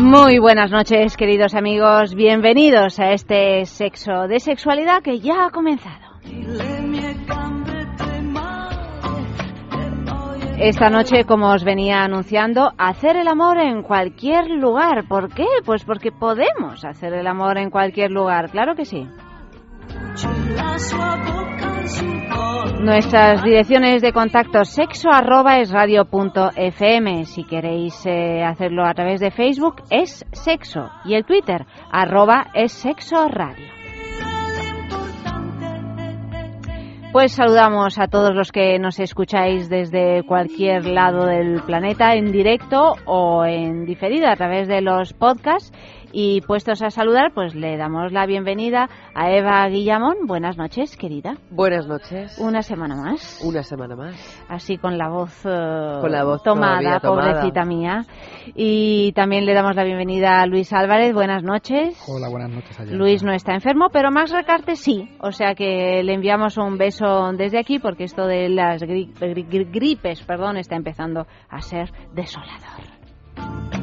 Muy buenas noches, queridos amigos. Bienvenidos a este sexo de sexualidad que ya ha comenzado. Esta noche, como os venía anunciando, hacer el amor en cualquier lugar. ¿Por qué? Pues porque podemos hacer el amor en cualquier lugar, claro que sí. Nuestras direcciones de contacto sexo arroba es. Si queréis eh, hacerlo a través de Facebook es sexo y el Twitter arroba es sexo radio. Pues saludamos a todos los que nos escucháis desde cualquier lado del planeta en directo o en diferido a través de los podcasts y puestos a saludar, pues le damos la bienvenida a Eva Guillamón. Buenas noches, querida. Buenas noches. Una semana más. Una semana más. Así con la voz, eh, con la voz tomada, pobrecita mía. Y también le damos la bienvenida a Luis Álvarez. Buenas noches. Hola, buenas noches. Luis no está enfermo, pero Max Recarte sí. O sea que le enviamos un beso desde aquí porque esto de las gripes perdón, está empezando a ser desolador.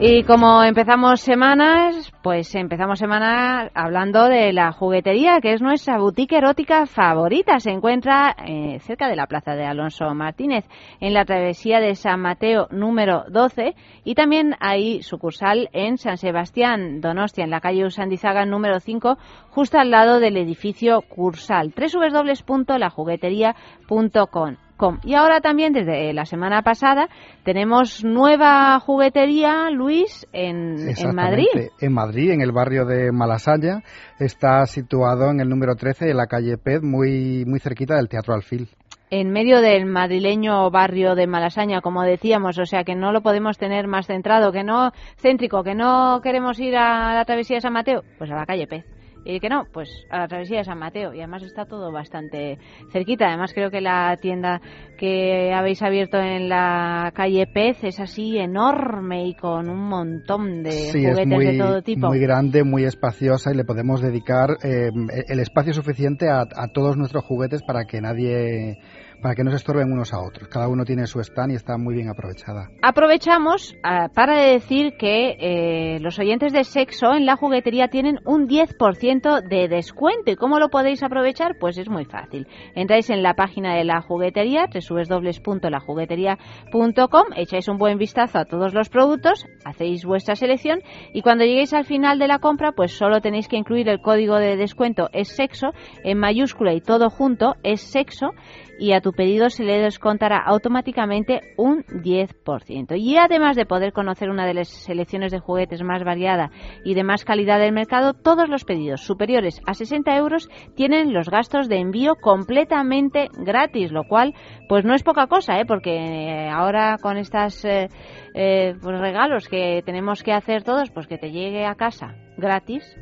Y como empezamos semanas, pues empezamos semana hablando de la juguetería, que es nuestra boutique erótica favorita. Se encuentra eh, cerca de la plaza de Alonso Martínez, en la travesía de San Mateo número 12, y también hay sucursal en San Sebastián, Donostia, en la calle Usandizaga número 5, justo al lado del edificio Cursal. www.lajuguetería.com y ahora también, desde la semana pasada, tenemos nueva juguetería, Luis, en, en Madrid. En Madrid, en el barrio de Malasalla. Está situado en el número 13 de la calle Pez, muy, muy cerquita del Teatro Alfil en medio del madrileño barrio de Malasaña, como decíamos, o sea que no lo podemos tener más centrado, que no céntrico, que no queremos ir a la travesía de San Mateo, pues a la calle Pez. Y que no, pues a la travesía de San Mateo. Y además está todo bastante cerquita. Además creo que la tienda que habéis abierto en la calle Pez es así enorme y con un montón de juguetes de todo tipo. Muy grande, muy espaciosa y le podemos dedicar eh, el espacio suficiente a, a todos nuestros juguetes para que nadie para que no se estorben unos a otros. Cada uno tiene su stand y está muy bien aprovechada. Aprovechamos ah, para decir que eh, los oyentes de sexo en la juguetería tienen un 10% de descuento. ¿Y cómo lo podéis aprovechar? Pues es muy fácil. Entráis en la página de la juguetería, www.lajuguetería.com, echáis un buen vistazo a todos los productos, hacéis vuestra selección y cuando lleguéis al final de la compra, pues solo tenéis que incluir el código de descuento es sexo en mayúscula y todo junto es sexo y a tu pedido se le descontará automáticamente un 10%. Y además de poder conocer una de las selecciones de juguetes más variada y de más calidad del mercado, todos los pedidos superiores a 60 euros tienen los gastos de envío completamente gratis, lo cual pues no es poca cosa, ¿eh? porque ahora con estos eh, eh, pues regalos que tenemos que hacer todos, pues que te llegue a casa gratis,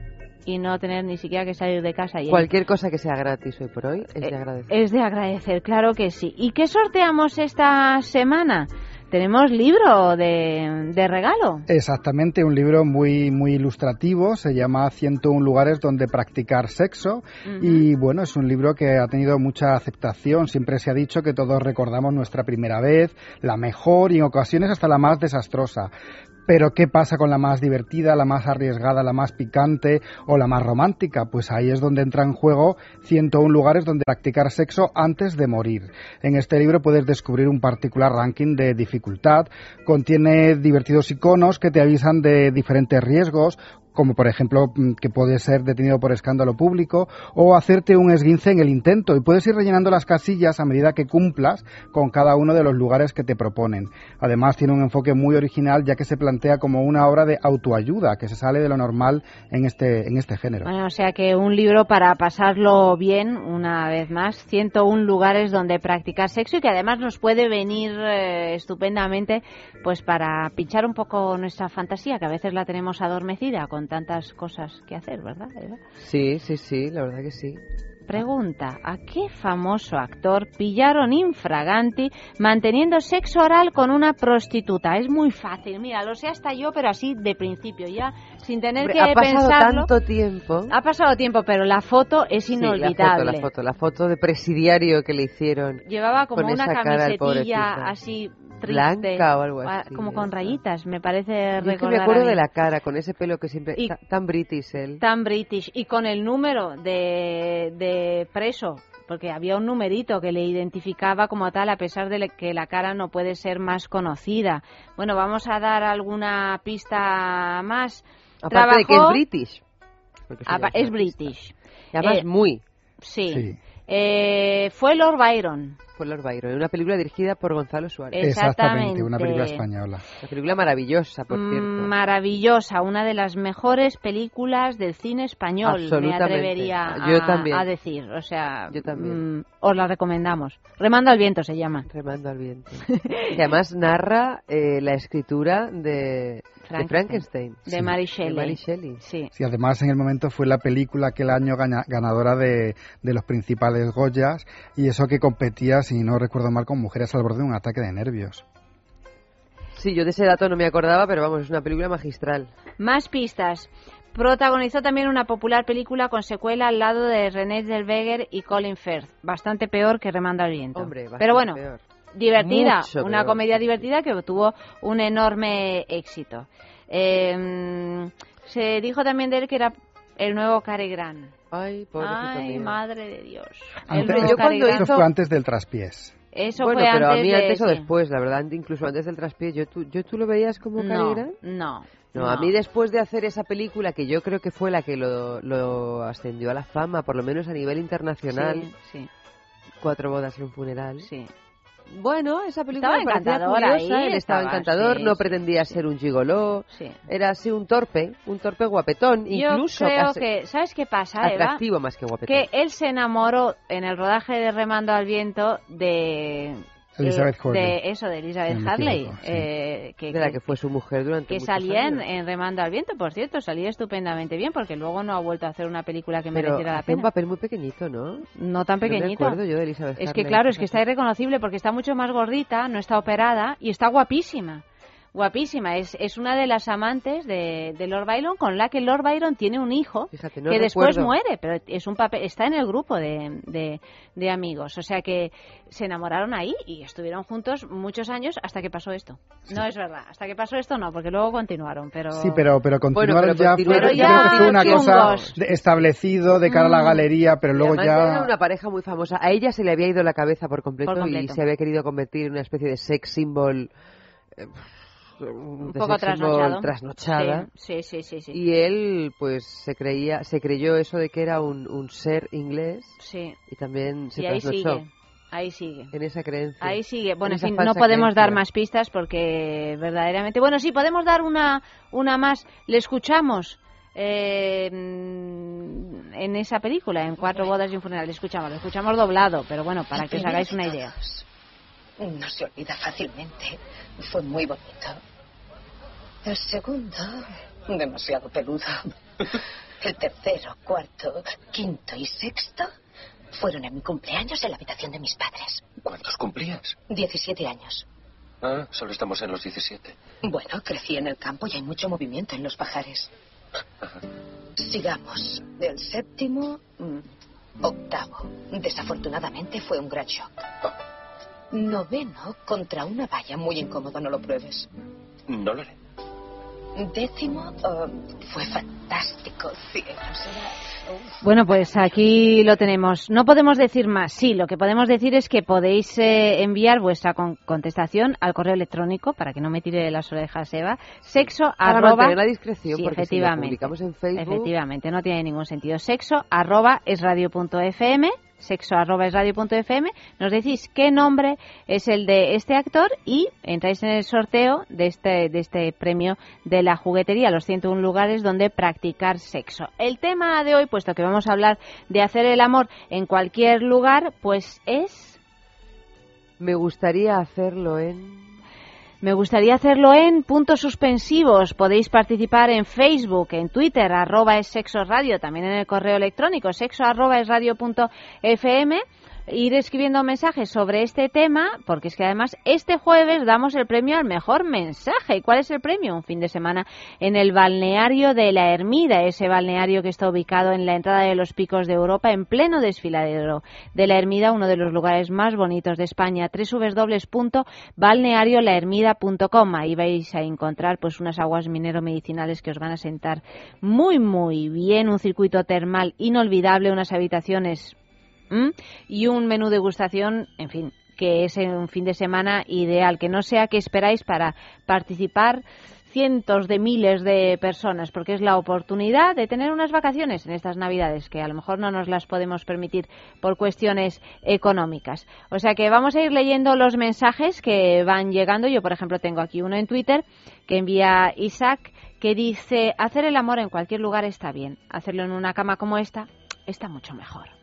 y no tener ni siquiera que salir de casa. Y Cualquier cosa que sea gratis hoy por hoy es de eh, agradecer. Es de agradecer, claro que sí. ¿Y qué sorteamos esta semana? Tenemos libro de, de, regalo. Exactamente, un libro muy muy ilustrativo, se llama 101 lugares donde practicar sexo y bueno, es un libro que ha tenido mucha aceptación, siempre se ha dicho que todos recordamos nuestra primera vez, la mejor y en ocasiones hasta la más desastrosa. Pero ¿qué pasa con la más divertida, la más arriesgada, la más picante o la más romántica? Pues ahí es donde entra en juego 101 lugares donde practicar sexo antes de morir. En este libro puedes descubrir un particular ranking de dificultad, contiene divertidos iconos que te avisan de diferentes riesgos, como por ejemplo mm, que puedes ser detenido por escándalo público o hacerte un esguince en el intento y puedes ir rellenando las casillas a medida que cumplas con cada uno de los lugares que te proponen. Además tiene un enfoque muy original ya que se plantea como una obra de autoayuda que se sale de lo normal en este en este género. Bueno, o sea que un libro para pasarlo bien una vez más, 101 lugares donde practicar sexo y que además nos puede venir eh, estupendamente pues para pinchar un poco nuestra fantasía que a veces la tenemos adormecida tantas cosas que hacer, ¿verdad? Sí, sí, sí, la verdad que sí. Pregunta, ¿a qué famoso actor pillaron infraganti manteniendo sexo oral con una prostituta? Es muy fácil, mira, lo sé hasta yo, pero así de principio, ya sin tener que ha pasado pensarlo. tanto tiempo. Ha pasado tiempo, pero la foto es Sí, inolvidable. la foto, la foto, la foto de presidiario que le hicieron. Llevaba como con una camisetilla así triste, Blanca o algo así, como con rayitas, me parece Yo es que me acuerdo de la cara, con ese pelo que siempre... Y- ta- tan british él. tan british y con el número de, de preso porque había un numerito que le identificaba como tal a pesar de que la cara no puede ser más conocida. Bueno, vamos a dar alguna pista más. Aparte de que es british. Ya es british. Y además Eh, muy. Sí. Sí. Eh, fue Lord Byron. Fue Lord Byron. Una película dirigida por Gonzalo Suárez. Exactamente, una película española. Una película maravillosa, por cierto. Mm, Maravillosa, una de las mejores películas del cine español, me Absolutamente. atrevería a, Yo también. a decir. O sea, Yo también. mm, os la recomendamos. Remando al viento se llama. Remando al viento. y además narra eh, la escritura de, de Frankenstein. De Sí. Mary De Shelley. Mary Shelley. Sí. Sí, además en el momento fue la película aquel año gana- ganadora de, de los principales Goyas y eso que competía, si no recuerdo mal, con mujeres al borde de un ataque de nervios. Sí, yo de ese dato no me acordaba, pero vamos, es una película magistral. Más pistas. Protagonizó también una popular película con secuela al lado de René Zellweger y Colin Firth. Bastante peor que Remando al viento. Hombre, bastante Pero bueno, peor. divertida, Mucho una peor. comedia divertida que tuvo un enorme éxito. Eh, se dijo también de él que era el nuevo Cary Grant. Ay, Ay, madre de Dios. Yo cuando Grant. Eso fue antes del traspiés. Eso bueno, fue pero antes a mí de- antes o después, la verdad, incluso antes del traspié, ¿yo tú, yo tú lo veías como Cary No, no, No, a mí después de hacer esa película, que yo creo que fue la que lo, lo ascendió a la fama, por lo menos a nivel internacional, Sí, sí, Cuatro bodas y un funeral. sí. Bueno, esa película Estaba me parecía encantador curiosa, ahí, él estaba, estaba, encantador, sí, no pretendía sí. ser un gigoló, sí. era así un torpe, un torpe guapetón, incluso Yo creo casi que, ¿sabes qué pasa, Eva? atractivo más que guapetón. Que él se enamoró en el rodaje de Remando al Viento de... Elizabeth eh. De eso, de Elizabeth no Harley. equivoco, sí. eh, que, de la que- que fue su mujer durante que salía en, años. en Remando al Viento, por cierto, salía estupendamente bien, porque luego no ha vuelto a hacer una película que Pero mereciera la hacía un pena. papel muy pequeñito, ¿no? No tan No me pequeñito. acuerdo yo de Elizabeth Es que Harley, claro, es que está irreconocible porque está mucho más gordita, no está operada y está guapísima. Guapísima. Es, es una de las amantes de, de Lord Byron con la que Lord Byron tiene un hijo Fíjate, no que después recuerdo. muere, pero es un papel, está en el grupo de, de, de amigos. O sea que se enamoraron ahí y estuvieron juntos muchos años hasta que pasó esto. No es verdad, hasta que pasó esto no, porque luego continuaron. Pero Sí, pero, pero continuaron pero ya, continuaron fue, ya yo creo que fue una cosa de- establecido de cara a la Mm. galería, pero luego además Era ya... una pareja muy famosa. A ella se le había ido la cabeza por completo, Por completo. y se había querido convertir en una especie de sex symbol. eh, un poco trasnochado. trasnochada. Sí, sí, sí, sí. Y él, pues, se creía, se creyó eso de que era un, un ser inglés Sí. y también se Y ahí trasnochó sigue. Ahí sigue. en esa creencia. Ahí sigue. Bueno, en fin, no podemos dar más pistas porque verdaderamente. Bueno, sí, podemos dar una, una más. Le escuchamos eh, en esa película, en Cuatro bodas y un funeral. Le escuchamos, lo escuchamos doblado, pero bueno, para El que os hagáis una de idea. No se olvida fácilmente. Fue muy bonito. El segundo, demasiado peludo. El tercero, cuarto, quinto y sexto fueron en mi cumpleaños en la habitación de mis padres. ¿Cuántos cumplías? 17 años. Ah, solo estamos en los 17. Bueno, crecí en el campo y hay mucho movimiento en los pajares. Sigamos. El séptimo, mm, octavo. Desafortunadamente fue un gran shock. Noveno contra una valla muy incómodo, no lo pruebes. No lo haré. Décimo oh, fue fantástico. Bueno, pues aquí lo tenemos. No podemos decir más. Sí, lo que podemos decir es que podéis eh, enviar vuestra con- contestación al correo electrónico para que no me tire las orejas Eva. Sexo Para arroba la discreción, Sí, porque si efectivamente. publicamos en Facebook... Efectivamente, no tiene ningún sentido. Sexo arroba es radio.fm, sexo arroba es radio.fm. Nos decís qué nombre es el de este actor y entráis en el sorteo de este, de este premio de la juguetería, los 101 lugares donde practicar sexo. El tema de hoy, puesto que vamos a hablar de hacer el amor en cualquier lugar, pues es... Me gustaría hacerlo en... Me gustaría hacerlo en puntos suspensivos. Podéis participar en Facebook, en Twitter, arroba es sexo radio, también en el correo electrónico, sexo arroba es radio punto fm. Ir escribiendo mensajes sobre este tema, porque es que además este jueves damos el premio al mejor mensaje. ¿Y cuál es el premio? Un fin de semana en el balneario de la Ermida, ese balneario que está ubicado en la entrada de los picos de Europa, en pleno desfiladero de la Ermida, uno de los lugares más bonitos de España. www.balneariolahermida.com. Ahí vais a encontrar pues unas aguas minero-medicinales que os van a sentar muy, muy bien, un circuito termal inolvidable, unas habitaciones ¿m? y un menú degustación, en fin, que es un fin de semana ideal, que no sea que esperáis para participar cientos de miles de personas, porque es la oportunidad de tener unas vacaciones en estas Navidades, que a lo mejor no nos las podemos permitir por cuestiones económicas. O sea que vamos a ir leyendo los mensajes que van llegando. Yo, por ejemplo, tengo aquí uno en Twitter que envía Isaac, que dice, hacer el amor en cualquier lugar está bien, hacerlo en una cama como esta está mucho mejor.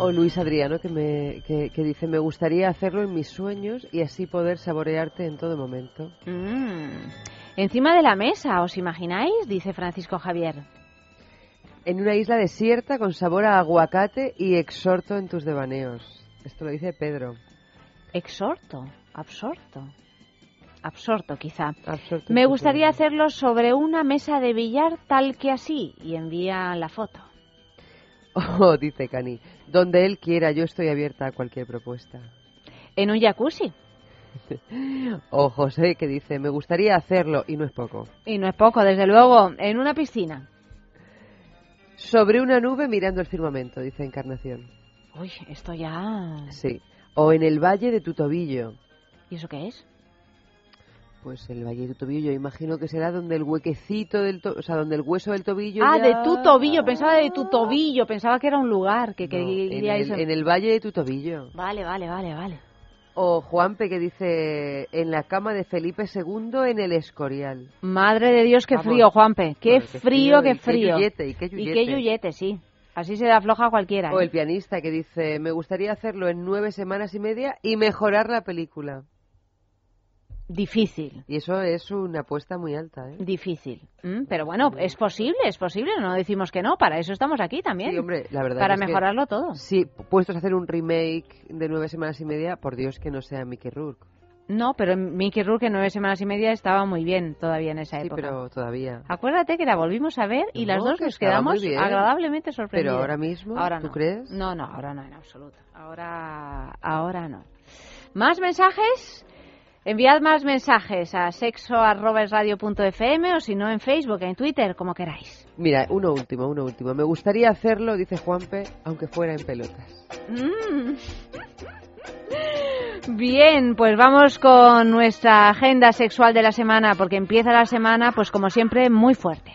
O Luis Adriano, que, me, que, que dice, me gustaría hacerlo en mis sueños y así poder saborearte en todo momento. Mm. Encima de la mesa, ¿os imagináis? Dice Francisco Javier. En una isla desierta con sabor a aguacate y exhorto en tus devaneos. Esto lo dice Pedro. Exhorto, absorto. Absorto, quizá. Absorto Me gustaría hacerlo sobre una mesa de billar tal que así. Y envía la foto. Oh, dice Cani, donde él quiera, yo estoy abierta a cualquier propuesta. En un jacuzzi. O José, que dice, me gustaría hacerlo, y no es poco. Y no es poco, desde luego. En una piscina. Sobre una nube mirando el firmamento, dice Encarnación. Uy, esto ya... Sí. O en el valle de tu tobillo. ¿Y eso qué es? Pues el valle de tu tobillo, yo imagino que será donde el huequecito del to- o sea, donde el hueso del tobillo. Ah, ya- de tu tobillo. Pensaba de tu tobillo. Pensaba que era un lugar que No, queríais... en, el, en el valle de tu tobillo. Vale, vale, vale, vale. O Juanpe que dice en la cama de Felipe II en el Escorial. Madre de Dios, qué Vamos. frío, Juanpe. Qué frío, qué y frío. y qué Y yuyete. qué yuyete, sí. Así se da floja cualquiera. O ¿eh? el pianista que dice me gustaría hacerlo en nueve semanas y media y mejorar la película. Difícil, Y eso es una apuesta muy alta, ¿eh? difícil. ¿Mm? Pero bueno, es posible, es posible. No decimos que no. Para eso estamos aquí también. Sí, hombre, la verdad para es que mejorarlo todo. Si puestos a hacer un remake de nueve semanas y media, por Dios que no sea Mickey Rourke. No, pero Mickey Rourke en nueve semanas y media estaba muy bien todavía en esa Sí, época. pero todavía. Acuérdate que la volvimos a ver y No, las dos que nos quedamos agradablemente sorprendidas. Pero ahora mismo, Ahora ¿tú no. crees? No, no, ahora no, en absoluto. Ahora, ahora no. ¿Más mensajes? Enviad más mensajes a sexo.radio.fm o si no en Facebook, en Twitter, como queráis. Mira, uno último, uno último. Me gustaría hacerlo, dice Juanpe, aunque fuera en pelotas. Mm. Bien, pues vamos con nuestra agenda sexual de la semana, porque empieza la semana, pues como siempre, muy fuerte.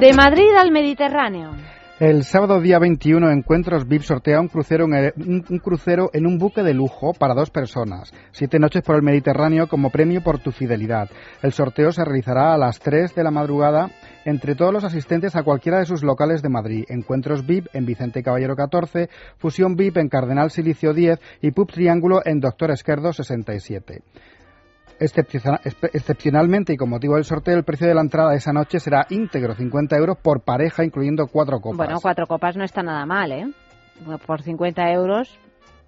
De Madrid al Mediterráneo. El sábado día 21 Encuentros VIP sortea un crucero, en un crucero en un buque de lujo para dos personas. Siete noches por el Mediterráneo como premio por tu fidelidad. El sorteo se realizará a las 3 de la madrugada entre todos los asistentes a cualquiera de sus locales de Madrid. Encuentros VIP en Vicente Caballero 14, Fusión VIP en Cardenal Silicio 10 y Pub Triángulo en Doctor Esquerdo 67. Excepcionalmente y con motivo del sorteo, el precio de la entrada de esa noche será íntegro, 50 euros por pareja, incluyendo cuatro copas. Bueno, cuatro copas no está nada mal, ¿eh? Por 50 euros.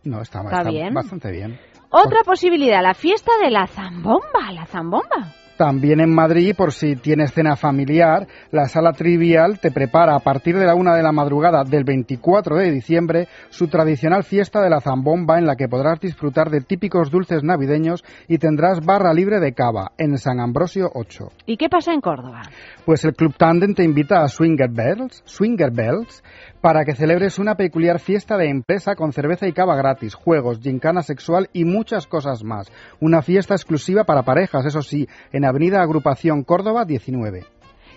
No, está, Está está bien. bastante bien. Otra posibilidad, la fiesta de la zambomba. La zambomba. También en Madrid, por si tienes cena familiar, la sala trivial te prepara a partir de la una de la madrugada del 24 de diciembre su tradicional fiesta de la zambomba en la que podrás disfrutar de típicos dulces navideños y tendrás barra libre de cava en San Ambrosio 8. ¿Y qué pasa en Córdoba? Pues el Club Tandem te invita a Swinger Bells, Swinger Bells para que celebres una peculiar fiesta de empresa con cerveza y cava gratis, juegos, gincana sexual y muchas cosas más. Una fiesta exclusiva para parejas, eso sí, en Avenida Agrupación Córdoba 19.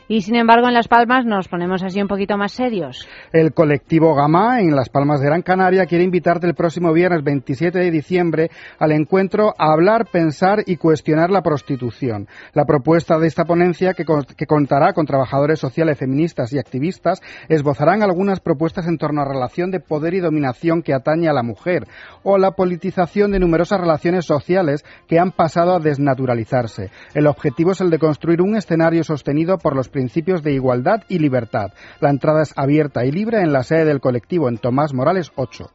Y sin embargo, en Las Palmas nos ponemos así un poquito más serios. El colectivo Gama en Las Palmas de Gran Canaria quiere invitarte el próximo viernes 27 de diciembre al encuentro a hablar, pensar y cuestionar la prostitución. La propuesta de esta ponencia, que, que contará con trabajadores sociales, feministas y activistas, esbozarán algunas propuestas en torno a relación de poder y dominación que atañe a la mujer o la politización de numerosas relaciones sociales que han pasado a desnaturalizarse. El objetivo es el de construir un escenario sostenido por los principios de igualdad y libertad. La entrada es abierta y libre en la sede del colectivo en Tomás Morales 8.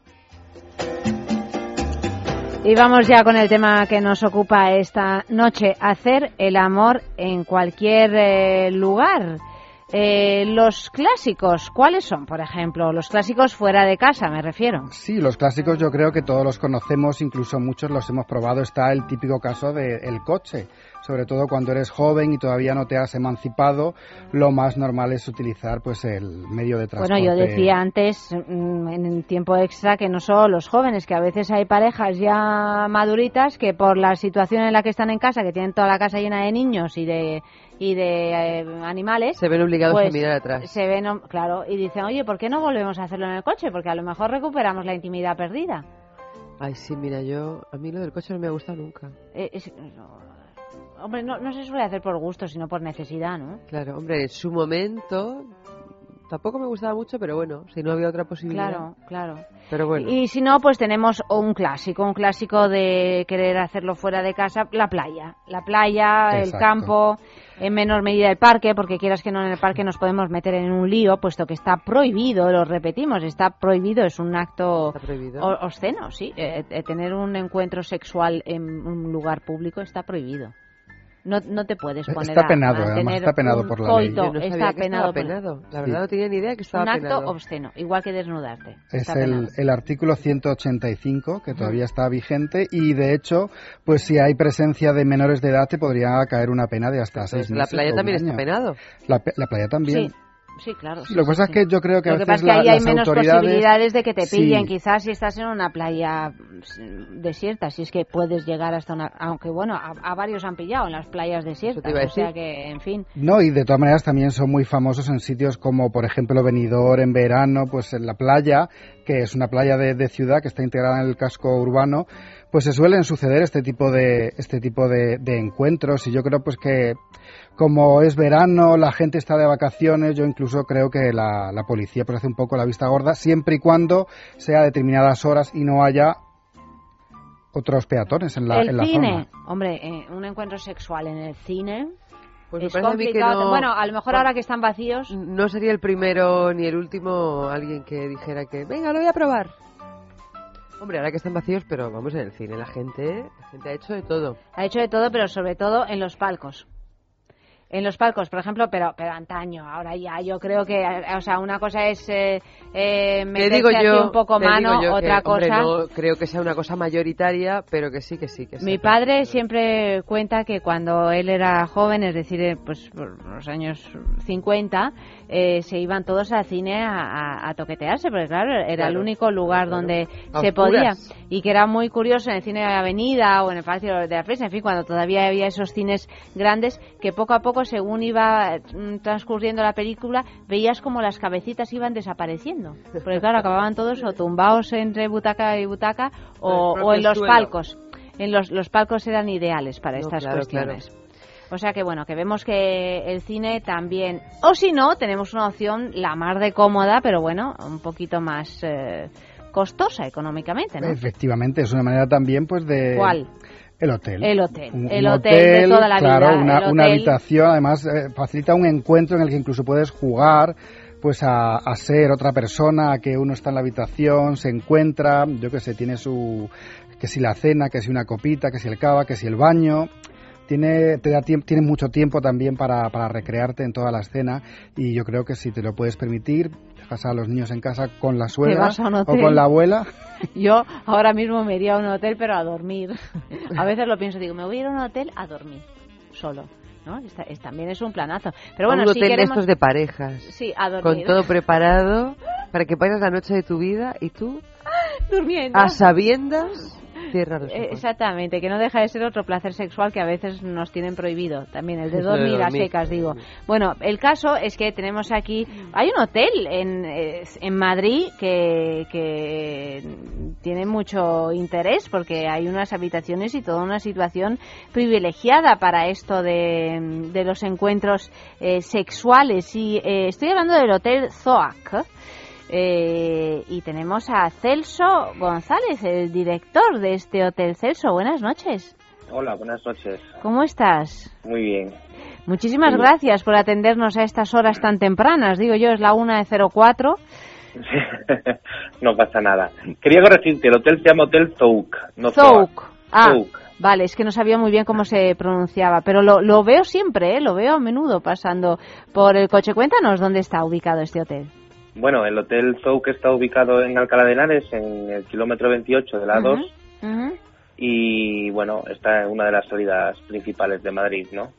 Y vamos ya con el tema que nos ocupa esta noche, hacer el amor en cualquier eh, lugar. Eh, los clásicos, ¿cuáles son, por ejemplo? Los clásicos fuera de casa, me refiero. Sí, los clásicos yo creo que todos los conocemos, incluso muchos los hemos probado. Está el típico caso del coche sobre todo cuando eres joven y todavía no te has emancipado, lo más normal es utilizar pues el medio de transporte. Bueno, yo decía antes mm, en el tiempo extra que no solo los jóvenes, que a veces hay parejas ya maduritas que por la situación en la que están en casa, que tienen toda la casa llena de niños y de y de eh, animales se ven obligados pues, a mirar atrás. se ven claro y dicen oye por qué no volvemos a hacerlo en el coche porque a lo mejor recuperamos la intimidad perdida ay sí mira yo a mí lo del coche no me ha gustado nunca. Eh, Hombre, no, no se suele hacer por gusto, sino por necesidad, ¿no? Claro, hombre, en su momento tampoco me gustaba mucho, pero bueno, si no había otra posibilidad. Claro, claro. Pero bueno. Y si no, pues tenemos un clásico, un clásico de querer hacerlo fuera de casa, la playa. La playa, el campo, en menor medida el parque, porque quieras que no en el parque nos podemos meter en un lío, puesto que está prohibido, lo repetimos, está prohibido, es un acto obsceno, sí. Eh, eh, tener un encuentro sexual en un lugar público está prohibido. No, no te puedes poner está penado, además está penado por la ley. está penado, penado. La verdad no tenía ni idea que estaba penado. Un acto obsceno, igual que desnudarte. Es el, el, artículo 185 que todavía está vigente y de hecho, pues si hay presencia de menores de edad te podría caer una pena de hasta seis meses. La playa también está penado. La, la playa también. Sí. Sí, claro. lo que pasa es que yo creo que a Lo veces que pasa es que ahí hay menos posibilidades de que te pillen, sí. quizás si estás en una playa desierta, si es que puedes llegar hasta una... Aunque bueno, a, a varios han pillado en las playas desiertas, o sea que, en fin... No, y de todas maneras también son muy famosos en sitios como, por ejemplo, Benidorm en verano, pues en la playa, que es una playa de, de ciudad que está integrada en el casco urbano, pues se suelen suceder este tipo de este tipo de, de, encuentros y yo creo pues que como es verano la gente está de vacaciones yo incluso creo que la, la policía pues hace un poco la vista gorda siempre y cuando sea a determinadas horas y no haya otros peatones en la, el en la cine zona. hombre eh, un encuentro sexual en el cine pues es complicado. No, bueno, a lo mejor ahora que están vacíos. No sería el primero ni el último alguien que dijera que, venga, lo voy a probar. Hombre, ahora que están vacíos, pero vamos en el cine, la gente, la gente ha hecho de todo. Ha hecho de todo, pero sobre todo en los palcos. En los palcos, por ejemplo, pero pero antaño, ahora ya, yo creo que, o sea, una cosa es eh, eh, meterse digo yo, un poco mano, yo otra que, hombre, cosa. no creo que sea una cosa mayoritaria, pero que sí, que sí, que Mi padre siempre cuenta que cuando él era joven, es decir, eh, pues por los años 50, eh, se iban todos al cine a, a, a, toquetearse, porque claro, era claro, el único lugar claro. donde se podía. Y que era muy curioso en el cine de la Avenida o en el Palacio de la Prensa, en fin, cuando todavía había esos cines grandes, que poco a poco, según iba mm, transcurriendo la película, veías como las cabecitas iban desapareciendo. Porque claro, acababan todos o tumbados entre butaca y butaca o, en los suelo. palcos. En los, los palcos eran ideales para No, estas claro, cuestiones. O sea que bueno, que vemos que el cine también, o si no, tenemos una opción la más de cómoda, pero bueno, un poquito más eh, costosa económicamente, ¿no? Efectivamente, es una manera también pues de... ¿Cuál? El hotel. El hotel. Un, el un hotel, de toda la claro, vida. Una, una habitación, además eh, facilita un encuentro en el que incluso puedes jugar pues a, a, ser otra persona, a que uno está en la habitación, se encuentra, yo que sé, tiene su, que si la cena, que si una copita, que si el cava, que si el baño, tiene, te da tiene mucho tiempo también para, para recrearte en toda la escena y yo creo que si te lo puedes permitir, dejas a los niños en casa con la suegra o con la abuela. Yo ahora mismo me iría a un hotel pero a dormir. A veces lo pienso, digo, me voy a ir a un hotel a dormir, solo. ¿no? también es un planazo. Pero bueno, un hotel de estos de parejas. Sí, a dormir. Con todo preparado para que pases la noche de tu vida y tú... Durmiendo. A sabiendas eh, exactamente, que no deja de ser otro placer sexual que a veces nos tienen prohibido. También el de dormir, a secas, digo. Bueno, el caso es que tenemos aquí. Hay un hotel en, en Madrid que, que tiene mucho interés porque hay unas habitaciones y toda una situación privilegiada para esto de, de los encuentros eh, sexuales. Y eh, estoy hablando del Hotel Zoac eh, y tenemos a Celso González, el director de este hotel. Celso, buenas noches. Hola, buenas noches. ¿Cómo estás? Muy bien. Muchísimas gracias por atendernos a estas horas tan tempranas. Digo yo, es la una de 04. no pasa nada. Quería corregirte, el hotel se llama Hotel Zouk. No Zouk. Ah, vale, es que no sabía muy bien cómo se pronunciaba, pero lo, lo veo siempre, ¿eh? lo veo a menudo pasando por el coche. Cuéntanos dónde está ubicado este hotel. Bueno, el Hotel Zouk está ubicado en Alcalá de Henares, en el kilómetro 28 de la 2. Y bueno, está en una de las salidas principales de Madrid, ¿no?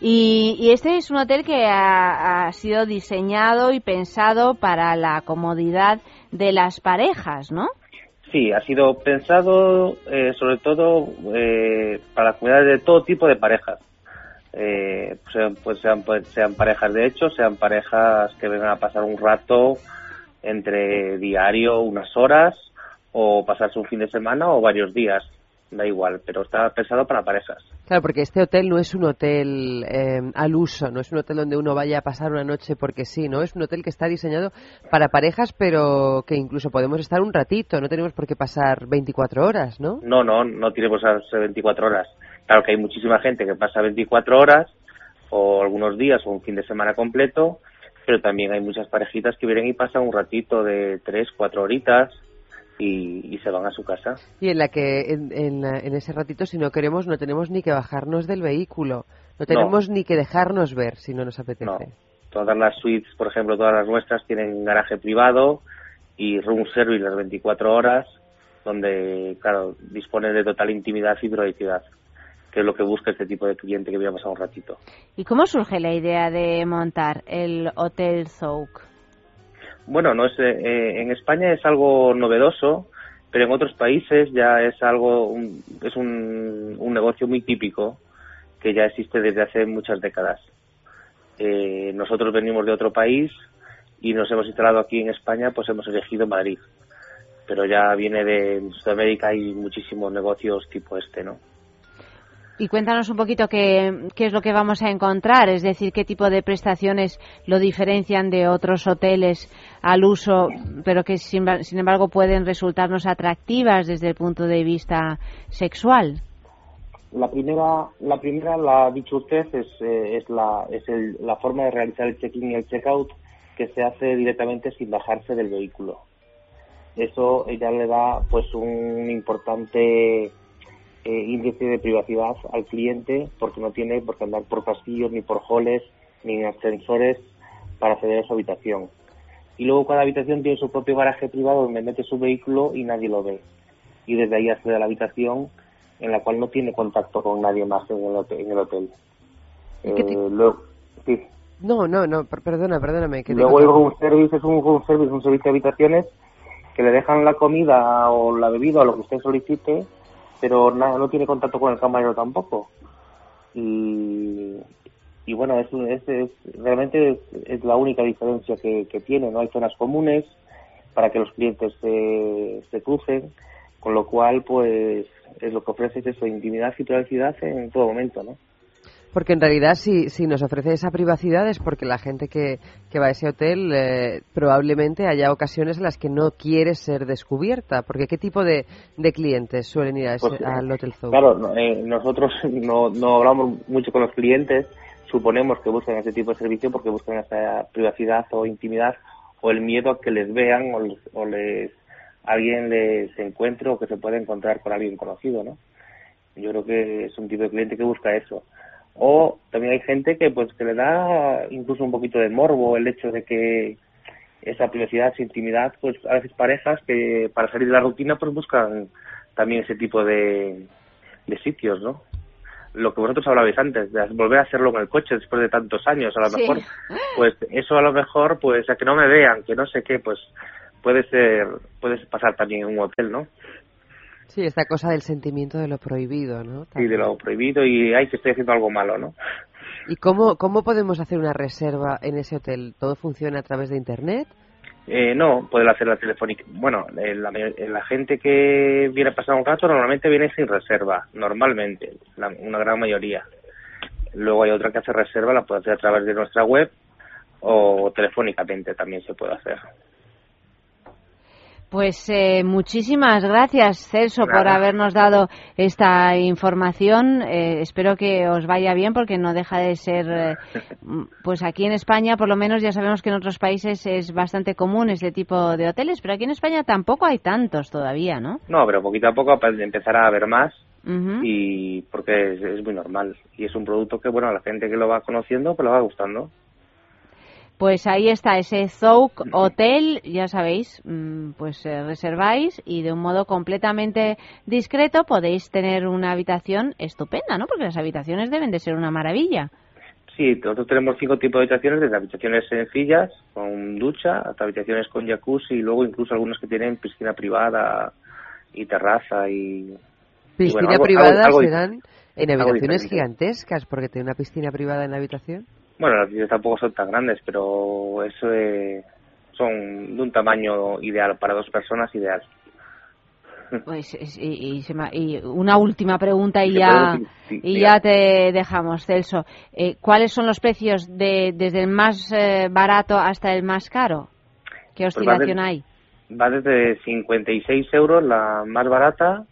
Y, este es un hotel que ha, sido diseñado y pensado para la comodidad de las parejas, ¿no? Sí, ha sido pensado eh, sobre todo eh, para la comunidad de todo tipo de parejas eh, sean, pues sean, pues sean parejas de hecho, sean parejas que vengan a pasar un rato entre diario, unas horas, o pasarse un fin de semana o varios días, da igual, pero está pensado para parejas. Claro, porque este hotel no es un hotel eh, al uso, no es un hotel donde uno vaya a pasar una noche porque sí, ¿no? Es un hotel que está diseñado para parejas, pero que incluso podemos estar un ratito, no tenemos por qué pasar 24 horas, ¿no? No, no, no tiene que pasarse 24 horas. Claro que hay muchísima gente que pasa 24 horas o algunos días o un fin de semana completo, pero también hay muchas parejitas que vienen y pasan un ratito de 3, 4 horitas y, se van a su casa. Y en la que en, ese ratito si no queremos no tenemos ni que bajarnos del vehículo, no tenemos ni que dejarnos ver si no nos apetece. Todas las suites, por ejemplo, todas las nuestras tienen garaje privado y room service las 24 horas, donde, claro, dispone de total intimidad y privacidad que es lo que busca este tipo de cliente que voy a pasar un ratito. ¿Y cómo surge la idea de montar el Hotel Zouk? Bueno, no es, eh, en España es algo novedoso, pero en otros países ya es algo, es un, negocio muy típico que ya existe desde hace muchas décadas. Eh, nosotros venimos de otro país y nos hemos instalado aquí en España, pues hemos elegido Madrid. Pero ya viene de Sudamérica y muchísimos negocios tipo este, ¿no? Y cuéntanos un poquito qué, qué, es lo que vamos a encontrar, es decir, qué tipo de prestaciones lo diferencian de otros hoteles al uso, pero que sin, embargo pueden resultarnos atractivas desde el punto de vista sexual. La primera, la primera, la ha dicho usted, es, eh, es, la, es la forma de realizar el check-in y el check-out que se hace directamente sin bajarse del vehículo. Eso ya le da pues un importante eh, índice de privacidad al cliente porque no tiene por qué andar por pasillos, ni por halls, ni en ascensores para acceder a su habitación. Y luego cada habitación tiene su propio garaje privado donde mete su vehículo y nadie lo ve. Y desde ahí accede a la habitación en la cual no tiene contacto con nadie más en el hotel. En el hotel. Eh, luego, sí. No, no, no, perdona, perdóname. Que luego el room service es un room service, un servicio de habitaciones que le dejan la comida o la bebida o lo que usted solicite pero nada, no tiene contacto con el camarero tampoco. Y, y bueno, es, es, realmente es, la única diferencia que, tiene, no hay zonas comunes para que los clientes se, se crucen, con lo cual pues es lo que ofrece es eso, intimidad y privacidad en todo momento, ¿no? Porque en realidad si, si nos ofrece esa privacidad es porque la gente que, que va a ese hotel eh, probablemente haya ocasiones en las que no quiere ser descubierta. Porque ¿qué tipo de, de clientes suelen ir a ese, pues, al Hotel Zoo? Claro, eh, nosotros no, no hablamos mucho con los clientes, suponemos que buscan ese tipo de servicio porque buscan esa privacidad o intimidad o el miedo a que les vean o, les, o les alguien les encuentre o que se pueda encontrar con alguien conocido, ¿no? Yo creo que es un tipo de cliente que busca eso. O también hay gente que pues que le da incluso un poquito de morbo el hecho de que esa privacidad, esa intimidad, pues a veces parejas que para salir de la rutina pues buscan también ese tipo de, de sitios, ¿no? Lo que vosotros hablabais antes, de volver a hacerlo con el coche después de tantos años, a lo mejor, pues eso a lo mejor, pues a que no me vean, que no sé qué, pues puede ser, puede pasar también en un hotel, ¿no? Sí, esta cosa del sentimiento de lo prohibido, ¿no? Sí, de lo prohibido y hay que estoy haciendo algo malo, ¿no? ¿Y cómo, cómo podemos hacer una reserva en ese hotel? ¿Todo funciona a través de Internet? Eh, no, puede hacer la telefónica. Bueno, eh, la, eh, la, gente que viene a pasar un rato normalmente viene sin reserva, normalmente, una gran mayoría. Luego hay otra que hace reserva, la puede hacer a través de nuestra web o telefónicamente también se puede hacer. Pues eh, muchísimas gracias, Celso, por habernos dado esta información. Eh, espero que os vaya bien porque no deja de ser, eh, pues aquí en España, por lo menos ya sabemos que en otros países es bastante común este tipo de hoteles, pero aquí en España tampoco hay tantos todavía, ¿no? No, pero poquito a poco empezar a haber más y porque es, muy normal y es un producto que, bueno, a la gente que lo va conociendo, pues lo va gustando. Pues ahí está ese Zouk Hotel, ya sabéis, mm, pues eh, reserváis y de un modo completamente discreto podéis tener una habitación estupenda, ¿no? Porque las habitaciones deben de ser una maravilla. Sí, nosotros tenemos cinco tipos de habitaciones, desde habitaciones sencillas, con ducha, hasta habitaciones con jacuzzi y luego incluso algunas que tienen piscina privada y terraza y... ¿Piscina privada serán en habitaciones gigantescas porque tiene una piscina privada en la habitación? Bueno, las piscinas tampoco son tan grandes, pero eso son de un tamaño ideal para dos personas, ideal. Pues, y, y, una última pregunta y ya y ya te dejamos, Celso. Eh, ¿Cuáles son los precios de, desde el más eh, barato hasta el más caro? ¿Qué pues oscilación hay? Va desde 56 euros la más barata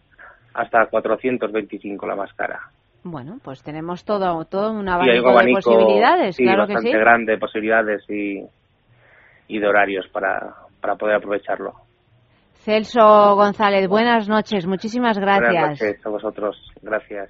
hasta 425 la más cara. Bueno, pues tenemos todo, todo un abanico, de posibilidades, claro que sí. grande posibilidades y, y de horarios para, para poder aprovecharlo. Celso González, buenas noches, muchísimas gracias. Buenas noches a vosotros, gracias.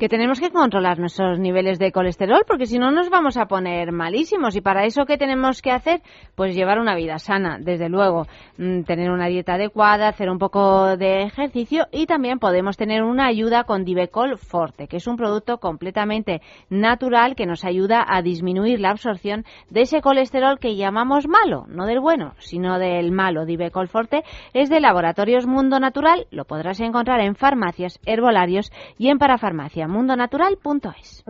que tenemos que controlar nuestros niveles de colesterol porque si no nos vamos a poner malísimos. Y para eso qué tenemos que hacer pues llevar una vida sana desde luego. Mm, tener una dieta adecuada hacer un poco de ejercicio y también podemos tener una ayuda con Divecol Forte que es un producto completamente natural que nos ayuda a disminuir la absorción de ese colesterol que llamamos malo no del bueno sino del malo. Divecol Forte es de Laboratorios Mundo Natural. Lo podrás encontrar en farmacias herbolarios y en parafarmacia mundonatural.es.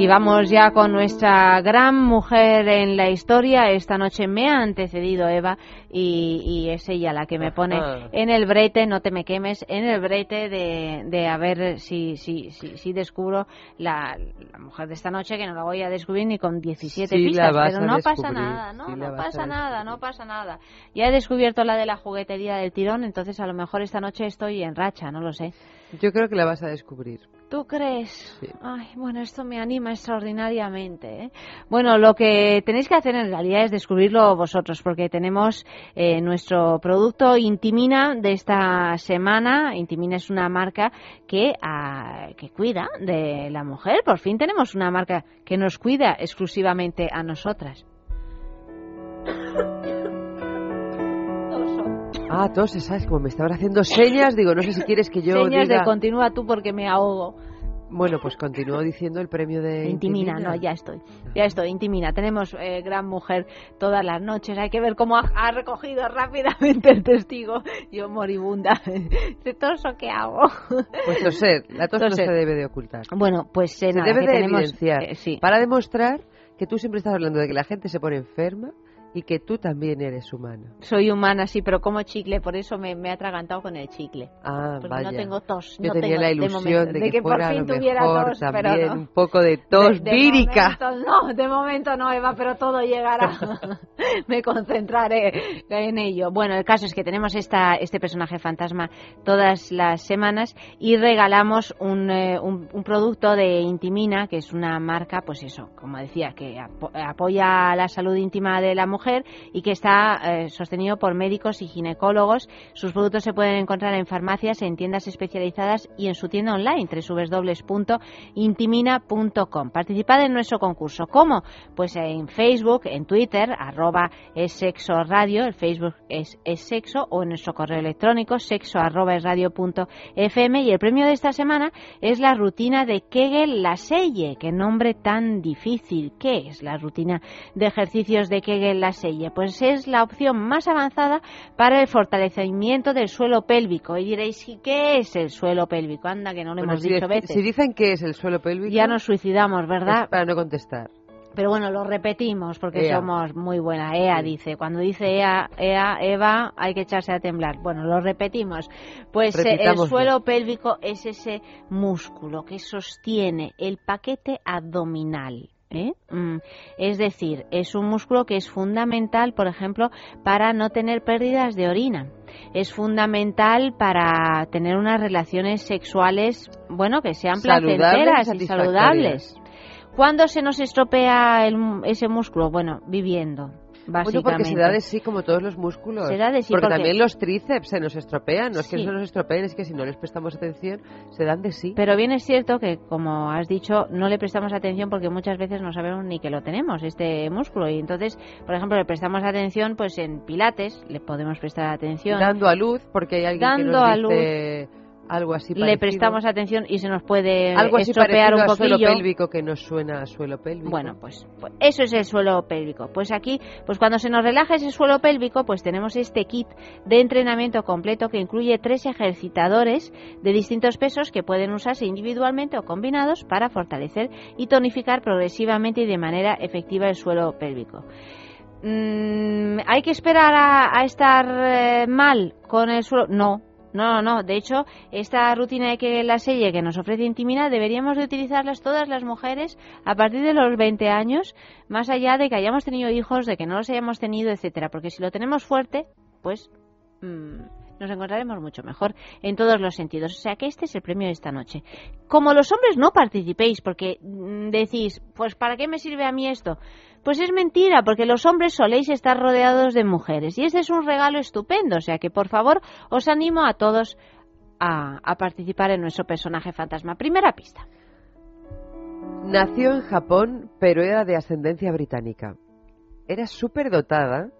Y vamos ya con nuestra gran mujer en la historia. Esta noche me ha antecedido Eva y, y es ella la que me pone Ajá. en el brete, no te me quemes, en el brete de, de a ver si, si, si, si descubro la, la mujer de esta noche, que no la voy a descubrir ni con 17 Sí, la pistas, pero no pasa nada, no, sí, no pasa nada, no pasa nada. Ya he descubierto la de la juguetería del tirón, entonces a lo mejor esta noche estoy en racha, no lo sé. Yo creo que la vas a descubrir. ¿Tú crees? Ay, bueno, esto me anima extraordinariamente. ¿eh? Bueno, lo que tenéis que hacer en realidad es descubrirlo vosotros, porque tenemos eh, nuestro producto Intimina de esta semana. Intimina es una marca que, ah, que cuida de la mujer. Por fin tenemos una marca que nos cuida exclusivamente a nosotras. Ah, toses, ¿sabes? Como me estaban haciendo señas, digo, no sé si quieres que yo Señas diga... de continúa tú porque me ahogo. Bueno, pues continúo diciendo el premio de Intimina, no, ya estoy. Ya estoy, Intimina. Tenemos eh, gran mujer todas las noches. Hay que ver cómo ha, ha recogido rápidamente el testigo. Yo moribunda. ¿De torso qué hago? Pues toser, la tos Toser. no se debe de ocultar. Bueno, pues eh, se nada, debe que de tenemos, evidenciar eh, sí. para demostrar que tú siempre estás hablando de que la gente se pone enferma y que tú también eres humana. Soy humana, sí, pero como chicle, por eso me, me he atragantado con el chicle. Ah, Porque vaya. no tengo tos. Yo no tenía tengo, la de ilusión momento, de, que, por fuera a fin lo tuviera mejor tos, también pero no. un poco de tos De- de vírica. momento no, de momento no, Eva, pero todo llegará. Me concentraré en ello. Bueno, el caso es que tenemos esta, este personaje fantasma todas las semanas y regalamos un, eh, un, un producto de Intimina, que es una marca, pues eso, como decía, que apo- apoya la salud íntima de la mujer y que está eh, sostenido por médicos y ginecólogos. Sus productos se pueden encontrar en farmacias, en tiendas especializadas y en su tienda online, www.intimina.com. Participad en nuestro concurso. ¿Cómo? Pues en Facebook, en Twitter, arroba es sexo radio, el Facebook es, es sexo, o en nuestro correo electrónico, sexo arroba es radio punto fm. Y el premio de esta semana es la rutina de Kegel Laselle. Qué nombre tan difícil. ¿Qué es la rutina de ejercicios de Kegel Pues es la opción más avanzada para el fortalecimiento del suelo pélvico. Y diréis, ¿y qué es el suelo pélvico? Anda, que no lo Bueno, hemos si, dicho veces. si dicen que es el suelo pélvico, Ya nos suicidamos, ¿verdad? es para no contestar. Pero bueno, lo repetimos porque Ea. somos muy buena. Ea dice, cuando dice Ea, Ea, Eva, hay que echarse a temblar. Bueno, lo repetimos. Pues eh, el suelo pélvico es ese músculo que sostiene el paquete abdominal. ¿Eh? Mm, Es decir, es un músculo que es fundamental, por ejemplo, para no tener pérdidas de orina. Es fundamental para tener unas relaciones sexuales, bueno, que sean y placenteras y saludables. ¿Cuándo se nos estropea el- ese músculo? Bueno, viviendo, Bueno, porque se da de sí como todos los músculos. Se da de sí porque, porque- también los tríceps se nos estropean. No es que Sí. no nos estropeen, es que si no les prestamos atención, se dan de sí. Pero bien es cierto que, como has dicho, no le prestamos atención porque muchas veces no sabemos ni que lo tenemos, este músculo. Y entonces, por ejemplo, le prestamos atención pues en pilates, le podemos prestar atención. Dando a luz, porque hay alguien que Dando nos a dice algo así le parecido. prestamos atención y se nos puede algo así estropear un a suelo poquillo. pélvico que nos suena a suelo pélvico. Bueno, pues, pues eso es el suelo pélvico. Pues aquí, pues cuando se nos relaja ese suelo pélvico, pues tenemos este kit de entrenamiento completo que incluye tres ejercitadores de distintos pesos que pueden usarse individualmente o combinados para fortalecer y tonificar progresivamente y de manera efectiva el suelo pélvico. Mm, ¿Hay que esperar a, a estar eh, mal con el suelo? No. No, no. De hecho, esta rutina de que la selle que nos ofrece Intimina deberíamos de utilizarlas todas las mujeres a partir de los 20 años, más allá de que hayamos tenido hijos, de que no los hayamos tenido, etcétera. Porque si lo tenemos fuerte, pues mm, nos encontraremos mucho mejor en todos los sentidos. O sea que este es el premio de esta noche. Como los hombres no participéis porque mm, decís, pues ¿para qué me sirve a mí esto? Pues es mentira, porque los hombres soléis estar rodeados de mujeres y este es un regalo estupendo. O sea que por favor os animo a todos a, a participar en nuestro personaje fantasma. Primera pista. Nació en Japón, pero era de ascendencia británica. Era súper dotada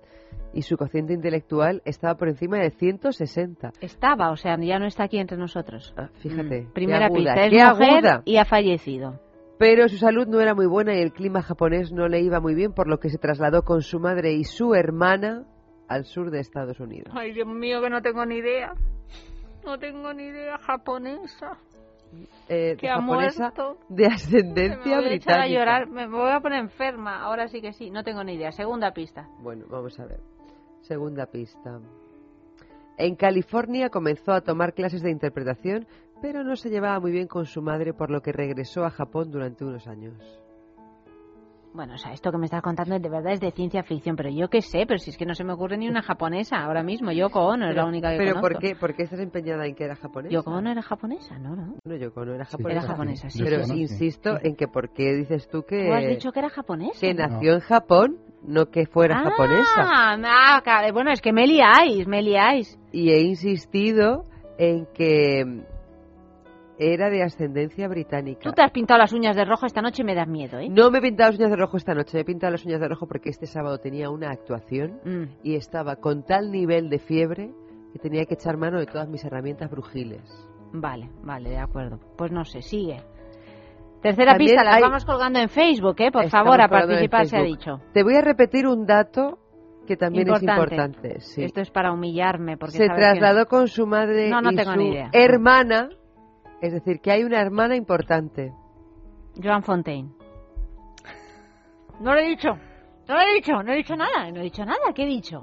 y su cociente intelectual estaba por encima de 160. Estaba, o sea, ya no está aquí entre nosotros. Ah, fíjate. Mm, Primera qué aguda, pista. Es qué mujer aguda. y ha fallecido. Pero su salud no era muy buena y el clima japonés no le iba muy bien, por lo que se trasladó con su madre y su hermana al sur de Estados Unidos. Ay, Dios mío, que no tengo ni idea. No tengo ni idea japonesa. eh, Que ha japonesa muerto. de me ascendencia voy a echar a británica. llorar, me voy a poner enferma. Ahora sí que sí, no tengo ni idea. Segunda pista. Bueno, vamos a ver. Segunda pista. En California comenzó a tomar clases de interpretación, pero no se llevaba muy bien con su madre, por lo que regresó a Japón durante unos años. Bueno, o sea, esto que me estás contando de verdad es de ciencia ficción, pero yo qué sé, pero si es que no se me ocurre ni una japonesa ahora mismo. Yoko Ono es la única que ¿Pero conozco. por qué, por qué estás empeñada en que era japonesa? Yoko Ono era japonesa, ¿no? ¿no? No, Yoko Ono era Sí, japonesa. Era japonesa, sí. Pero sí. insisto en que por qué dices tú que, Tú has dicho que era japonesa. que ¿no? nació en Japón, no que fuera ah, japonesa. ah, bueno, es que me liáis, me liáis. Y he insistido en que era de ascendencia británica. Tú te has pintado las uñas de rojo esta noche y me das miedo, ¿eh? No me he pintado las uñas de rojo esta noche, me he pintado las uñas de rojo porque este sábado tenía una actuación Mm. y estaba con tal nivel de fiebre que tenía que echar mano de todas mis herramientas brujiles. Vale, vale, de acuerdo. Pues no sé, sigue. Tercera También pista, las hay- vamos colgando en Facebook, ¿eh? Por Estamos favor, a participar se ha dicho. Te voy a repetir un dato que también Importante. es importante. sí. Esto es para humillarme, porque Se sabes que- trasladó con su madre No, no y tengo su ni idea. hermana, es decir, que hay una hermana importante. Joan Fontaine. No lo he dicho. No lo he dicho, no he dicho nada, no he dicho nada. ¿Qué he dicho?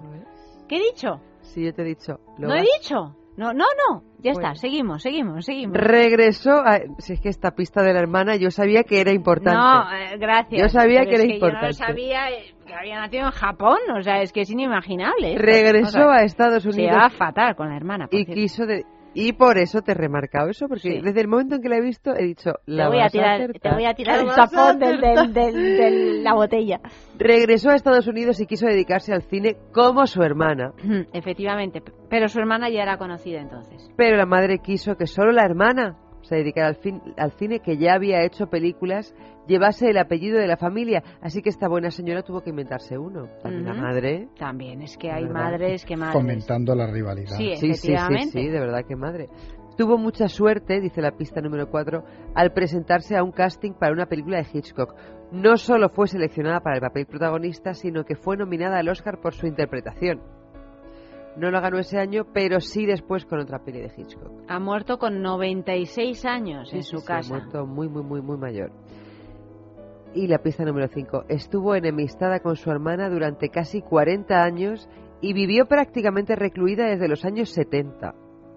¿Qué he dicho? Sí, yo te he dicho. lo No he vas- dicho. No, no, no. Ya Bueno. está, seguimos, seguimos, seguimos. Regresó a... Si es que esta pista de la hermana yo sabía que era importante. No, eh, gracias. Yo sabía que es era Yo importante. no sabía eh, que había nacido en Japón, o sea, es que es inimaginable. Regresó O sea, a Estados Se Unidos llevaba fatal con la hermana. por y cierto. quiso de... Y por eso te he remarcado eso, porque Sí. desde el momento en que la he visto he dicho, la Te voy, a tirar, te voy a tirar el tapón del- la botella. Regresó a Estados Unidos y quiso dedicarse al cine como su hermana. Efectivamente, pero su hermana ya era conocida entonces. Pero la madre quiso que solo la hermana se dedicara al, fin- al cine, que ya había hecho películas, llevase el apellido de la familia. Así que esta buena señora tuvo que inventarse uno. También la Ujú. madre. También, es que hay ¿Verdad? madres que madres. Fomentando la rivalidad. Sí, Sí, sí, sí, de verdad que madre. Tuvo mucha suerte, dice la pista número 4, al presentarse a un casting para una película de Hitchcock. No solo fue seleccionada para el papel protagonista, sino que fue nominada al Oscar por su interpretación. No lo ganó ese año, pero sí después con otra peli de Hitchcock. Ha muerto con 96 años Sí, en sí, su sí, casa. Ha muerto muy, muy, muy, muy mayor. Y la pista número 5. Estuvo enemistada con su hermana durante casi 40 años y vivió prácticamente recluida desde los años 70.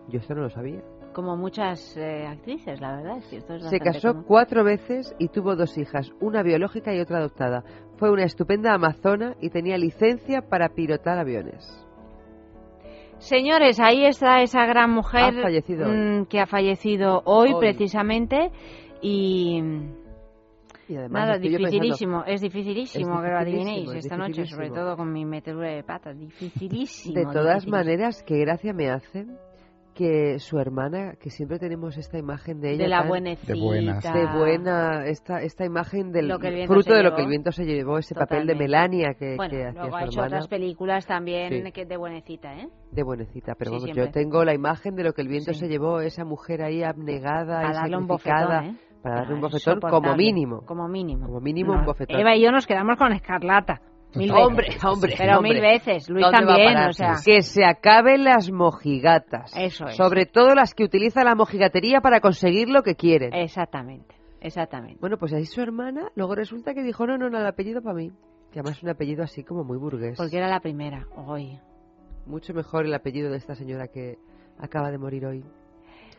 Yo esto no lo sabía. Como muchas eh, actrices, la verdad. es que esto es Se casó común. cuatro veces y tuvo dos hijas, una biológica y otra adoptada. Fue una estupenda amazona y tenía licencia para pilotar aviones. Señores, ahí está esa gran mujer Ha mm, que ha fallecido hoy, Hoy. precisamente y Y además nada, yo pensando- dificilísimo, es dificilísimo Es que lo dificilísimo, adivinéis es esta noche, sobre dificilísimo. todo con mi metedura de patas, dificilísimo. De todas dificilísimo. maneras, qué gracia me hace que su hermana, que siempre tenemos esta imagen de ella de la tan- buenecita. De buenas. de buena, esta, esta imagen del Lo que el viento fruto de lo que el viento se llevó, ese papel de Totalmente. Melania que, Bueno, que hacía luego ha su hecho hermana. otras películas también Sí. que de buenecita, ¿eh? De buenecita, pero Sí, vamos, siempre. yo tengo la imagen de lo que el viento Sí. se llevó, esa mujer ahí abnegada y darle un sacrificada, bofetón, ¿eh? Para darle un bofetón como mínimo. Como mínimo. Como mínimo un bofetón. Eva y yo nos quedamos con Escarlata. Mil Hombre, veces. hombre, Pero hombre. mil veces. Luis ¿Dónde va a también, o sea. Que se acaben las mojigatas. Eso es. Sobre todo las que utilizan la mojigatería para conseguir lo que quieren. Exactamente. Exactamente. Bueno, pues ahí su hermana, luego resulta que dijo, no, no, no, el apellido para mí. Que además es un apellido así como muy burgués. Porque era la primera. Hoy. Mucho mejor el apellido de esta señora que acaba de morir hoy.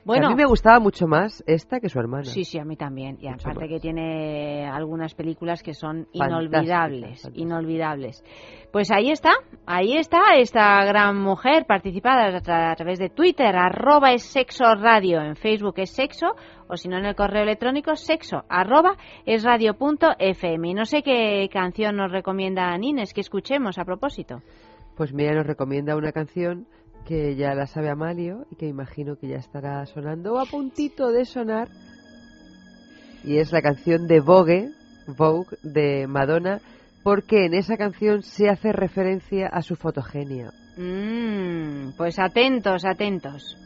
Bueno. a mí me gustaba mucho más esta que su hermana. Sí, sí, a mí también. Y Mucho aparte más. que tiene algunas películas que son inolvidables, inolvidables. Pues ahí está, ahí está esta gran mujer participada a, tra- a través de Twitter, arroba es sexo radio, en Facebook es sexo, o si no en el correo electrónico sexo, arroba es radio punto fm. Y no sé qué canción nos recomienda Nines que escuchemos a propósito. Pues mira, nos recomienda una canción que ya la sabe Amalio y que imagino que ya estará sonando o a puntito de sonar. Y es la canción de Vogue, Vogue de Madonna, porque en esa canción se hace referencia a su fotogenia. Mm, pues atentos, atentos.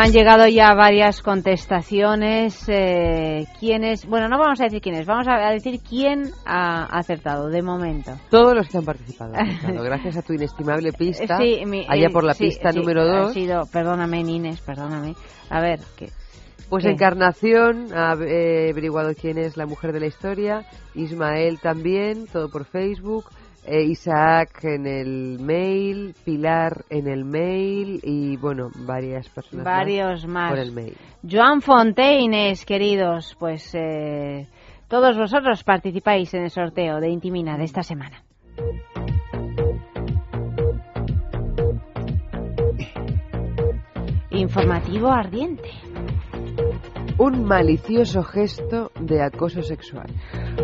Han llegado ya varias contestaciones. Eh, ¿Quiénes? Bueno, no vamos a decir quiénes, vamos a decir quién ha acertado de momento. Todos los que han participado. Gracias a tu inestimable pista. Sí, allá por la pista número 2. sido, perdóname, Nines, perdóname. A ver, ¿qué? Pues Encarnación ha averiguado quién es la mujer de la historia. Ismael también, todo por Facebook. Eh, Isaac en el mail, Pilar en el mail y bueno, varias personas Varios más, por el mail. Joan Fontaines, queridos, pues eh, todos vosotros participáis en el sorteo de Intimina de esta semana. Informativo ardiente un malicioso gesto de acoso sexual.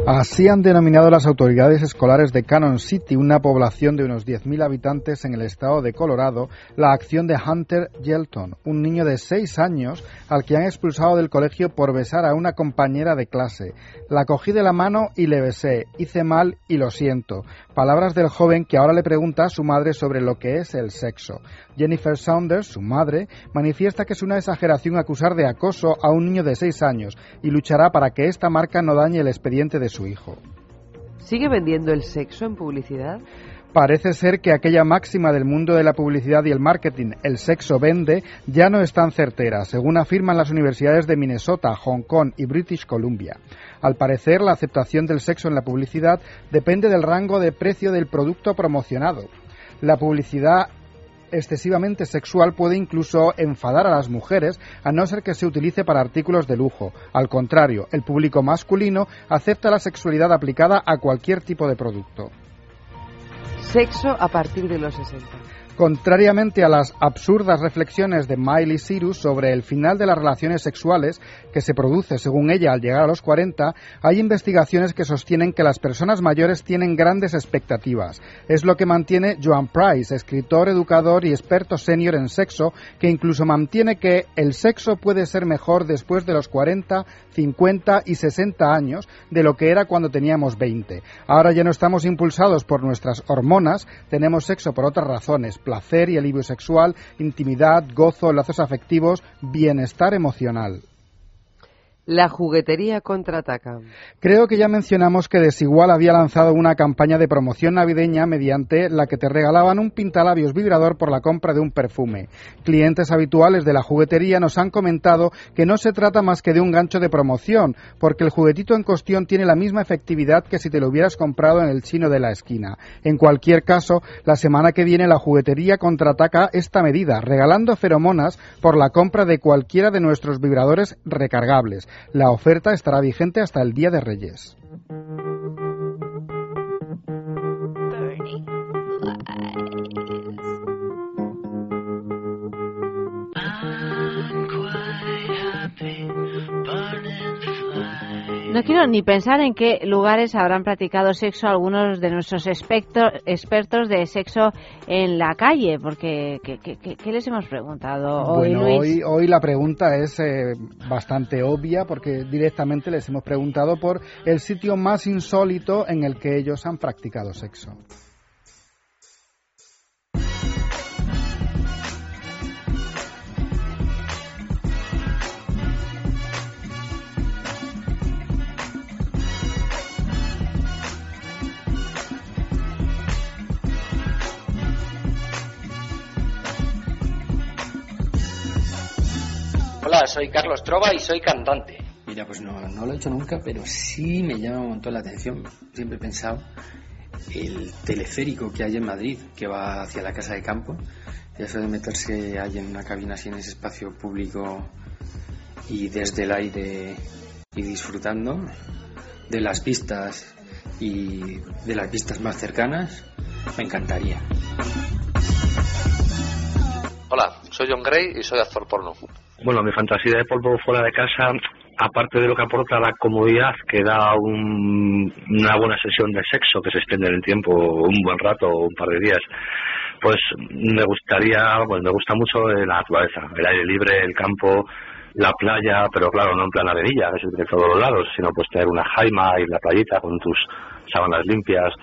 Así han denominado las autoridades escolares de Cannon City, una población de unos 10.000 habitantes en el estado de Colorado, la acción de Hunter Yelton, un niño de 6 años al que han expulsado del colegio por besar a una compañera de clase. La cogí de la mano y le besé, hice mal y lo siento. Palabras del joven que ahora le pregunta a su madre sobre lo que es el sexo. Jennifer Saunders, su madre, manifiesta que es una exageración acusar de acoso a un niño de seis años y luchará para que esta marca no dañe el expediente de su hijo. ¿Sigue vendiendo el sexo en publicidad? Parece ser que aquella máxima del mundo de la publicidad y el marketing, el sexo vende, ya no es tan certera, según afirman las universidades de Minnesota, Hong Kong y British Columbia. Al parecer, la aceptación del sexo en la publicidad depende del rango de precio del producto promocionado. La publicidad excesivamente sexual puede incluso enfadar a las mujeres, a no ser que se utilice para artículos de lujo. Al contrario, el público masculino acepta la sexualidad aplicada a cualquier tipo de producto. Sexo a partir de los 60. Contrariamente a las absurdas reflexiones de Miley Cyrus sobre el final de las relaciones sexuales que se produce, según ella, al llegar a los 40, hay investigaciones que sostienen que las personas mayores tienen grandes expectativas. Es lo que mantiene Joan Price, escritor, educador y experto senior en sexo, que incluso mantiene que el sexo puede ser mejor después de los 40, 50 y 60 años de lo que era cuando teníamos 20. Ahora ya no estamos impulsados por nuestras hormonas, tenemos sexo por otras razones placer y alivio sexual, intimidad, gozo, lazos afectivos, bienestar emocional. La juguetería contraataca. Creo que ya mencionamos que Desigual había lanzado una campaña de promoción navideña mediante la que te regalaban un pintalabios vibrador por la compra de un perfume. Clientes habituales de la juguetería nos han comentado que no se trata más que de un gancho de promoción, porque el juguetito en cuestión tiene la misma efectividad que si te lo hubieras comprado en el chino de la esquina. En cualquier caso, la semana que viene la juguetería contraataca esta medida, regalando feromonas por la compra de cualquiera de nuestros vibradores recargables. La oferta estará vigente hasta el Día de Reyes. No quiero ni pensar en qué lugares habrán practicado sexo algunos de nuestros expertos de sexo en la calle, porque ¿qué, les hemos preguntado hoy, Hoy, hoy la pregunta es eh, bastante obvia, porque directamente les hemos preguntado por el sitio más insólito en el que ellos han practicado sexo. Soy Carlos Trova y soy cantante. Mira, pues no, no lo he hecho nunca, pero sí me llama un montón la atención. Siempre he pensado el teleférico que hay en Madrid, que va hacia la casa de campo, ya eso de meterse ahí en una cabina así en ese espacio público y desde el aire y disfrutando de las vistas y de las vistas más cercanas, me encantaría. Hola, soy John Gray y soy actor porno. Bueno, mi fantasía de polvo fuera de casa, aparte de lo que aporta la comodidad que da una buena sesión de sexo que se extiende en el tiempo, un buen rato, un par de días, pues me gustaría, pues me gusta mucho la naturaleza, el aire libre, el campo, la playa, pero claro, no en plan arenilla, es de todos los lados, sino pues tener una jaima y la playita con tus sábanas limpias,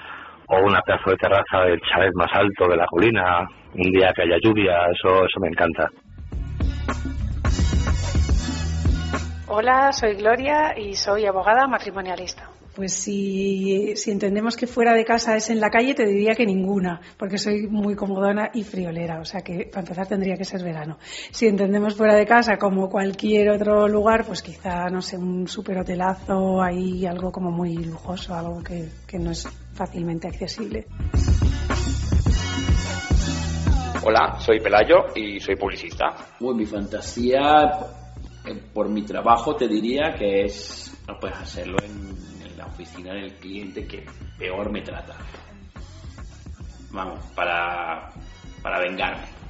o una pedazo de terraza del chalet más alto de la colina, un día que haya lluvia, eso, eso me encanta. Hola, soy Gloria y soy abogada matrimonialista. Pues si, si, entendemos que fuera de casa es en la calle, te diría que ninguna, porque soy muy comodona y friolera, o sea que para empezar tendría que ser verano. Si entendemos fuera de casa como cualquier otro lugar, pues quizá, no sé, un superhotelazo, ahí algo como muy lujoso, algo que, que no es fácilmente accesible. Hola, soy Pelayo y soy publicista. Bueno, mi fantasía, por mi trabajo, te diría que es no puedes hacerlo en la oficina del cliente que peor me trata. Vamos, para, para vengarme.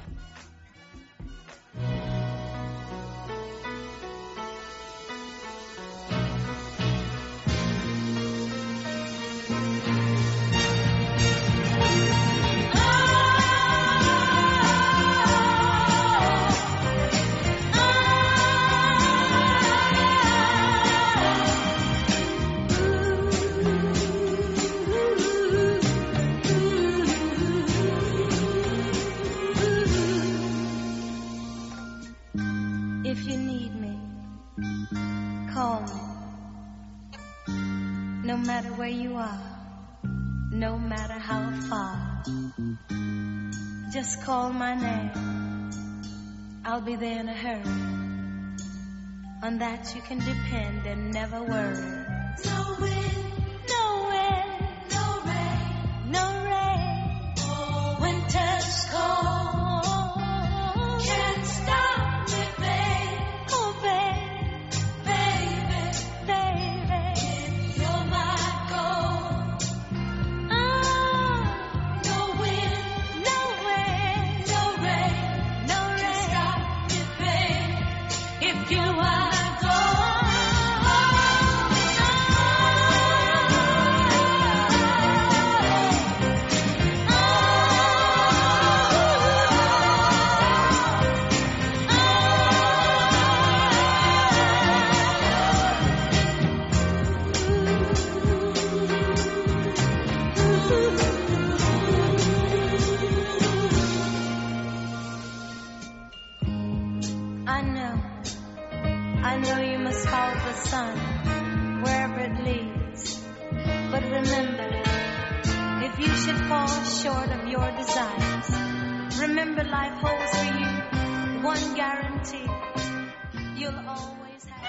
Where you are, no matter how far. Just call my name, I'll be there in a hurry. On that you can depend and never worry. No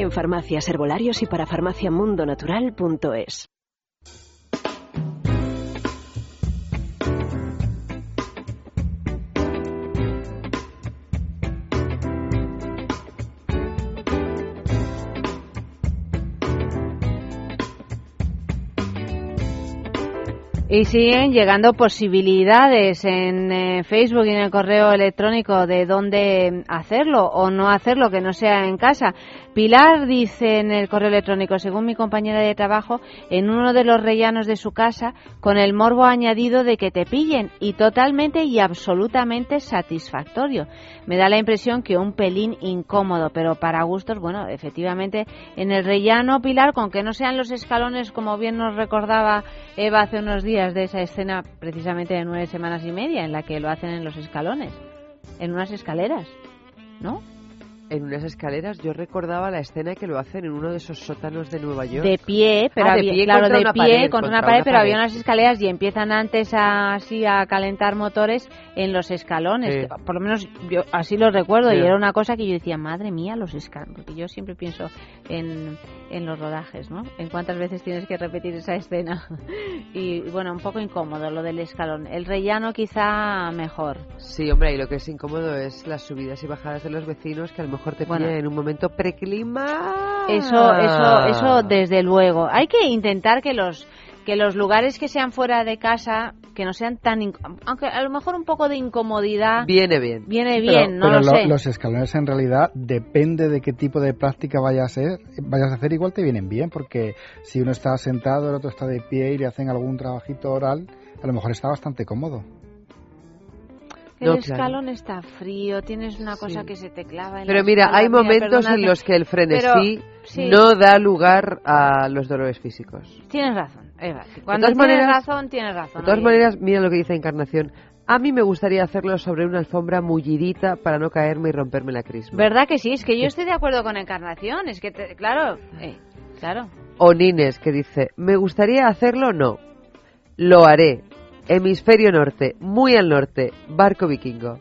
En farmacias, herbolarios y para farmaciamundonatural.es. Y siguen llegando posibilidades en eh, Facebook y en el correo electrónico de dónde hacerlo o no hacerlo, que no sea en casa. Pilar dice en el correo electrónico, según mi compañera de trabajo, en uno de los rellanos de su casa, con el morbo añadido de que te pillen y totalmente y absolutamente satisfactorio. Me da la impresión que un pelín incómodo, pero para gustos, bueno, efectivamente, en el rellano, Pilar, con que no sean los escalones, como bien nos recordaba Eva hace unos días de esa escena precisamente de nueve semanas y media, en la que lo hacen en los escalones, en unas escaleras, ¿no? En unas escaleras, yo recordaba la escena que lo hacen en uno de esos sótanos de Nueva York. De pie, pero Ah, de había- pie claro, de pie pared, contra, una pared, una pero había unas escaleras y empiezan antes a, así a calentar motores en los escalones. Sí. que Por lo menos yo así lo recuerdo Sí. y era una cosa que yo decía, madre mía, los escalones, porque yo siempre pienso en, en los rodajes, ¿no? En cuántas veces tienes que repetir esa escena. y bueno, un poco incómodo lo del escalón. El rellano quizá mejor. Sí, hombre, y lo que es incómodo es las subidas y bajadas de los vecinos que a lo mejor te Bueno. en un momento preclima. Eso, eso, eso desde luego. Hay que intentar que los que los lugares que sean fuera de casa, que no sean tan, aunque a lo mejor un poco de incomodidad Viene bien. viene Pero- bien, no pero lo lo- sé. los escalones en realidad depende de qué tipo de práctica vayas a, hacer, vayas a hacer, igual te vienen bien, porque si uno está sentado, el otro está de pie y le hacen algún trabajito oral, a lo mejor está bastante cómodo. El No, claro. escalón está frío, tienes una cosa que se te clava en Pero la mira, hay Mira, momentos en los que el frenesí pero, sí, no da lugar a los dolores físicos. Tienes razón. Cuando tienes maneras- razón, tienes razón. De todas oye. maneras, mira lo que dice Encarnación. A mí me gustaría hacerlo sobre una alfombra mullidita para no caerme y romperme la crisma. ¿Verdad que sí? Es que yo estoy de acuerdo con Encarnación. Es que, te- claro, eh, claro. O Nines, que dice, me gustaría hacerlo, no. Lo haré. Hemisferio norte, muy al norte, barco vikingo.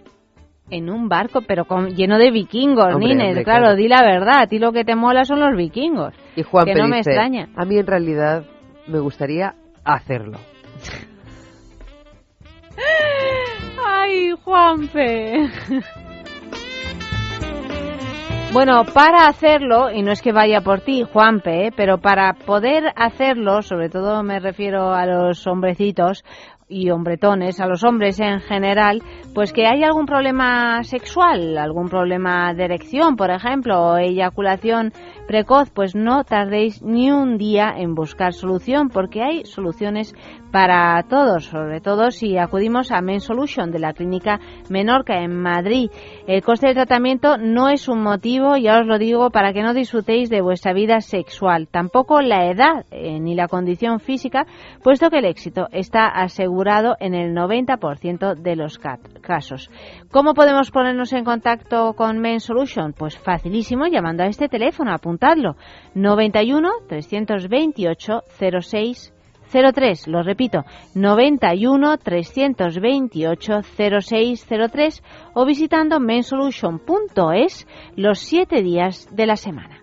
En un barco, pero con, lleno de vikingos, Hombre, Nines. hombre, claro, claro. di la verdad. A ti lo que te mola son los vikingos. Y Juan que no me extraña. a mí en realidad me gustaría hacerlo. Ay, Juanfe. Bueno, para hacerlo, y no es que vaya por ti, Juanpe, ¿eh? pero para poder hacerlo, sobre todo me refiero a los hombrecitos y hombretones, a los hombres en general, pues que hay algún problema sexual, algún problema de erección, por ejemplo, o eyaculación precoz, pues no tardéis ni un día en buscar solución, porque hay soluciones para todos, sobre todo si acudimos a Men Solution de la clínica Menorca en Madrid. El coste del tratamiento no es un motivo, ya os lo digo, para que no disfrutéis de vuestra vida sexual, tampoco la edad eh, ni la condición física, puesto que el éxito está asegurado en el 90% de los ca- casos. ¿Cómo podemos ponernos en contacto con Men Solution? Pues facilísimo llamando a este teléfono, apuntadlo, 91 328 06 03, lo repito, 91 328 0603 o visitando mensolution.es los siete días de la semana.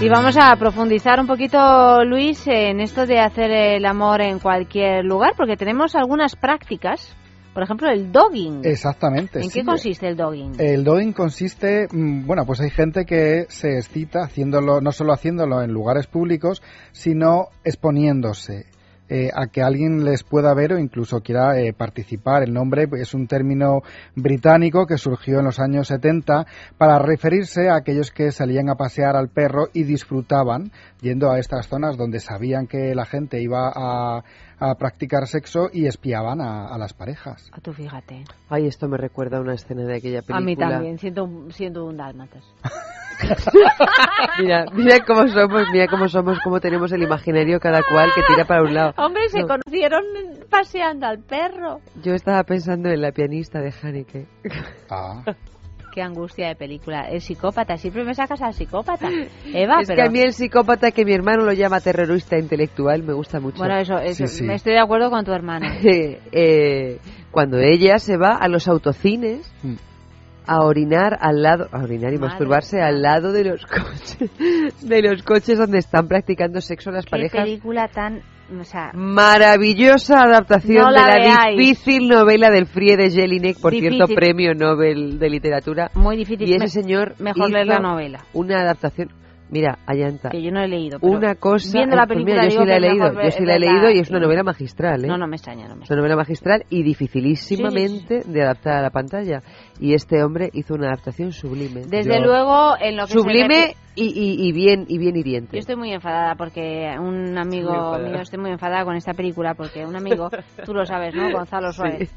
Y vamos a profundizar un poquito, Luis, en esto de hacer el amor en cualquier lugar, porque tenemos algunas prácticas, por ejemplo, el dogging. Exactamente. ¿En sí. qué consiste el dogging? El dogging consiste, mm, bueno, pues hay gente que se excita haciéndolo, no solo haciéndolo en lugares públicos, sino exponiéndose. Eh, a que alguien les pueda ver o incluso quiera eh, participar. El nombre es un término británico que surgió en los años 70 para referirse a aquellos que salían a pasear al perro y disfrutaban yendo a estas zonas donde sabían que la gente iba a, a practicar sexo y espiaban a, a las parejas. A tú fíjate. Ay, esto me recuerda a una escena de aquella película. A mí también, siento un dálmatas. Mira, mira cómo somos, mira cómo somos, cómo tenemos el imaginario cada cual que tira para un lado. Hombre, se No. conocieron paseando al perro. Yo estaba pensando en la pianista de Haneke. Ah. Qué angustia de película. El psicópata, siempre me sacas al psicópata. Eva, es pero... que a mí el psicópata que mi hermano lo llama terrorista intelectual me gusta mucho. Bueno, eso, eso me estoy de acuerdo con tu hermana. Eh, cuando ella se va a los autocines a orinar al lado, a orinar y Madre masturbarse al lado de los coches, de los coches donde están practicando sexo las Qué parejas. película tan o sea, Maravillosa adaptación No la de la veáis. difícil novela del Frie de Jelinek, por Difícil. cierto, premio Nobel de literatura. muy difícil. Y ese Me- señor mejor hizo leer la novela. Una adaptación. Mira, Ayanta. Que yo no he leído. pero Una cosa. Viendo la película mira, yo sí la he leído. Yo sí la he leído y es una y- novela magistral, ¿eh? No, no me extraña, no me Es una novela magistral y dificilísimamente de adaptar a la pantalla. Y este hombre hizo una adaptación sublime. Desde Yo- luego, en lo que Sublime y, y, y bien y bien hiriente. Yo estoy muy enfadada porque un amigo enfadada. mío, estoy muy enfadada con esta película porque un amigo, tú lo sabes, ¿no? Gonzalo Suárez,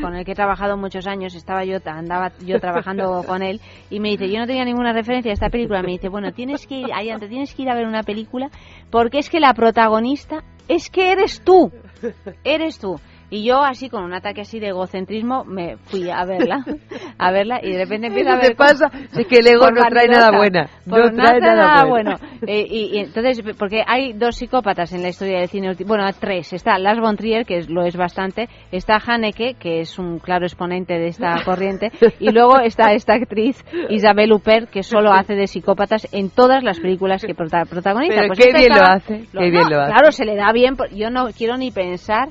con el que he trabajado muchos años, estaba yo, andaba yo trabajando con él y me dice, yo no tenía ninguna referencia a esta película, me dice, bueno, tienes que ir, Ayante, tienes que ir a ver una película porque es que la protagonista es que eres tú, eres tú. Y yo así con un ataque así de egocentrismo me fui a verla, a verla y de repente empiezo a ver te pasa, es que el ego no trae nada buena, no trae nada bueno. Eh, y, y entonces, porque hay dos psicópatas en la historia del cine, bueno, tres. Está Lars von Trier, que es- lo es bastante, está Haneke, que es un claro exponente de esta corriente, y luego está esta actriz Isabel Huppert, que solo hace de psicópatas en todas las películas que prota- protagoniza. Pero Pues qué bien lo hace, qué bien lo hace. Claro, se le da bien, yo no quiero ni pensar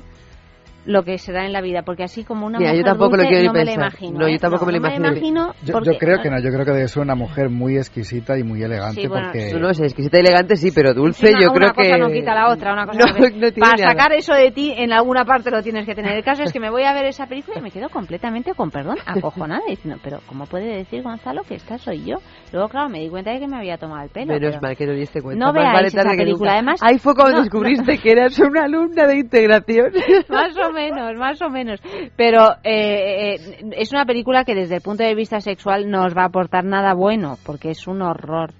lo que se da en la vida, porque así como una Mira, yo mujer tampoco lo dulce, quiero ni no me la imagino. No, yo ¿eh? tampoco me la no imagino. Yo, porque- yo creo que no, yo creo que debe ser una mujer muy exquisita y muy elegante Sí, bueno, porque... No, es exquisita y elegante, sí, pero dulce Una- yo una creo cosa que... no quita la otra, una cosa No, tiene Para nada. sacar eso de ti, en alguna parte lo tienes que tener. El caso es que me voy a ver esa película y me quedo completamente, con perdón, acojonada, diciendo, pero ¿cómo puede decir Gonzalo que esta soy yo? Luego, claro, me di cuenta de que me había tomado el pelo. Menos pero- mal que no diste cuenta. No veáis vale esa que película, además- Ahí fue cuando No. descubriste que eras una alumna de integración. más o menos, más o menos. Pero eh, eh, es una película que desde el punto de vista sexual no os va a aportar nada bueno, porque es un horror.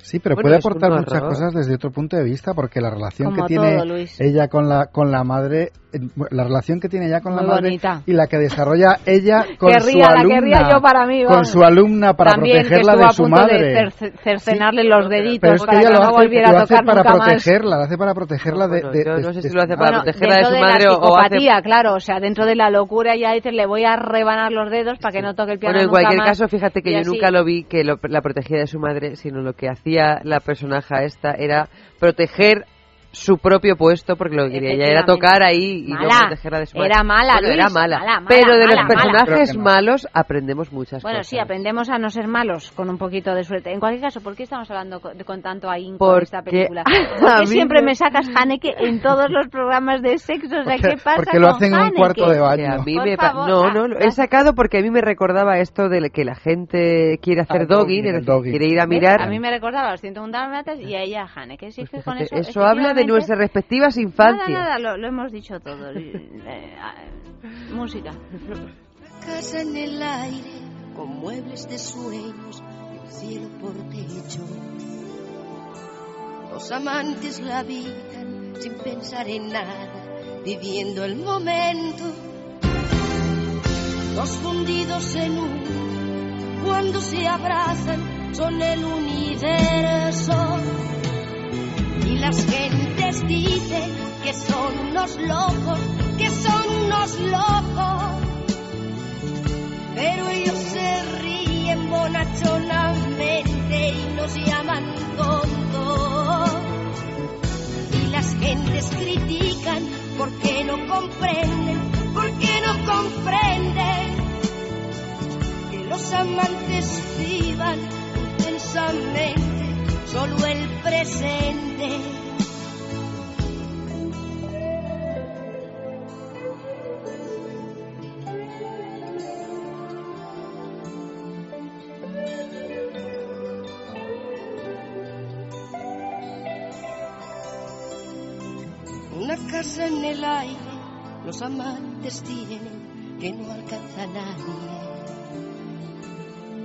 Sí, pero Bueno, puede aportar muchas horror. cosas desde otro punto de vista, porque la relación Como que tiene todo, ella con la con la madre, eh, la relación que tiene ella con la Muy madre bonita. y la que desarrolla ella con Querría, su la alumna, yo para mí, con su alumna para También que protegerla estuvo de a su punto madre. de cerce- cercenarle los deditos pero es que para ella que lo no hace, volviera lo a hace tocar para nunca más. protegerla, lo hace para protegerla de, de- no sé si lo hace para Bueno, protegerla de dentro su de madre la o- o hace- claro, o sea, dentro de la locura ya dices, le voy a rebanar los dedos para que no toque el piano Bueno, en cualquier caso, fíjate que yo nunca lo vi que lo- la protegía de su madre, sino lo que hacía la personaje esta era proteger su propio puesto, porque lo que quería ella era tocar ahí y no Mala. protegerla de su madre. Era mala, Bueno, era Luis, mala. mala, mala, Pero de mala, los personajes no. malos aprendemos muchas Bueno, cosas. sí, aprendemos a no ser malos con un poquito de suerte. En cualquier caso, ¿por qué estamos hablando con, con tanto ahínco de Porque esta película? a ¿Por qué mí siempre me- sacas Haneke en todos los programas de sexo? O sea, Porque- ¿qué pasa porque lo con hacen en un cuarto de baño. a mí Por me favor, no, ah, no, lo he sacado porque a mí me recordaba esto de que la gente quiere hacer Ah, dogging, quiere ir a mirar. A mí me recordaba los 101 dálmatas y a ella a Haneke. Sí, que con eso, eso habla de nuestras respectivas Nada, infancias. nada, lo, lo hemos dicho todo. Eh, música. Casa en el aire, con muebles de sueños, y el cielo por techo. Los amantes la habitan sin pensar en nada, viviendo el momento. Dos fundidos en uno, cuando se abrazan, son el universo. Y las gentes dicen que son unos locos, que son unos locos. Pero ellos se ríen bonachonamente y nos llaman tontos. Y las gentes critican porque no comprenden, porque no comprenden que los amantes vivan intensamente solo el presente. Una casa en el aire, los amantes tienen que no alcanza a nadie.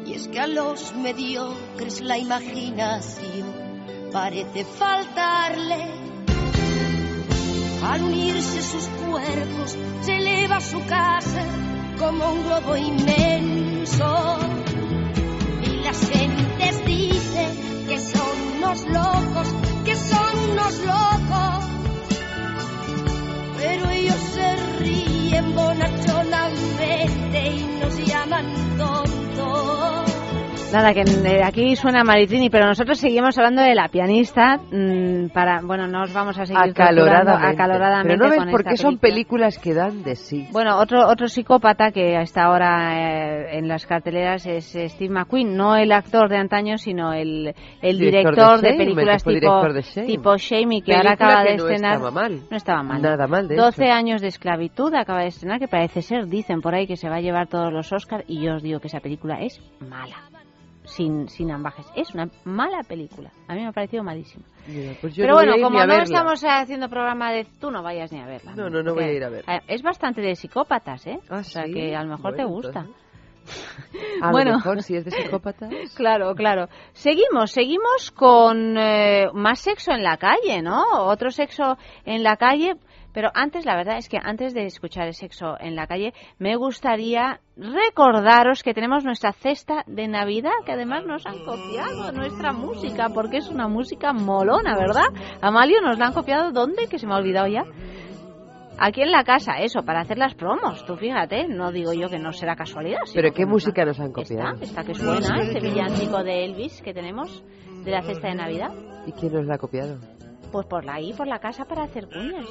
Y es que a los mediocres la imaginación parece faltarle. Al unirse sus cuerpos, se eleva su casa como un globo inmenso. Y las gentes dicen que son unos locos, Nada, que eh, aquí suena Maritrini, pero nosotros seguimos hablando de la pianista mm, para, bueno, no os vamos a seguir Acaloradamente. acaloradamente Pero no ves con por esta qué son película. películas que dan de sí. Bueno, otro otro psicópata que está ahora eh, en las carteleras es Steve McQueen, no el actor de antaño, sino el, el Director director, de de, Shame, películas tipo de Shame. tipo Shame y que ahora Película acaba que de no estrenar. estaba mal. No estaba mal. Nada mal, de 12 hecho. años de esclavitud acaba de estrenar, que parece ser, dicen por ahí que se va a llevar todos los Oscars y yo os digo que esa película es mala. Sin, sin ambajes. Es una mala película. A mí me ha parecido malísima. Pues Pero no bueno, como no estamos haciendo programa de... Tú no vayas ni a verla. No, no, no voy a ir a verla. Eh, Es bastante de psicópatas, ¿eh? o sea, ¿sí? que a lo mejor te Bueno, gusta. A Bueno. lo mejor si es de psicópatas. Claro, claro. Seguimos, seguimos con eh, más sexo en la calle, ¿no? Otro sexo en la calle. Pero antes, la verdad es que antes de escuchar el sexo en la calle, me gustaría recordaros que tenemos nuestra cesta de Navidad, que además nos han copiado nuestra música, porque es una música molona, ¿verdad? Amalio, nos la han copiado, ¿dónde? Que se me ha olvidado ya. Aquí en la casa, eso, para hacer las promos. Tú fíjate, no digo yo que no será casualidad. ¿Pero qué música nos han copiado? Esta, esta que suena, este villancico de Elvis que tenemos de la cesta de Navidad. ¿Y quién nos la ha copiado? Pues por ahí, por la casa para hacer cuñas.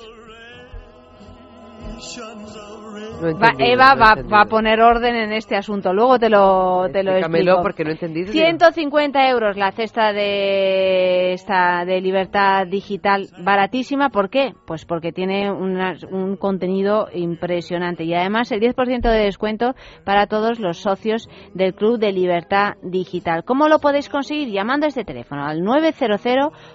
Va- Eva va, a poner orden en este asunto. Luego te lo, te lo explico. porque no he entendido. 150 euros la cesta de esta de libertad digital baratísima. ¿Por qué? Pues porque tiene una- un contenido impresionante y además el 10% de descuento para todos los socios del Club de Libertad Digital. ¿Cómo lo podéis conseguir? Llamando a este teléfono al 900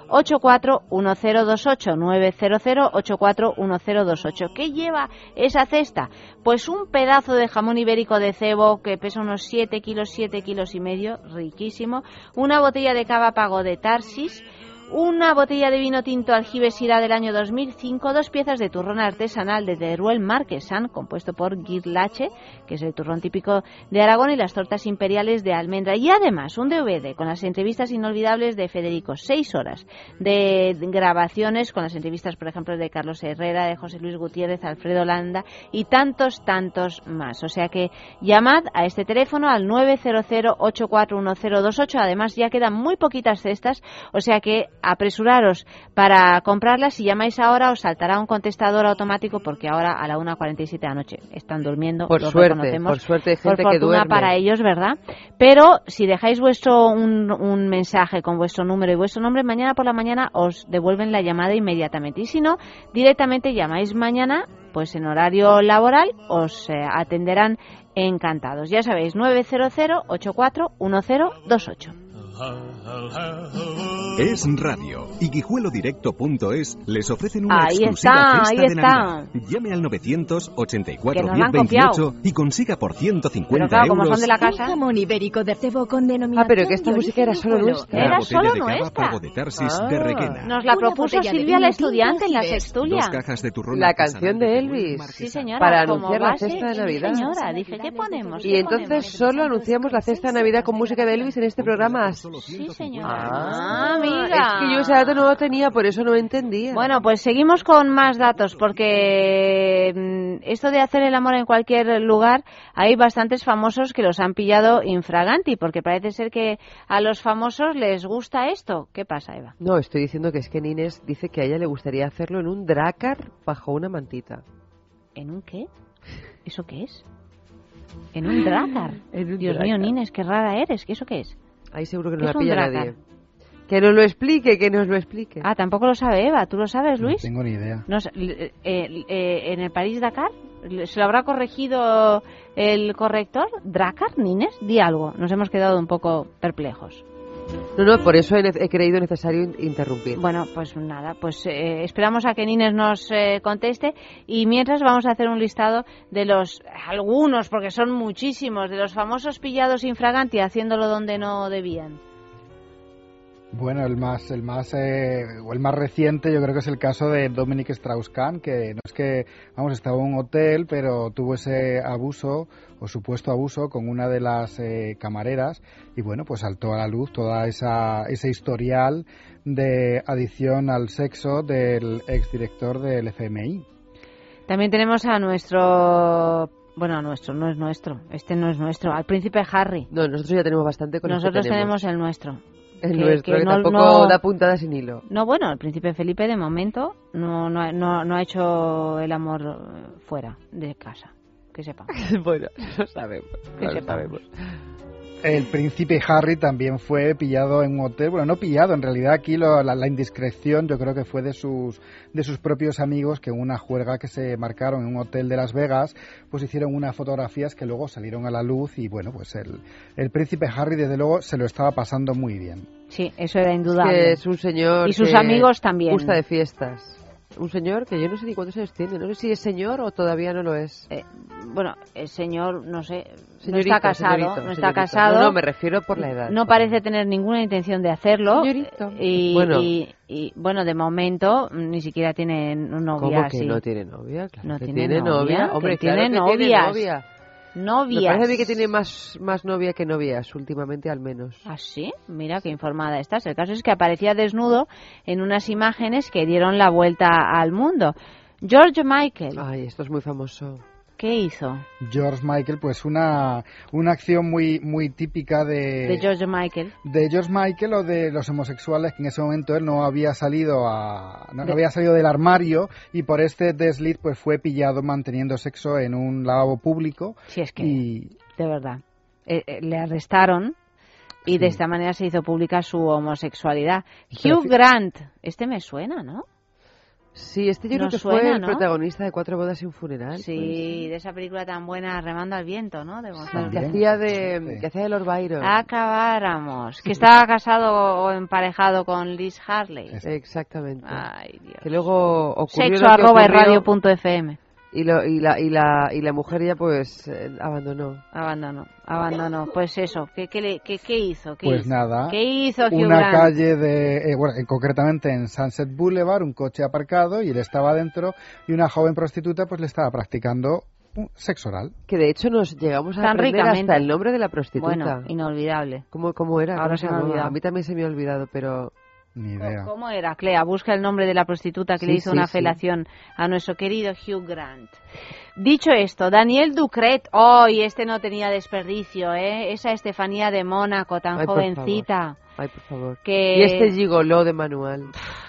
841028 900 841028. ¿Qué lleva esa cesta? Pues un pedazo de jamón ibérico de cebo que pesa unos 7 kilos, 7 kilos y medio, riquísimo. Una botella de cava pago de Tarsis. Una botella de vino tinto aljibe Syrah del año 2005, dos piezas de turrón artesanal de Teruel Marquesan, compuesto por Guirlache, que es el turrón típico de Aragón, y las tortas imperiales de almendra. Y además, un DVD con las entrevistas inolvidables de Federico, seis horas de grabaciones con las entrevistas, por ejemplo, de Carlos Herrera, de José Luis Gutiérrez, Alfredo Landa y tantos, tantos más. O sea que llamad a este teléfono al 900-841028. Además, ya quedan muy poquitas cestas, o sea que apresuraros para comprarlas. Si llamáis ahora, os saltará un contestador automático porque ahora a la 1.47 de la noche están durmiendo. Por suerte, por suerte hay Por gente que fortuna duerme. para ellos, ¿verdad? Pero si dejáis vuestro un, un mensaje con vuestro número y vuestro nombre, mañana por la mañana os devuelven la llamada inmediatamente. Y si no, directamente llamáis mañana, pues en horario laboral, os eh, atenderán encantados. Ya sabéis, 900 84 1028. Es radio y guijuelodirecto.es les ofrecen una Ahí exclusiva está, cesta ahí de está. Navidad. Llame al 984 Que nos la han 1028 y consiga por 150 Pero claro, como euros son de la casa. Un jamón ibérico de cebo con denominación Ah, pero que esta música era solo nuestra. Era solo de nuestra. de Tarsis Ah. de Requena. Nos la propuso Silvia la estudiante en la sextulia. Dos cajas de turrón La canción de Elvis. Sí, señora. Para como anunciar la cesta de sí, Navidad. señora. Dije, ¿qué ponemos? Y ¿Qué entonces ponemos? solo anunciamos la cesta de Navidad con música de Elvis en este programa. Sí, señora. Ah, amiga. Es que yo ese dato no lo tenía, por eso no entendía. Bueno, pues seguimos con más datos, porque mm, esto de hacer el amor en cualquier lugar, hay bastantes famosos que los han pillado infraganti, porque parece ser que a los famosos les gusta esto. ¿Qué pasa, Eva? No, estoy diciendo que es que Nines dice que a ella le gustaría hacerlo en un dracar bajo una mantita. ¿En un qué? ¿Eso qué es? ¿En un un Dios dracar. mío, Nines, qué rara eres. ¿Qué eso qué es? Ahí seguro que ¿Qué no la pilla nadie. Que nos lo explique, que nos lo explique. Ah, tampoco lo sabe Eva. ¿Tú lo sabes, No Luis? tengo ni idea. No eh, eh, eh, ¿En el París Dakar? ¿Se lo habrá corregido el corrector? ¿Dracar, Nines? Di algo. Nos hemos quedado un poco perplejos. No, no, por eso he, creído necesario in- interrumpir. Bueno, pues nada, pues eh, esperamos a que Nines nos eh, conteste y mientras vamos a hacer un listado de los, algunos, porque son muchísimos, de los famosos pillados infraganti haciéndolo donde no debían. Bueno, el más, el más, eh, o el más reciente, yo creo que es el caso de Dominic Strauss-Kahn, que no es que, vamos, estaba en un hotel, pero tuvo ese abuso o supuesto abuso con una de las eh, camareras y bueno, pues saltó a la luz toda esa, ese historial de adicción al sexo del exdirector del FMI. También tenemos a nuestro Bueno, nuestro, no es nuestro. Este no es nuestro. Al príncipe Harry. No, nosotros ya tenemos bastante con el que Nosotros tenemos. tenemos el nuestro. El Que- nuestro, que que no- tampoco no- da puntada sin hilo. No, bueno, el príncipe Felipe de momento no, no, ha- no, no ha hecho el amor fuera de casa. Que sepa. bueno, lo sabemos. Que lo sepamos. sabemos. El príncipe Harry también fue pillado en un hotel. Bueno, no pillado, en realidad aquí lo- la, la indiscreción yo creo que fue de sus, de sus propios amigos que en una juerga que se marcaron en un hotel de Las Vegas, pues hicieron unas fotografías que luego salieron a la luz y bueno, pues el, el príncipe Harry desde luego se lo estaba pasando muy bien. Sí, eso era Es indudable. que es un señor Y sus que amigos también. gusta de fiestas. Un señor que yo no sé ni cuántos años tiene. No sé si es señor o todavía no lo es. Eh, bueno, el señor, no sé, no Señorito, está casado, señorito, no está señorito. casado. No, no, me refiero por la edad. No parece tener ninguna intención de hacerlo. Señorito. Y Bueno. y, y, bueno, de momento mm, ni siquiera tiene novia. ¿Cómo que no tiene novia? Claro No que tiene tiene novia, novia. que Hombre, tiene claro que tiene novias. Me parece a mí que tiene más, más novia que novias, últimamente al menos. ¿Ah, sí? Mira qué informada estás. El caso es que aparecía desnudo en unas imágenes que dieron la vuelta al mundo. George Michael, Ay, esto es muy famoso. ¿Qué hizo George Michael, pues una, una acción muy, muy típica de, de George Michael? de George Michael o de los homosexuales que en ese momento él no había salido a no, De- había salido del armario y por este desliz pues fue pillado manteniendo sexo en un lavabo público Si es que, y de verdad, eh, eh, le arrestaron y de esta manera se hizo pública su homosexualidad. Pero Hugh Grant, este me suena, ¿no? Sí, este yo creo ¿Nos que suena, fue el no? protagonista de Cuatro bodas y un funeral. Sí, de esa película tan buena, Remando al viento, ¿no? De Gonzalo pues. Que hacía de, Sí. que hacía de Lord Byron. Acabáramos. Que estaba casado o emparejado con Liz Harley. Exactamente. Ay, Dios. Que luego ocurrió Sexo lo que arroba ocurrió radio fm. Y, lo, y, la, y, la, y la mujer ya pues eh, abandonó. Abandonó, abandonó. Pues eso, ¿qué, qué, le- qué- qué hizo? ¿Qué pues hizo? nada ¿Qué hizo Hugh una Grant? calle de eh, bueno concretamente en Sunset Boulevard un coche aparcado y él estaba dentro y una joven prostituta pues le estaba practicando un sexo oral Que de hecho nos llegamos a Tan aprender ricamente. hasta el nombre de la prostituta. Bueno, inolvidable. ¿Cómo, ¿Cómo era? Ahora ¿Cómo se me ha olvidado. A mí también se me ha olvidado, pero... ni idea ¿Cómo era, Clea? Busca el nombre de la prostituta que le hizo sí, una sí. felación a nuestro querido Hugh Grant. Dicho esto, Daniel Ducret, hoy este no tenía desperdicio, ¿eh? Esa Estefanía de Mónaco, tan Ay, jovencita. Ay, por favor. Que Y este gigoló de manual.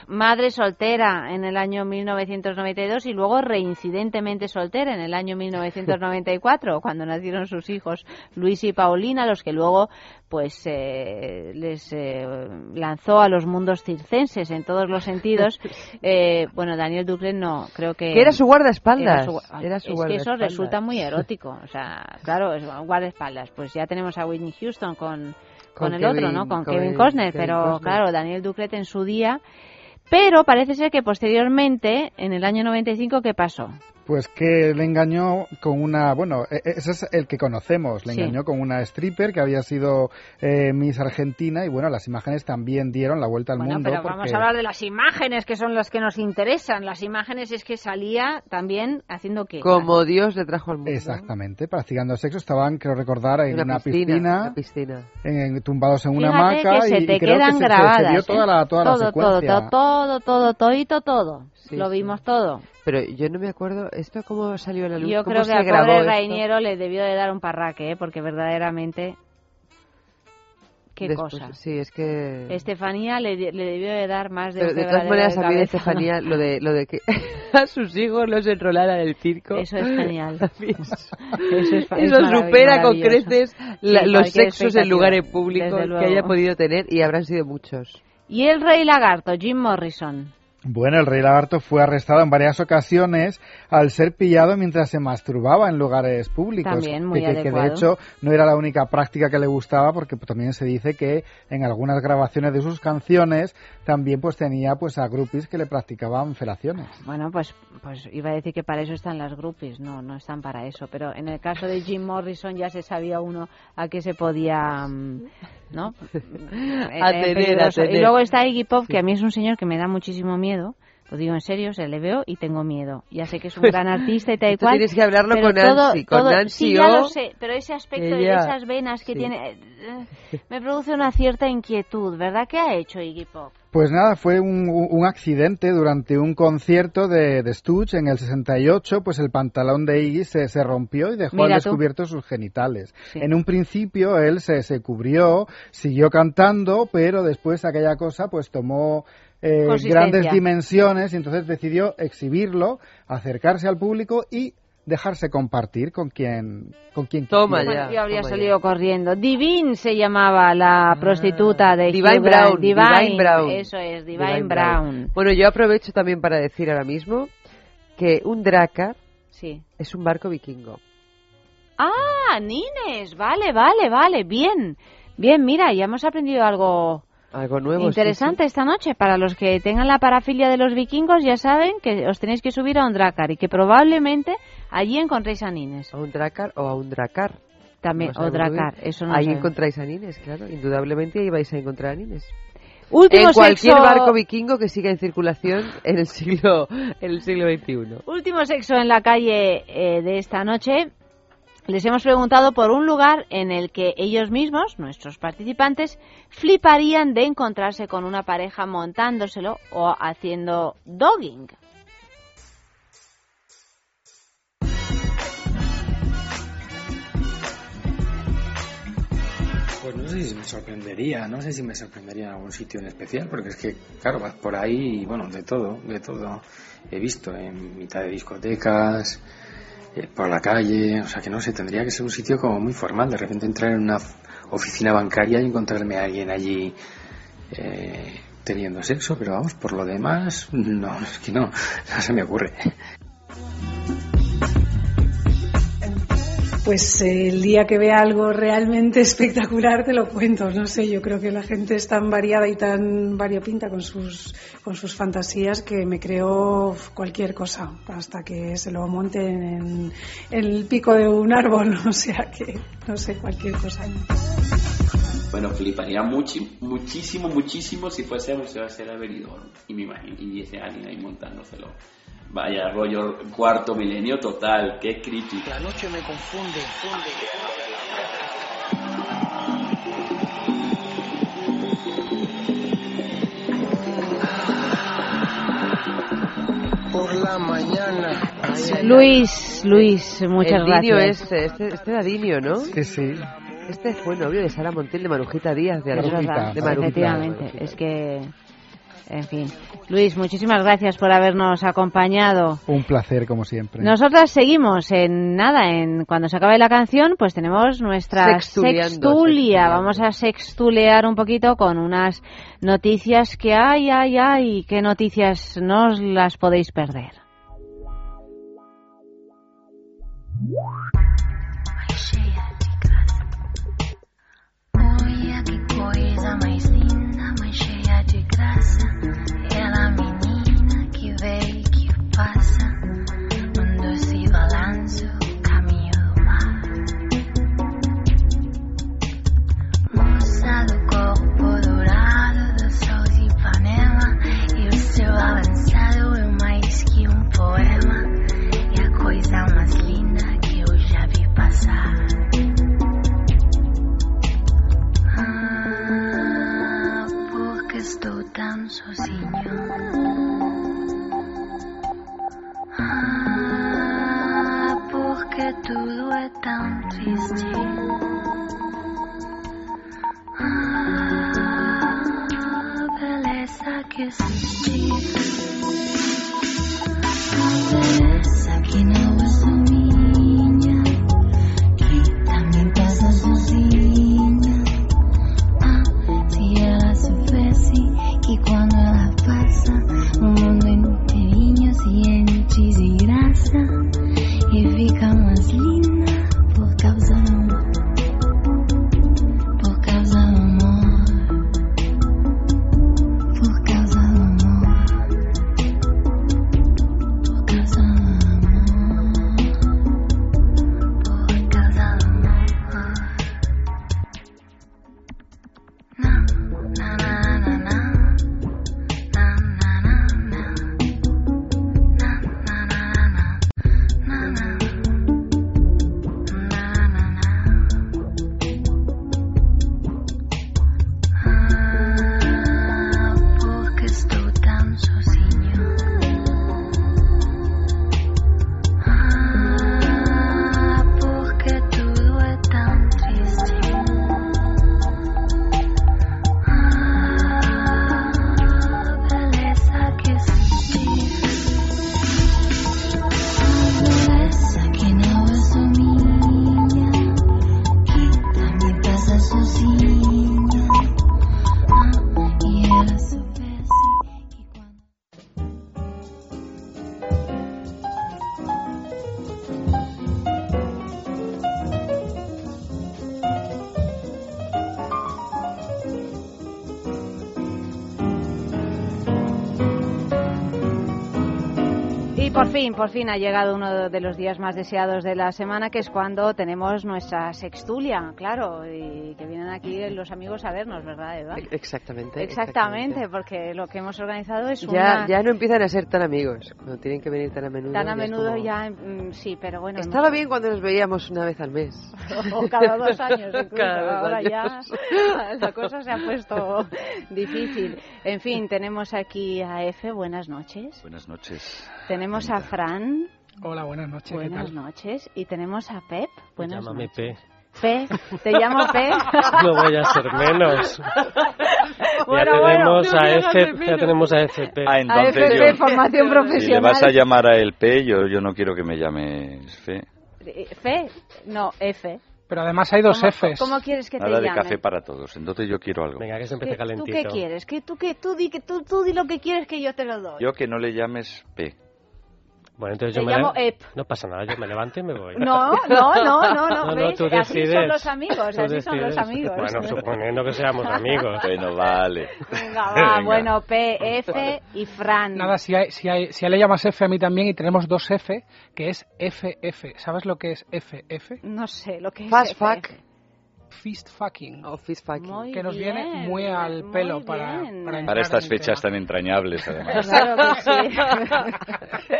madre soltera en el año 1992 y luego reincidentemente soltera en el año 1994 cuando nacieron sus hijos Luis y Paulina los que luego pues eh, les eh, lanzó a los mundos circenses en todos los sentidos Eh, bueno Daniel Ducret no creo que Que era su guardaespaldas. era su gua- Era su es que eso resulta muy erótico o sea claro es guardaespaldas pues ya tenemos a Whitney Houston con con, Con el otro, ¿no? Con, con Kevin Costner, Kevin pero Costner. claro, Daniel Ducret en su día. Pero parece ser que posteriormente, en el año 95, ¿qué pasó? Pues que le engañó con una, bueno, e- e- ese es el que conocemos, le Sí. engañó con una stripper que había sido eh, Miss Argentina y bueno, las imágenes también dieron la vuelta al Bueno, mundo. pero porque... vamos a hablar de las imágenes, que son las que nos interesan. Las imágenes es que salía también haciendo qué. Como Dios le trajo al mundo. Exactamente, practicando sexo, estaban, creo recordar, en Una una, piscina, piscina, una piscina. en- en- tumbados en una hamaca que se y, te y creo quedan que se- se, se, grabadas. vio toda la, toda la todo, todo, secuencia. todo, todo, todo, todito, todo. Sí, Lo sí. vimos todo. Pero yo no me acuerdo, ¿esto cómo salió a la luz? Yo ¿Cómo creo se que al pobre? Rainiero le debió de dar un parraque, ¿eh? porque verdaderamente... Qué Después- cosa. Sí, es que... Estefanía le, le debió de dar más de Pero de todas maneras, a mí de. Estefanía, lo de, lo de que a sus hijos los enrolara en el circo. Eso es genial. Eso, es- es eso marav- supera con creces la- Sí, los sexos en lugares públicos que haya podido tener y habrán sido muchos. Y el rey lagarto, Jim Morrison. Bueno, el rey lagarto fue arrestado en varias ocasiones al ser pillado mientras se masturbaba en lugares públicos. También, muy que, de hecho no era la única práctica que le gustaba porque también se dice que en algunas grabaciones de sus canciones también pues tenía pues a groupies que le practicaban felaciones. Bueno, pues, pues iba a decir que para eso están las groupies, no, no están para eso. Pero en el caso de Jim Morrison ya se sabía uno a qué se podía, mm, ¿no? Eh, Atener, peligroso. atener. Y luego está Iggy Pop, que a mí es un señor que me da muchísimo miedo. Lo digo en serio, se le veo y tengo miedo. Ya sé que es un Pues, gran artista y tal y cual. tienes que hablarlo con todo- Nancy, con todo- Nancy Sí, ya O, lo sé, pero ese aspecto de esas venas que sí. tiene eh, me produce una cierta inquietud, ¿verdad? ¿Qué ha hecho Iggy Pop? Pues nada, fue un, un accidente durante un concierto de, de Stooge en el 68, pues el pantalón de Iggy se, se rompió y dejó Mira al tú. descubierto sus genitales. Sí. En un principio él se, se cubrió, siguió cantando, pero después aquella cosa pues tomó eh, grandes dimensiones y entonces decidió exhibirlo, acercarse al público y dejarse compartir con quien con quien Toma ya. Yo habría toma salido corriendo. Divine se llamaba la prostituta de Divine Hugh. Brown, Divine Brown. Eso es, Divine, Divine Brown. Bueno, yo aprovecho también para decir ahora mismo que un dracar Sí. es un barco vikingo. Ah, Nines, vale, vale, vale, bien. Bien, mira, ya hemos aprendido algo Algo nuevo. sí, interesante esta noche. Para los que tengan la parafilia de los vikingos, ya saben que os tenéis que subir a un dracar y que probablemente allí encontréis a Nines. A un dracar o a un dracar. También, No o dracar, eso no Ahí encontráis a Nines, claro. Indudablemente ahí vais a encontrar a Nines. Último en cualquier sexo- barco vikingo que siga en circulación en el siglo, en el siglo XXI. Último sexo en la calle eh, de esta noche. Les hemos preguntado por un lugar en el que ellos mismos, nuestros participantes, fliparían de encontrarse con una pareja montándoselo o haciendo dogging. Pues no sé si me sorprendería, no sé si me sorprendería en algún sitio en especial, porque es que, claro, vas por ahí y, bueno, de todo, de todo he visto, en mitad de discotecas, eh, por la calle, o sea que no sé, tendría que ser un sitio como muy formal, de repente entrar en una oficina bancaria y encontrarme a alguien allí eh, teniendo sexo, pero vamos, por lo demás, no, es que no, no se me ocurre. Pues eh, el día que vea algo realmente espectacular te lo cuento. No sé, yo creo que la gente es tan variada y tan variopinta con sus, con sus fantasías que me creo cualquier cosa hasta que se lo monten en, en el pico de un árbol. O sea que, no sé, cualquier cosa. Bueno, fliparía muchi- muchísimo, muchísimo si fuese Museo de Cera Benidorm y me imagino, y viese a alguien ahí montándoselo. Vaya rollo cuarto milenio total, qué crítica. La noche me confunde, funde. Por la mañana. Luis, Luis, muchas el gracias. este, este, este era Dinio, ¿no? Sí, sí. Este fue novio de Sara Montiel, de Marujita Díaz, de Es verdad, de Marujita. efectivamente. Es que, en fin. Luis, muchísimas gracias por habernos acompañado. Un placer, como siempre. Nosotras seguimos en nada, en cuando se acabe la canción, pues tenemos nuestra sextulia. sextuleando. Vamos a sextulear un poquito con unas noticias que hay, hay, hay, qué noticias no os las podéis perder. Tão sozinho. Ah, porque tudo é tão triste. Ah, beleza que existe. A beleza que não inteirinho se enche de graça e fica mais linda por fin, ha llegado uno de los días más deseados de la semana, que es cuando tenemos nuestra sextulia, claro, y aquí los amigos a vernos, ¿verdad, Eva? Exactamente. Exactamente, porque lo que hemos organizado es Ya, una... ya no empiezan a ser tan amigos, no tienen que venir tan a menudo. Tan a ya menudo como- ya, mm, sí, pero bueno... Estaba bien cuando nos veíamos una vez al mes. o cada dos años incluso. Cada dos Ahora ya años. la cosa se ha puesto difícil. En fin, tenemos aquí a Efe, buenas noches. Buenas noches. Tenemos a Fran. Hola, buenas noches. ¿qué Buenas tal? noches. Y tenemos a Pep. Buenas Llámame noches. Pe, te llamo Pe. No voy a ser menos. Bueno, ya tenemos bueno. a F, ya tenemos a FP. Ah, entonces AFP, yo- formación Si le profesional. vas a llamar a el P, yo, yo no quiero que me llames Fe. Fe, no, F. Pero además hay dos ¿Cómo- Fs. ¿Cómo quieres que te Nada de llame? café para todos. Entonces yo quiero algo. Venga, que se ¿Qué- ¿Tú qué quieres? ¿Qué, tú, qué, tú, di, que tú, tú di lo que quieres que yo te lo doy. Yo que no le llames P. Bueno, entonces yo me llamo le- Ep. No pasa nada, yo me levanto y me voy. No, no, no, no, no, ¿ves? tú Así decides. son los amigos, así son los decides. amigos. Bueno, suponiendo que seamos amigos. Bueno, vale. Venga, va, Venga. bueno, P, F y Fran. Nada, si, hay, si, hay, si a él le llamas F a mí también y tenemos dos F, que es FF. ¿Sabes lo que es FF? No sé lo que es Fast F. fuck. Fist fucking. O fist fucking. Muy que nos bien, viene muy al muy pelo para, para, estas fechas tema. tan entrañables, además. Claro que sí.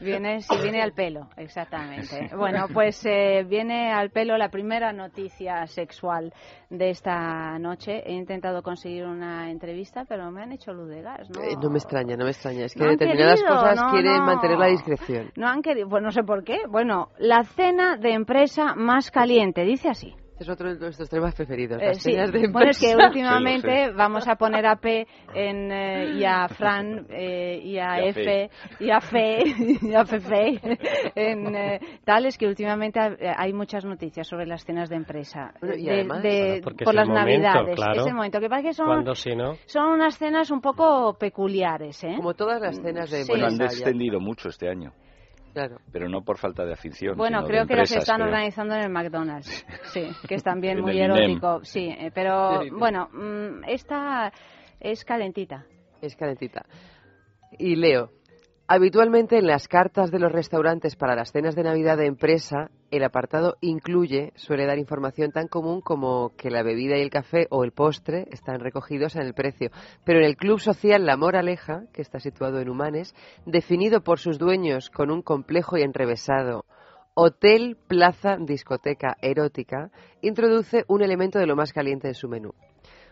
viene, sí, viene al pelo, exactamente. Bueno, pues eh, viene al pelo la primera noticia sexual de esta noche. He intentado conseguir una entrevista, pero me han hecho luz de gas, ¿no? Eh, no me extraña, no me extraña. Es que No determinadas querido, cosas no, quieren no. mantener la discreción. No han querido, pues no sé por qué. Bueno, la cena de empresa más caliente, dice así. Es otro de nuestros temas preferidos. Eh, las sí. cenas de Bueno, es que últimamente vamos a poner a P en, eh, y a Fran eh, y a Y a F Fe. y a Fe y a Fefe en eh, tal es que últimamente ha- hay muchas noticias sobre las cenas de empresa Bueno, y de- además- de- Bueno, por es las el momento, navidades claro. es el momento que pasa que son si no. son unas cenas un poco peculiares ¿eh? Como todas las cenas de Sí. Bueno, han empresa. ya. descendido mucho este año. Claro. Pero no por falta de afición. Bueno, sino de creo que las están creo. organizando en el McDonald's. Sí, que es también muy INEM. erótico. Sí, eh, pero bueno, mm, esta es calentita. Es calentita. Y leo. Habitualmente en las cartas de los restaurantes para las cenas de Navidad de empresa, el apartado incluye, suele dar información tan común como que la bebida y el café o el postre están recogidos en el precio. Pero en el Club Social La Moraleja, que está situado en Humanes, definido por sus dueños con un complejo y enrevesado Hotel Plaza Discoteca Erótica, introduce un elemento de lo más caliente en su menú.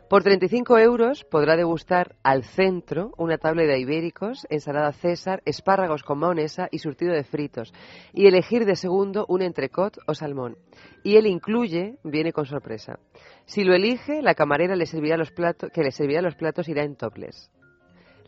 Por 35 euros podrá degustar al centro una tabla de ibéricos, ensalada César, espárragos con maonesa y surtido de fritos, y elegir de segundo un entrecot o salmón. Y él incluye, viene con sorpresa. Si lo elige, la camarera le servirá los platos, que le servirá los platos irá en topless.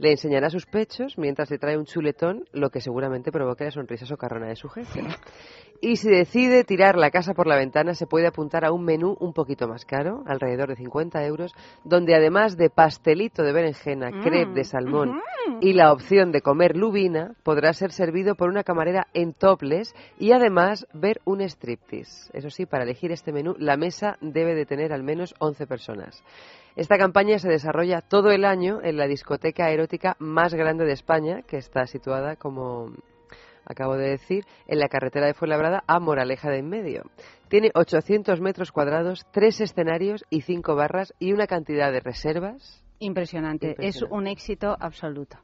Le enseñará sus pechos mientras le trae un chuletón, lo que seguramente provoque la sonrisa socarrona de su jefe. Y si decide tirar la casa por la ventana, se puede apuntar a un menú un poquito más caro, alrededor de 50 euros, donde además de pastelito de berenjena, Mm. crepe de salmón y la opción de comer lubina, podrá ser servido por una camarera en topless y además ver un striptease. Eso sí, para elegir este menú, la mesa debe de tener al menos 11 personas. Esta campaña se desarrolla todo el año en la discoteca erótica más grande de España, que está situada, como acabo de decir, en la carretera de Fuenlabrada a Moraleja de en medio. Tiene 800 metros cuadrados, tres escenarios y cinco barras y una cantidad de reservas. Impresionante. Es un éxito absoluto.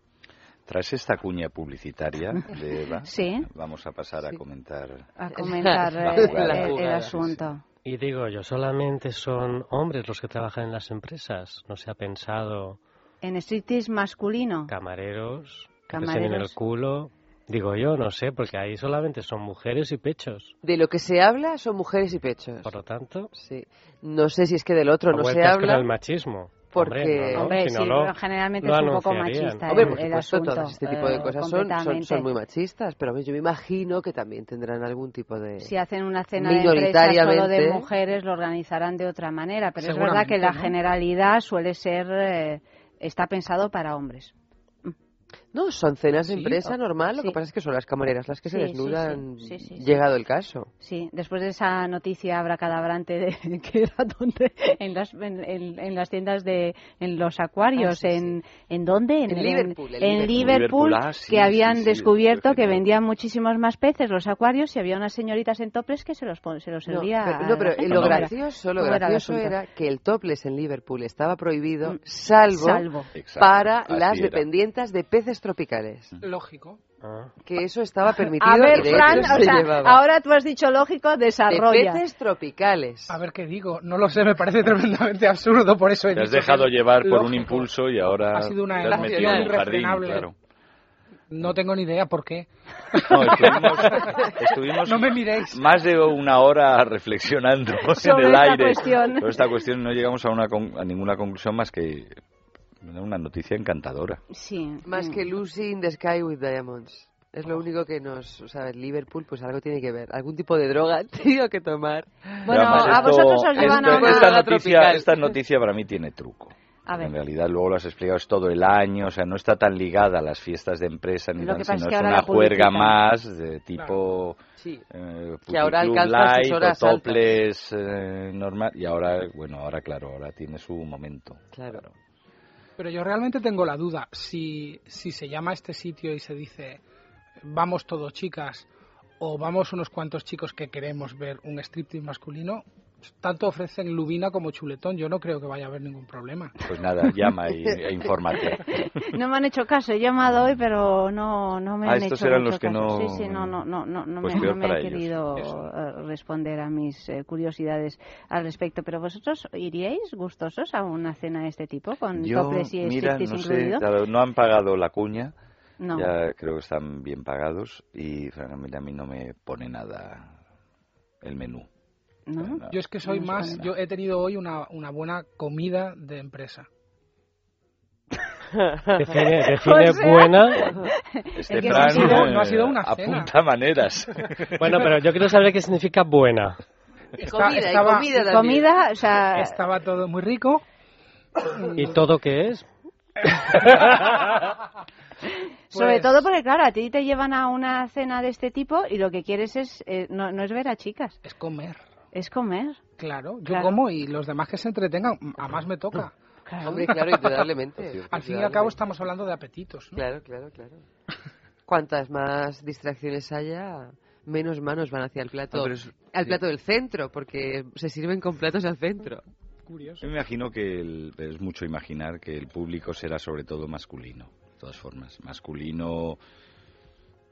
Tras esta cuña publicitaria de Eva, Sí. vamos a pasar a comentar. A comentar La jugada. el- asunto. Y digo yo, solamente son hombres los que trabajan en las empresas. No se ha pensado En striptease masculino. camareros, Camareros. el culo. Digo yo, no sé, porque ahí solamente son mujeres y pechos. De lo que se habla son mujeres y pechos. Por lo tanto, Sí. No sé si es que del otro no se vueltas con habla. el machismo. Porque- Hombre, no, no, Hombre, si no sí, pero generalmente es un poco machista Hombre, el, por el supuesto, asunto. todas este tipo de eh, cosas son, son, completamente. son muy machistas, pero yo me imagino que también tendrán algún tipo de... Si hacen una cena de empresa solo de mujeres, lo organizarán de otra manera. Pero es verdad que la generalidad suele ser. eh, está pensado para hombres. No, son cenas de empresa o- normal, lo sí. que pasa es que son las camareras las que se Sí, desnudan, sí. Sí, sí, sí. llegado el caso. Sí, después de esa noticia abracadabrante de que era donde en las en, en- en las tiendas de en los acuarios Ah, sí, en en dónde En Liverpool, en en Liverpool. Ah, sí, que habían sí, sí, descubierto que vendían muchísimos más peces los acuarios y había unas señoritas en toples que se los se los No, servía pero, no, la pero gente. lo gracioso, lo ¿Cómo era gracioso era que el topless en Liverpool estaba prohibido, salvo, Salvo. Exacto, para las era. dependientes de peces tropicales. Lógico. Que eso estaba permitido A ver, y de Fran, hecho o se sea, llevaba. ahora tú has dicho lógico, de desarrolla. peces tropicales. A ver qué digo. No lo sé, me parece tremendamente absurdo, por eso he Te has dicho dejado que llevar por un lógico. impulso y ahora Ha sido una te has metido en un jardín, irrefrenable. claro. No tengo ni idea por qué. No, estuvimos, estuvimos No me miréis. más de una hora reflexionando Sobre en el esta aire cuestión. sobre esta cuestión. No llegamos a, una con- a ninguna conclusión más que una noticia encantadora. Sí. Más mm. que Lucy in the Sky with Diamonds. Es lo único que nos, o sea, Liverpool pues algo tiene que ver. Algún tipo de droga tío que tomar. Bueno, además a vosotros os llevan a esto- una- esta, droga noticia, esta noticia para mí tiene truco. A ver. En realidad, luego lo has explicado, es todo el año, o sea, no está tan ligada a las fiestas de empresa, ni tan, sino es que es ahora una juerga más de tipo Sí. eh, Que ahora alcanza sus o horas eh, normal, y ahora, bueno, ahora claro, ahora tiene su momento. Claro. Pero yo realmente tengo la duda. Si, si se llama a este sitio y se dice vamos todos chicas o vamos unos cuantos chicos que queremos ver un striptease masculino, tanto ofrecen lubina como chuletón. Yo no creo que vaya a haber ningún problema. Pues nada, llama y, e infórmate. No me han hecho caso, he llamado hoy, pero no, no me Ah, han estos hecho eran mucho los que caso. no- Sí, sí, no, no, no, no, no Pues me, no me han ellos. querido Eso. eh, responder a mis eh, curiosidades al respecto. Pero vosotros iríais gustosos a una cena de este tipo con Yo, toples y mira, no sé, claro, no han pagado la cuña, No. ya creo que están bien pagados y francamente a mí no me pone nada el menú. ¿No? Yo es que soy No más, yo he tenido hoy una, una buena comida de empresa. Define, define O sea- buena. Este no ha sido- eh, no ha sido una cena. apunta maneras. Bueno, pero yo quiero saber qué significa buena. Está- comida, y estaba, comida también. Comida, o sea, estaba todo muy rico. ¿Y todo qué es? sobre Pues- todo porque, claro, a ti te llevan a una cena de este tipo y lo que quieres es, eh, no, no es ver a chicas, Es comer. Es comer. Claro, yo Claro. como y los demás que se entretengan, a más me toca. Claro. Hombre, claro, indudablemente. Al fin y al cabo estamos hablando de apetitos. ¿no? Claro, claro, claro. Cuantas más distracciones haya, menos manos van hacia el plato, No, pero es- al sí. plato del centro, porque se sirven con platos al centro. Curioso. Yo me imagino que el- es mucho imaginar que el público será sobre todo masculino, de todas formas. Masculino,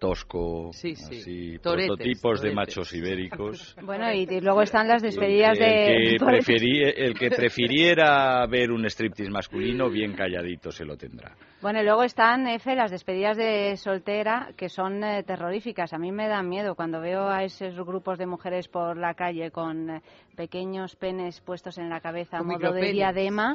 tosco, Sí, sí. así, Toretes, prototipos de toretes. machos ibéricos. Bueno, y, y luego están las despedidas el, que de... preferi- el que prefiriera ver un striptease masculino, bien calladito se lo tendrá. Bueno, y luego están, Efe, las despedidas de soltera, que son eh, terroríficas. A mí me dan miedo cuando veo a esos grupos de mujeres por la calle con eh, pequeños penes puestos en la cabeza a modo de diadema.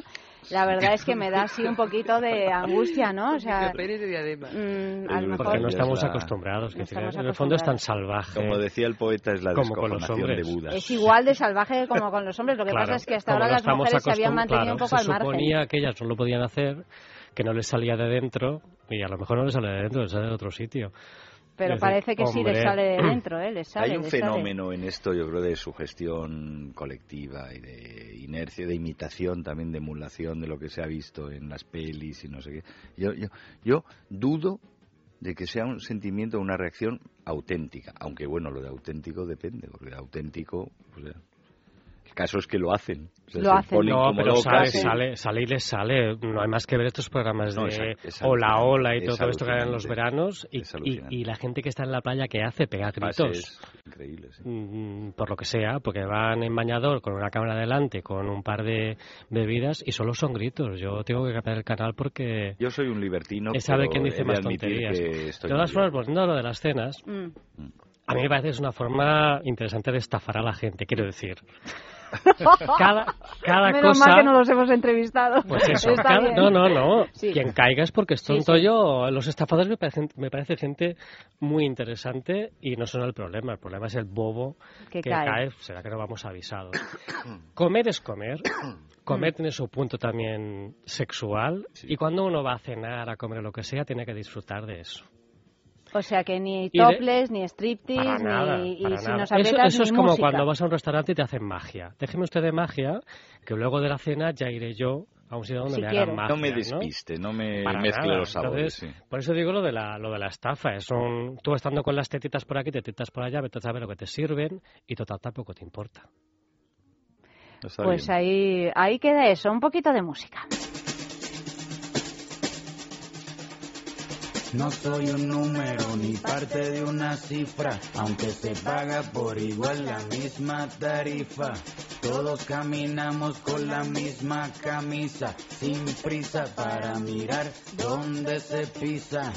La verdad es que me da así un poquito de angustia, ¿no? O sea, Micropenes de diadema. mm, a lo El- mejor... Porque no Es estamos acostumbrados. que No estamos en el fondo es tan salvaje. Como decía el poeta, es la Como con los descojonación de. Budas. Es igual de salvaje como con los hombres. Lo que Claro, pasa es que hasta ahora no las mujeres se habían mantenido claro, un poco se al margen. suponía que ellas no lo podían hacer, que no les salía de dentro, y a lo mejor no les sale de dentro, les sale de otro sitio. Pero decir, parece que sí les hombre. sale de dentro, ¿eh? Les sale, Hay un sale. fenómeno en esto, yo creo, de sugestión colectiva y de inercia, de imitación también, de emulación de lo que se ha visto en las pelis y no sé qué. Yo, yo, yo dudo de que sea un sentimiento, una reacción auténtica, aunque bueno, lo de auténtico depende, porque de auténtico, pues, ya, el caso es que lo hacen. O sea, Lo hacen. ponen No, como pero locas sale, y- sale, sale y les sale. No hay más que ver estos programas No, de es- Hola Hola y es todo esto que hay en los veranos y, y, y la gente que está en la playa que hace, pega gritos. pases increíbles. sí. Mm, por lo que sea, porque van en bañador con una cámara delante, con un par de bebidas y solo son gritos. Yo tengo que cambiar el canal porque Yo soy un libertino, sabe quién dice más tonterías. De todas formas, volviendo a lo de las cenas, Mm. a mí me parece que es una forma interesante de estafar a la gente, quiero decir. cada, cada Menos cosa... mal que no los hemos entrevistado. Pues eso, cada- no, no, no. Sí. Quien caiga es porque es Sí, tonto sí. yo. Los estafadores me, parecen, me parece gente muy interesante y no son el problema. El problema es el bobo Que que, cae. cae. Será que no vamos avisados. comer es comer. Comer tiene su punto también sexual. Y cuando uno va a cenar, a comer o lo que sea, tiene que disfrutar de eso. O sea que ni Y de- topless, ni striptease, Para nada, ni y si nada. nos Eso, aprietas eso es ni como música. cuando vas a un restaurante y te hacen magia. Déjeme usted de magia, que luego de la cena ya iré yo a un sitio donde Si me quiere. hagan magia. No me despiste, no me Para mezcle nada. los sabores. Entonces, sí. Por eso digo lo de la, lo de la estafa. Es un, tú estando con las tetitas por aquí, tetitas por allá, vete a saber lo que te sirven y total tampoco te importa. Está Pues bien. ahí, ahí queda eso, un poquito de música. No soy un número ni parte de una cifra, aunque se paga por igual la misma tarifa. Todos caminamos con la misma camisa, sin prisa para mirar dónde se pisa.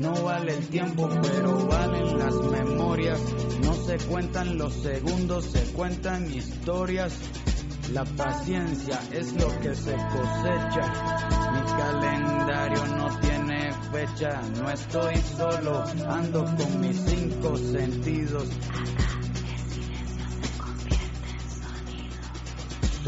No vale el tiempo, pero valen las memorias. No se cuentan los segundos, se cuentan historias. La paciencia es lo que se cosecha. Mi calendario no tiene No estoy solo, ando con mis cinco sentidos.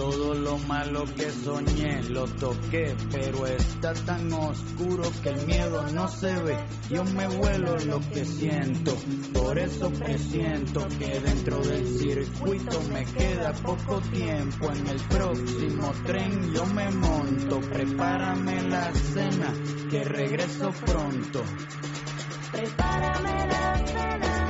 Todo lo malo que soñé lo toqué, pero está tan oscuro que el miedo no se ve. Yo me vuelo lo que siento, por eso que siento que dentro del circuito me queda poco tiempo. En el próximo tren yo me monto, prepárame la cena, que regreso pronto. Prepárame la cena,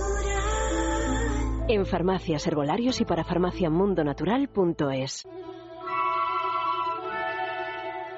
En farmacias, herbolarios y para farmaciamundonatural.es.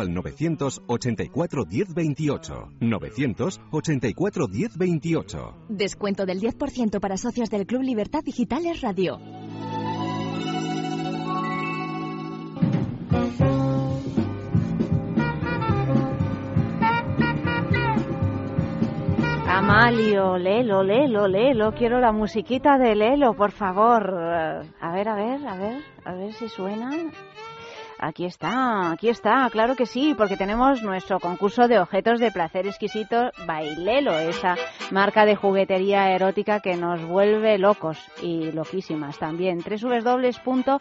al 984 10 28. 984 10 28. Descuento del 10% para socios del Club Libertad Digitales Radio. Amalio, Lelo, Lelo, Lelo, quiero la musiquita de Lelo, por favor. A ver, a ver, a ver, a ver si suena. Aquí está, aquí está, claro que sí, porque tenemos nuestro concurso de objetos de placer exquisito Bailelo, esa marca de juguetería erótica que nos vuelve locos y loquísimas también. www.lelo.com.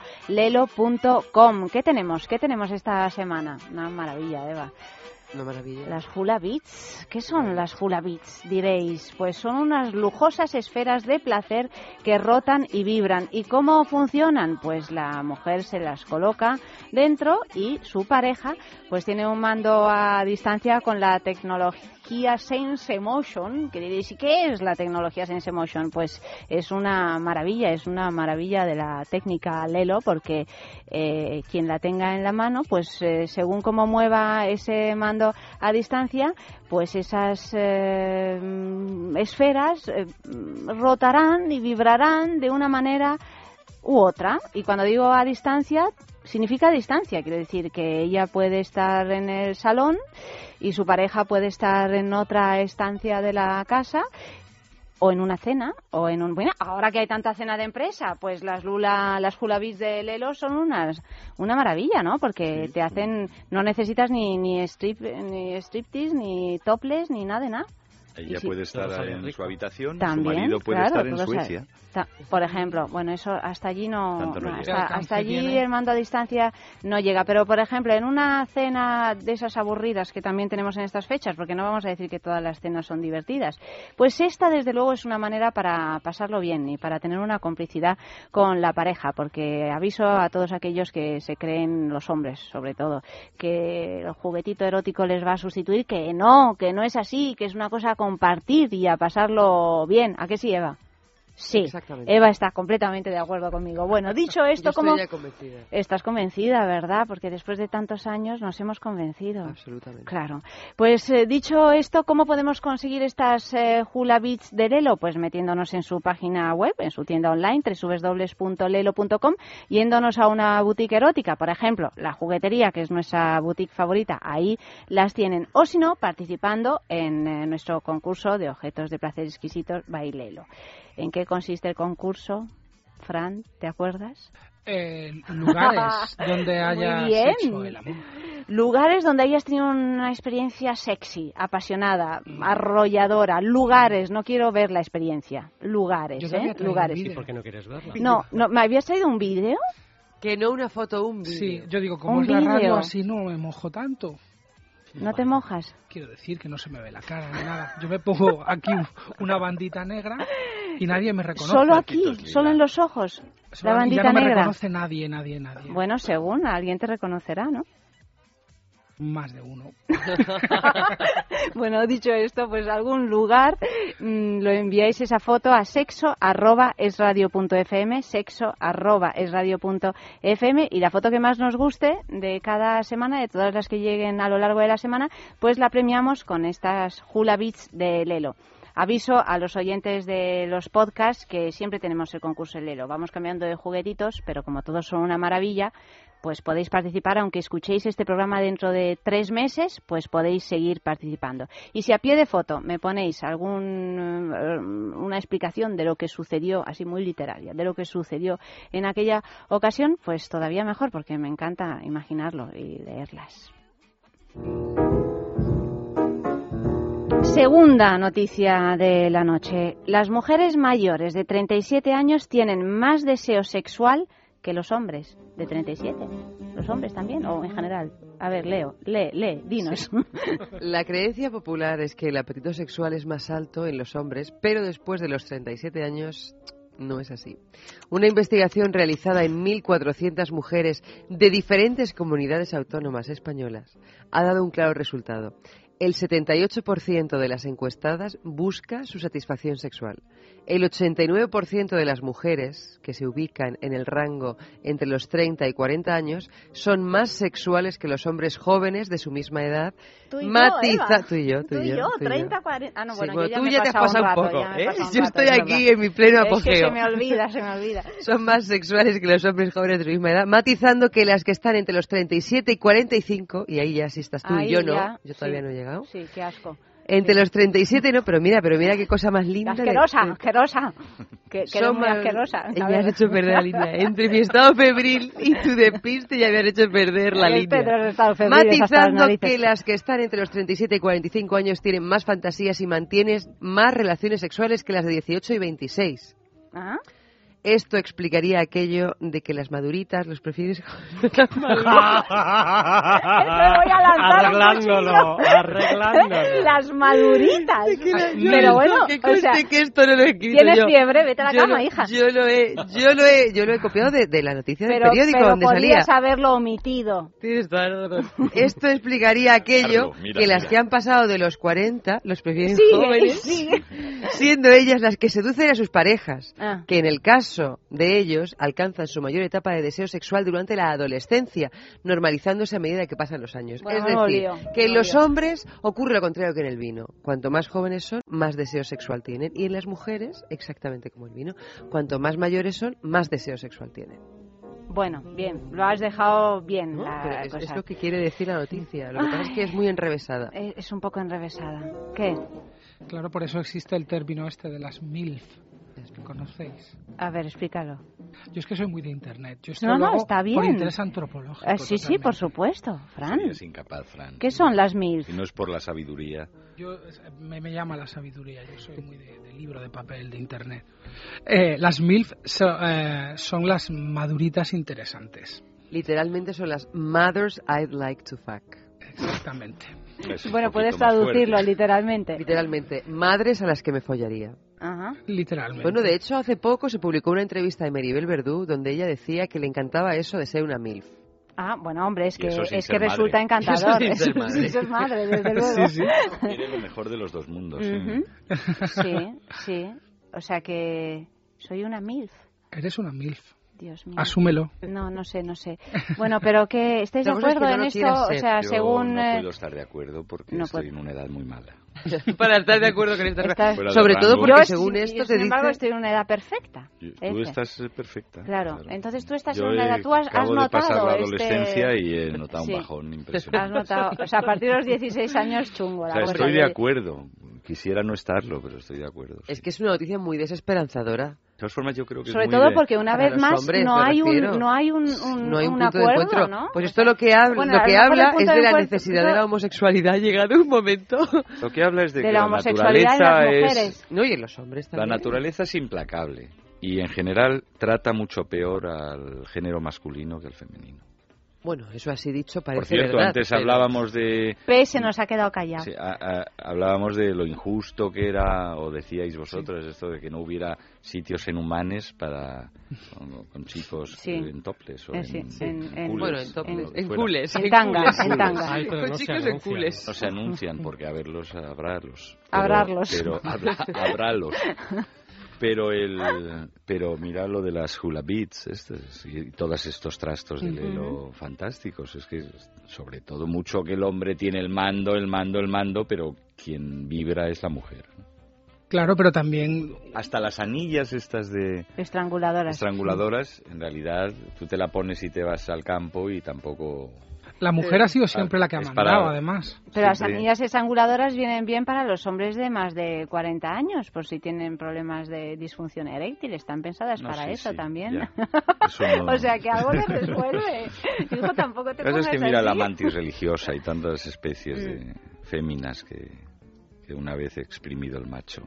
¿Qué tenemos? ¿Qué tenemos esta semana? Una maravilla, Eva. Las hula beats, ¿qué son las hula beats? Diréis, pues son unas lujosas esferas de placer que rotan y vibran. ¿Y cómo funcionan? Pues la mujer se las coloca dentro y su pareja pues tiene un mando a distancia con la tecnología Sense Emotion, que diréis, ¿y qué es la tecnología Sense Emotion? Pues es una maravilla, es una maravilla de la técnica Lelo, porque eh, quien la tenga en la mano, pues eh, según cómo mueva ese mando a distancia, pues esas eh, esferas eh, rotarán y vibrarán de una manera u otra. Y cuando digo a distancia, significa distancia. Quiere decir que ella puede estar en el salón y su pareja puede estar en otra estancia de la casa o en una cena, o en un... Bueno, ahora que hay tanta cena de empresa, pues las Lula, las Hula Beats de Lelo son unas, una maravilla, ¿no? Porque te hacen... No necesitas ni, ni, strip, ni striptease, ni topless, ni nada de nada. Ella sí. puede estar en rico. su habitación, También, su marido puede claro, estar en Suecia. Ta- Por ejemplo, bueno, eso hasta allí no, hasta, hasta allí tiene. el mando a distancia no llega. Pero, por ejemplo, en una cena de esas aburridas que también tenemos en estas fechas, porque no vamos a decir que todas las cenas son divertidas, pues esta, desde luego, es una manera para pasarlo bien y para tener una complicidad con la pareja, porque aviso a todos aquellos que se creen los hombres, sobre todo, que el juguetito erótico les va a sustituir, que no, que no es así, que es una cosa compartir y a pasarlo bien. ¿A qué sí, Eva? Sí, Exactamente. Eva está completamente de acuerdo conmigo. Bueno, dicho esto, Yo ¿cómo estoy ya convencida. estás convencida, verdad? Porque después de tantos años nos hemos convencido. Absolutamente. Claro. Pues eh, dicho esto, ¿cómo podemos conseguir estas eh, Hula Beats de Lelo? Pues metiéndonos en su página web, en su tienda online, www.lelo.com, yéndonos a una boutique erótica, por ejemplo, la juguetería, que es nuestra boutique favorita, ahí las tienen. O si no, participando en eh, nuestro concurso de objetos de placer exquisitos Bailelo. ¿En qué consiste el concurso? Fran, ¿te acuerdas? Eh, lugares donde haya Muy bien. sexo, el amor. Lugares donde hayas tenido una experiencia sexy, apasionada, arrolladora. Lugares, no quiero ver la experiencia. Lugares, Yo te había ¿eh? Lugares. un ¿Y vídeo. por qué no quieres verla? No, no, ¿me habías traído un vídeo? Que no una foto, un vídeo. Sí, yo digo, como es la radio, así no me mojo tanto. ¿No te mojas? Quiero decir que no se me ve la cara ni nada. Yo me pongo aquí un- una bandita negra y nadie me reconoce. Solo aquí, solo en los ojos. Solo- La bandita ya no me negra. reconoce nadie, nadie, nadie. Bueno, según alguien te reconocerá, ¿no? Más de uno. bueno, dicho esto, pues algún lugar mm, lo enviáis esa foto a sexo arroba es radio punto fm, sexo arroba es radio punto fm y la foto que más nos guste de cada semana, de todas las que lleguen a lo largo de la semana, pues la premiamos con estas Hula Beats de Lelo. Aviso a los oyentes de los podcasts que siempre tenemos el concurso de Lelo. Vamos cambiando de juguetitos, pero como todos son una maravilla, pues podéis participar, aunque escuchéis este programa dentro de tres meses, pues podéis seguir participando. Y si a pie de foto me ponéis algún eh, una explicación de lo que sucedió, así muy literaria, de lo que sucedió en aquella ocasión, pues todavía mejor, porque me encanta imaginarlo y leerlas. Segunda noticia de la noche. Las mujeres mayores de 37 años tienen más deseo sexual que los hombres de 37. ¿Los hombres también o en general? A ver, Leo, lee, lee, dinos. La creencia popular es que el apetito sexual es más alto en los hombres, pero después de los 37 años no es así. Una investigación realizada en 1.400 mujeres de diferentes comunidades autónomas españolas ha dado un claro resultado. El 78% de las encuestadas busca su satisfacción sexual. El 89% de las mujeres que se ubican en el rango entre los 30 y 40 años son más sexuales que los hombres jóvenes de su misma edad. Tú y yo, matiza- Eva. tú y yo, tú, Tú y yo, tú y 30, 40. Ah, no, Sí, bueno, yo ya tú me ya te has pasado un poco, ¿eh? pasado un Yo rato, estoy es aquí en mi pleno Es que apogeo. se me olvida, se me olvida. son más sexuales que los hombres jóvenes de su misma edad, matizando que las que están entre los 37 y 45, y ahí ya sí estás tú Ahí y yo no, yo todavía sí. no he llegado. Sí, qué asco. Entre los 37 no, pero mira, pero mira qué cosa más linda. Asquerosa, de- asquerosa. Que, que Son muy asquerosa. Eh, A me ver. has hecho perder la línea. Entre mi estado febril y tu despiste ya me han hecho perder la línea. las Matizando que las que están entre los 37 y 45 años tienen más fantasías y mantienes más relaciones sexuales que las de 18 y 26. ¿Ah? Esto explicaría aquello de que las maduritas los prefieres voy a lanzar Arreglándolo, arreglándolo. Las maduritas. Pero bueno, que o sea, que esto no lo he escrito tienes yo. fiebre, vete a la Yo cama, lo- hija. Yo lo he, yo lo he, yo lo he copiado de, de la noticia del pero, periódico pero donde salía. podías haberlo omitido. Tienes toda la razón. Esto explicaría aquello Carlos, mira, que las mira. que han pasado de los 40 los prefieren Sigue, jóvenes, sigue. siendo ellas las que seducen a sus parejas, Ah. que en el caso de ellos alcanzan su mayor etapa de deseo sexual durante la adolescencia, normalizándose a medida que pasan los años. Bueno, es decir, lío, que en los lío. hombres ocurre lo contrario que en el vino. Cuanto más jóvenes son, más deseo sexual tienen. Y en las mujeres, exactamente como el vino. Cuanto más mayores son, más deseo sexual tienen. Bueno, bien, lo has dejado bien ¿no? la Pero es, cosa. es lo que quiere decir la noticia. Lo que pasa es que es muy enrevesada. Eh, Es un poco enrevesada. ¿Qué? Claro, por eso existe el término este de las MILF. ¿Conocéis? A ver, explícalo. Yo es que soy muy de internet. Yo No, no, está bien. Por interés antropológico. Ah, sí, sí, por supuesto, Fran. Serías incapaz, Fran. ¿Qué son las MILF? Si no es por la sabiduría. Yo, es- me, me llama la sabiduría, yo soy muy de, de libro de papel, de internet. Eh, las MILF so- eh, son las maduritas interesantes. Literalmente son las mothers I'd like to fuck. Exactamente. Bueno, puedes traducirlo literalmente. Literalmente, madres a las que me follaría. Ajá. Literalmente. Bueno, de hecho, hace poco se publicó una entrevista de Maribel Verdú donde ella decía que le encantaba eso de ser una MILF. Ah, bueno, hombre, es que, es que resulta madre. encantador. Eso sin ser madre. Eso es madre, desde luego. Tiene lo mejor de los dos mundos. ¿eh? Sí, sí. O sea que soy una MILF. Eres una MILF. Dios mío. Asúmelo. No, no sé, no sé. Bueno, pero que estáis de cosa es que acuerdo no en esto, o sea, Yo según no eh, puedo estar de acuerdo porque no estoy puedo. en una edad muy mala. Para estar de acuerdo con esta Estás- Sobre todo porque yo, según esto yo, te sin embargo, dice... estoy en una edad perfecta. Tú Ese. estás eh, perfecta. Claro. entonces tú estás Yo en una edad, tú has, has acabo de pasar notado la este- adolescencia y he notado Sí. un bajón Has impresionante. notado, o sea, a partir de los 16 años chungo O sea, estoy de- acuerdo. Quisiera no estarlo, pero estoy de acuerdo. Es que es una noticia muy desesperanzadora. De todas formas, yo creo que es Sobre muy todo de- porque una vez más hombres, no hay un no hay un, un, no hay un, un punto de acuerdo, encuentro. ¿no? Pues esto lo que, habla, Bueno, lo que habla es de de la necesidad de la homosexualidad llegado un momento. Lo que habla es de, De que la la, homosexualidad en naturaleza las es... mujeres. No, y en los hombres La también. naturaleza es implacable y en general trata mucho peor al género masculino que al femenino. Bueno, eso así dicho parece Por cierto, verdad, antes pero- hablábamos de P se nos ha quedado callado. sí, a- a- hablábamos de lo injusto que era o decíais vosotros esto de que no hubiera sitios en humanes para con, con chicos Sí. en toples o Eh, en, sí, en en- Bueno, en toples, en cules, En en tanga, cules. en tanga. Ay, pero Con no se chicos en anuncian. cules. No se anuncian porque a verlos. Habrarlos. Pero habralos. Pero el pero mira lo de las hula beats estos, y todos estos trastos de lelo fantásticos. Es que sobre todo mucho que el hombre tiene el mando, el mando, el mando, pero quien vibra es la mujer. Claro, pero también Hasta las anillas estas de Estranguladoras. estranguladoras, en realidad tú te la pones y te vas al campo y tampoco... la mujer ha sido siempre la que ha mandado, para- además. Pero las anillas estranguladoras vienen bien para los hombres de más de 40 años, por si tienen problemas de disfunción eréctil. Están pensadas No, para sí, eso sí, también. Eso no- o sea, que algo les resuelve. Hijo, tampoco te pasa es que mira la así. mantis religiosa y tantas especies Mm. de féminas que, que una vez exprimido el macho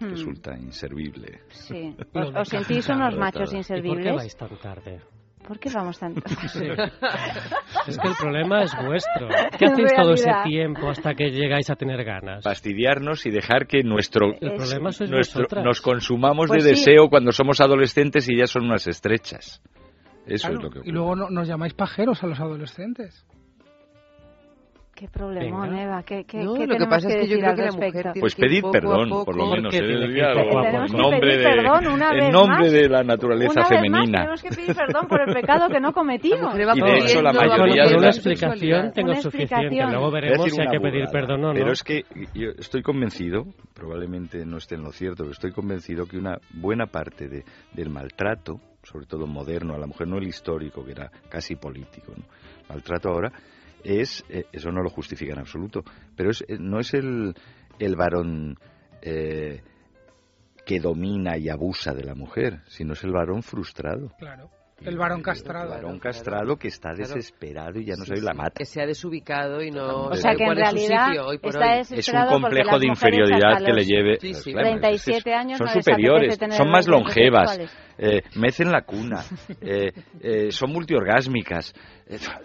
Hmm. resulta inservible. Sí. ¿Os, os sentís unos machos todo. ¿Y por qué inservibles? vais tan tarde? ¿Por qué vamos tan Sí. Es que el problema es vuestro. ¿Qué hacéis todo ese tiempo hasta que llegáis a tener ganas? Fastidiarnos y dejar que nuestro, El problema sois nuestro- nos consumamos Pues de sí. deseo cuando somos adolescentes y ya son unas estrechas. Eso Claro, es lo que y ocurre. luego no- nos llamáis pajeros a los adolescentes. Qué problemón, Venga. Eva. ¿Qué, qué, No, qué lo que pasa es que yo creo que la respecto? mujer tiene Pues que ir pedid poco a perdón, poco. por lo ¿Por menos. ¿eh? que en nombre que de, pedir perdón una en nombre más. de la naturaleza Una vez más femenina. tenemos que pedir perdón por el pecado que no cometimos. Y de hecho, la mayoría de una explicación tengo Una suficiente. explicación. Luego veremos si hay que pedir perdón o no. Pero es que yo estoy convencido, probablemente no esté en lo cierto, pero estoy convencido que una buena parte de- del maltrato, sobre todo moderno, a la mujer, no el histórico, que era casi político, ¿no? maltrato ahora, es, eh, eso no lo justifica en absoluto, pero es, eh, no es el, el varón eh, que domina y abusa de la mujer, sino es el varón frustrado. Claro. El varón castrado. El varón castrado que está desesperado y ya no Sí, sabe sí, la mata. Que se ha desubicado y no... O sea que en realidad sitio hoy por está hoy. Es un complejo de inferioridad que le lleve. Sí, sí. Claro, es- 37 es- años son superiores, son más longevas, eh, mecen la cuna, eh, eh, son multiorgásmicas.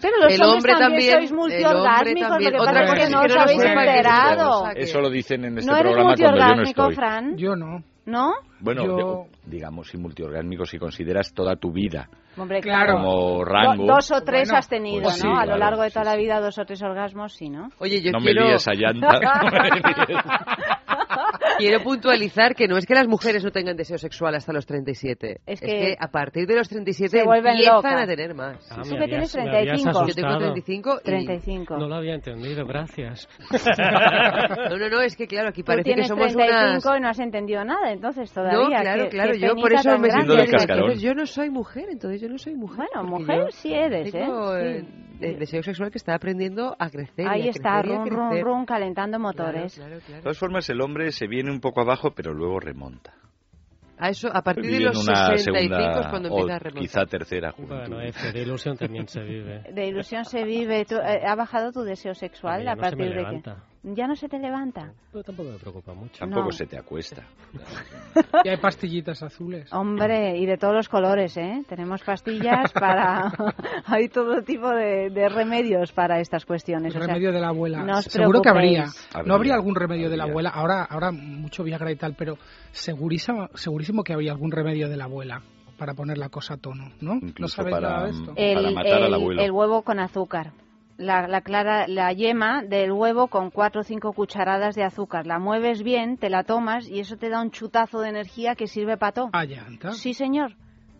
Pero los El hombres hombre también, también, sois multiorgásmicos, lo que pasa es que no os habéis enterado. Eso lo dicen en este ¿No eres programa cuando yo no multiorgásmico, estoy. Fran? Yo no. ¿No? Bueno, Yo- digamos, si multiorgásmico, si consideras toda tu vida Hombre, Claro. como rango, Do- dos o tres Bueno, has tenido, pues sí, ¿no? a lo largo de sí, toda la vida, dos o tres orgasmos, sí, ¿no? Oye, yo no me líes a llanta. Quiero puntualizar que no es que las mujeres no tengan deseo sexual hasta los 37. Es Es que que, a partir de los 37 se vuelven empiezan locas. a tener más. Ah, Tú me que tienes habías- me habías 35. Yo tengo asustado. 35 y... 35. No lo había entendido, gracias. No, no, no, es que claro, aquí Tú parece que tienes somos 35 unas... y no has entendido nada, entonces todavía. No, claro, qué- claro, qué yo por eso me siento... yo no soy mujer, entonces yo no soy mujer. Bueno, mujer yo sí eres, tengo, ¿eh? eh, Sí. El deseo sexual que está aprendiendo a crecer. y Ahí a está, crecer y a rum, rum, crecer. rum, calentando motores. De todas formas, el hombre se viene un poco abajo, pero luego remonta. A eso, a partir de los una 65 es cuando empieza a remontar. quizá tercera juventud. Bueno, F, de ilusión también se vive. De ilusión se vive. ¿Tú, eh, ¿Ha bajado tu deseo A sexual mí a no se partir me de levanta. que ya no se te levanta? Pero tampoco me preocupa mucho. Tampoco No. se te acuesta. Y hay pastillitas azules. Hombre, y de todos los colores, ¿eh? Tenemos pastillas para... hay todo tipo de, de remedios para estas cuestiones. El o sea, remedio de la abuela. no os Seguro que habría. preocupéis. No habría algún remedio de la abuela. Ahora, ahora mucho Viagra y tal, pero segurísimo, segurísimo que había algún remedio de la abuela para poner la cosa a tono, ¿no? ¿No Incluso sabéis para, nada de esto? para el, matar al el- abuelo. el huevo con azúcar. La, la clara, la yema del huevo con cuatro o cinco cucharadas de azúcar. La mueves bien, te la tomas y eso te da un chutazo de energía que sirve para todo. Ah, ya, anta. Sí, señor.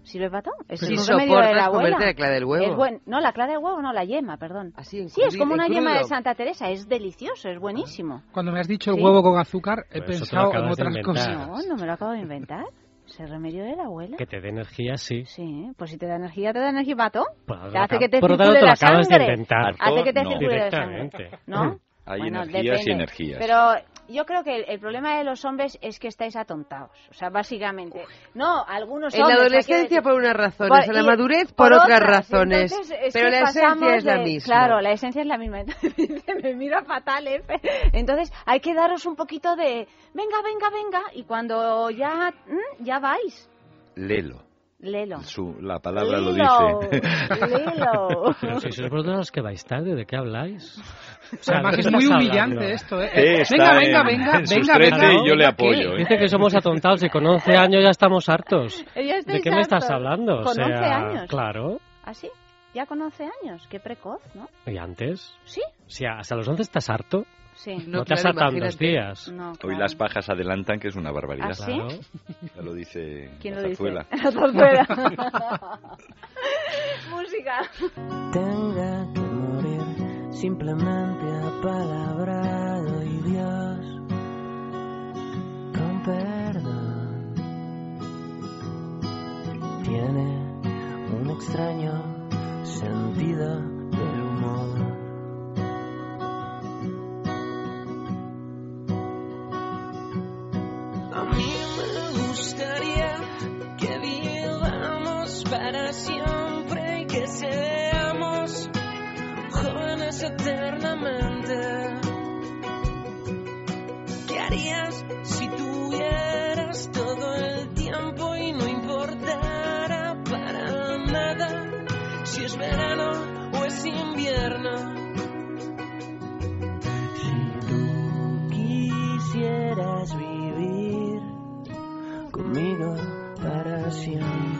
¿Sirve para todo? Es Si un remedio de la abuela. la clara del huevo. Es buen- No, la clara del huevo, no, la yema, perdón. Así, Sí, es como una yema de. Santa Teresa. Es delicioso, es buenísimo. Cuando me has dicho el Sí. huevo con azúcar, he Pues pensado en otras cosas. No, no me lo acabo de inventar. Es el remedio de la abuela. Que te dé energía, sí. Sí, pues si te da energía, te da energía para todo. Pues Te hace que te por lo circule tanto, te lo la acabas de sangre. inventar. Hace que te No. circule la sangre. Directamente. ¿No? Hay Bueno, energías y depende. energías. Pero yo creo que el, el problema de los hombres es que estáis atontados. O sea, básicamente. No, algunos En la hombres. adolescencia decir- por unas razones, en la madurez por, otras otras. razones. Entonces, es pero la esencia es la de- misma. Claro, la esencia es la misma. Entonces, me mira fatal, ¿eh? Entonces hay que daros un poquito de. Venga, venga, venga. Y cuando ya. Ya vais. Lelo. Lelo. Su, la palabra lo Lilo, dice. Lilo. Pero si sois vosotros los que vais tarde, ¿de qué habláis? Además, ¿de qué es muy humillante hablando? esto, ¿eh? Está venga, en- venga, venga, en sus venga, 13 venga. y yo le apoyo, ¿eh? Dice que somos atontados y con 11 años ya estamos hartos. Ya ¿De qué me estás hartos. hablando? O Con sea, 11 años. Claro. ¿Ah, sí? Ya con 11 años. Qué precoz, ¿no? ¿Y antes? Sí. Si hasta los 11 estás harto, Sí. no, te has hartado en dos días. No, Hoy claro. las pajas adelantan, que es una barbaridad. ¿Ah, sí? Claro. Ya lo dice ¿Quién la lo dice? zarzuela. La zarzuela. Música. tenga que morir simplemente apalabrado y Dios con perdón tiene un extraño sentido del siempre y que seamos jóvenes eternamente. ¿Qué harías si tuvieras todo el tiempo y no importara para nada si es verano o es invierno? Si tú quisieras vivir conmigo para siempre.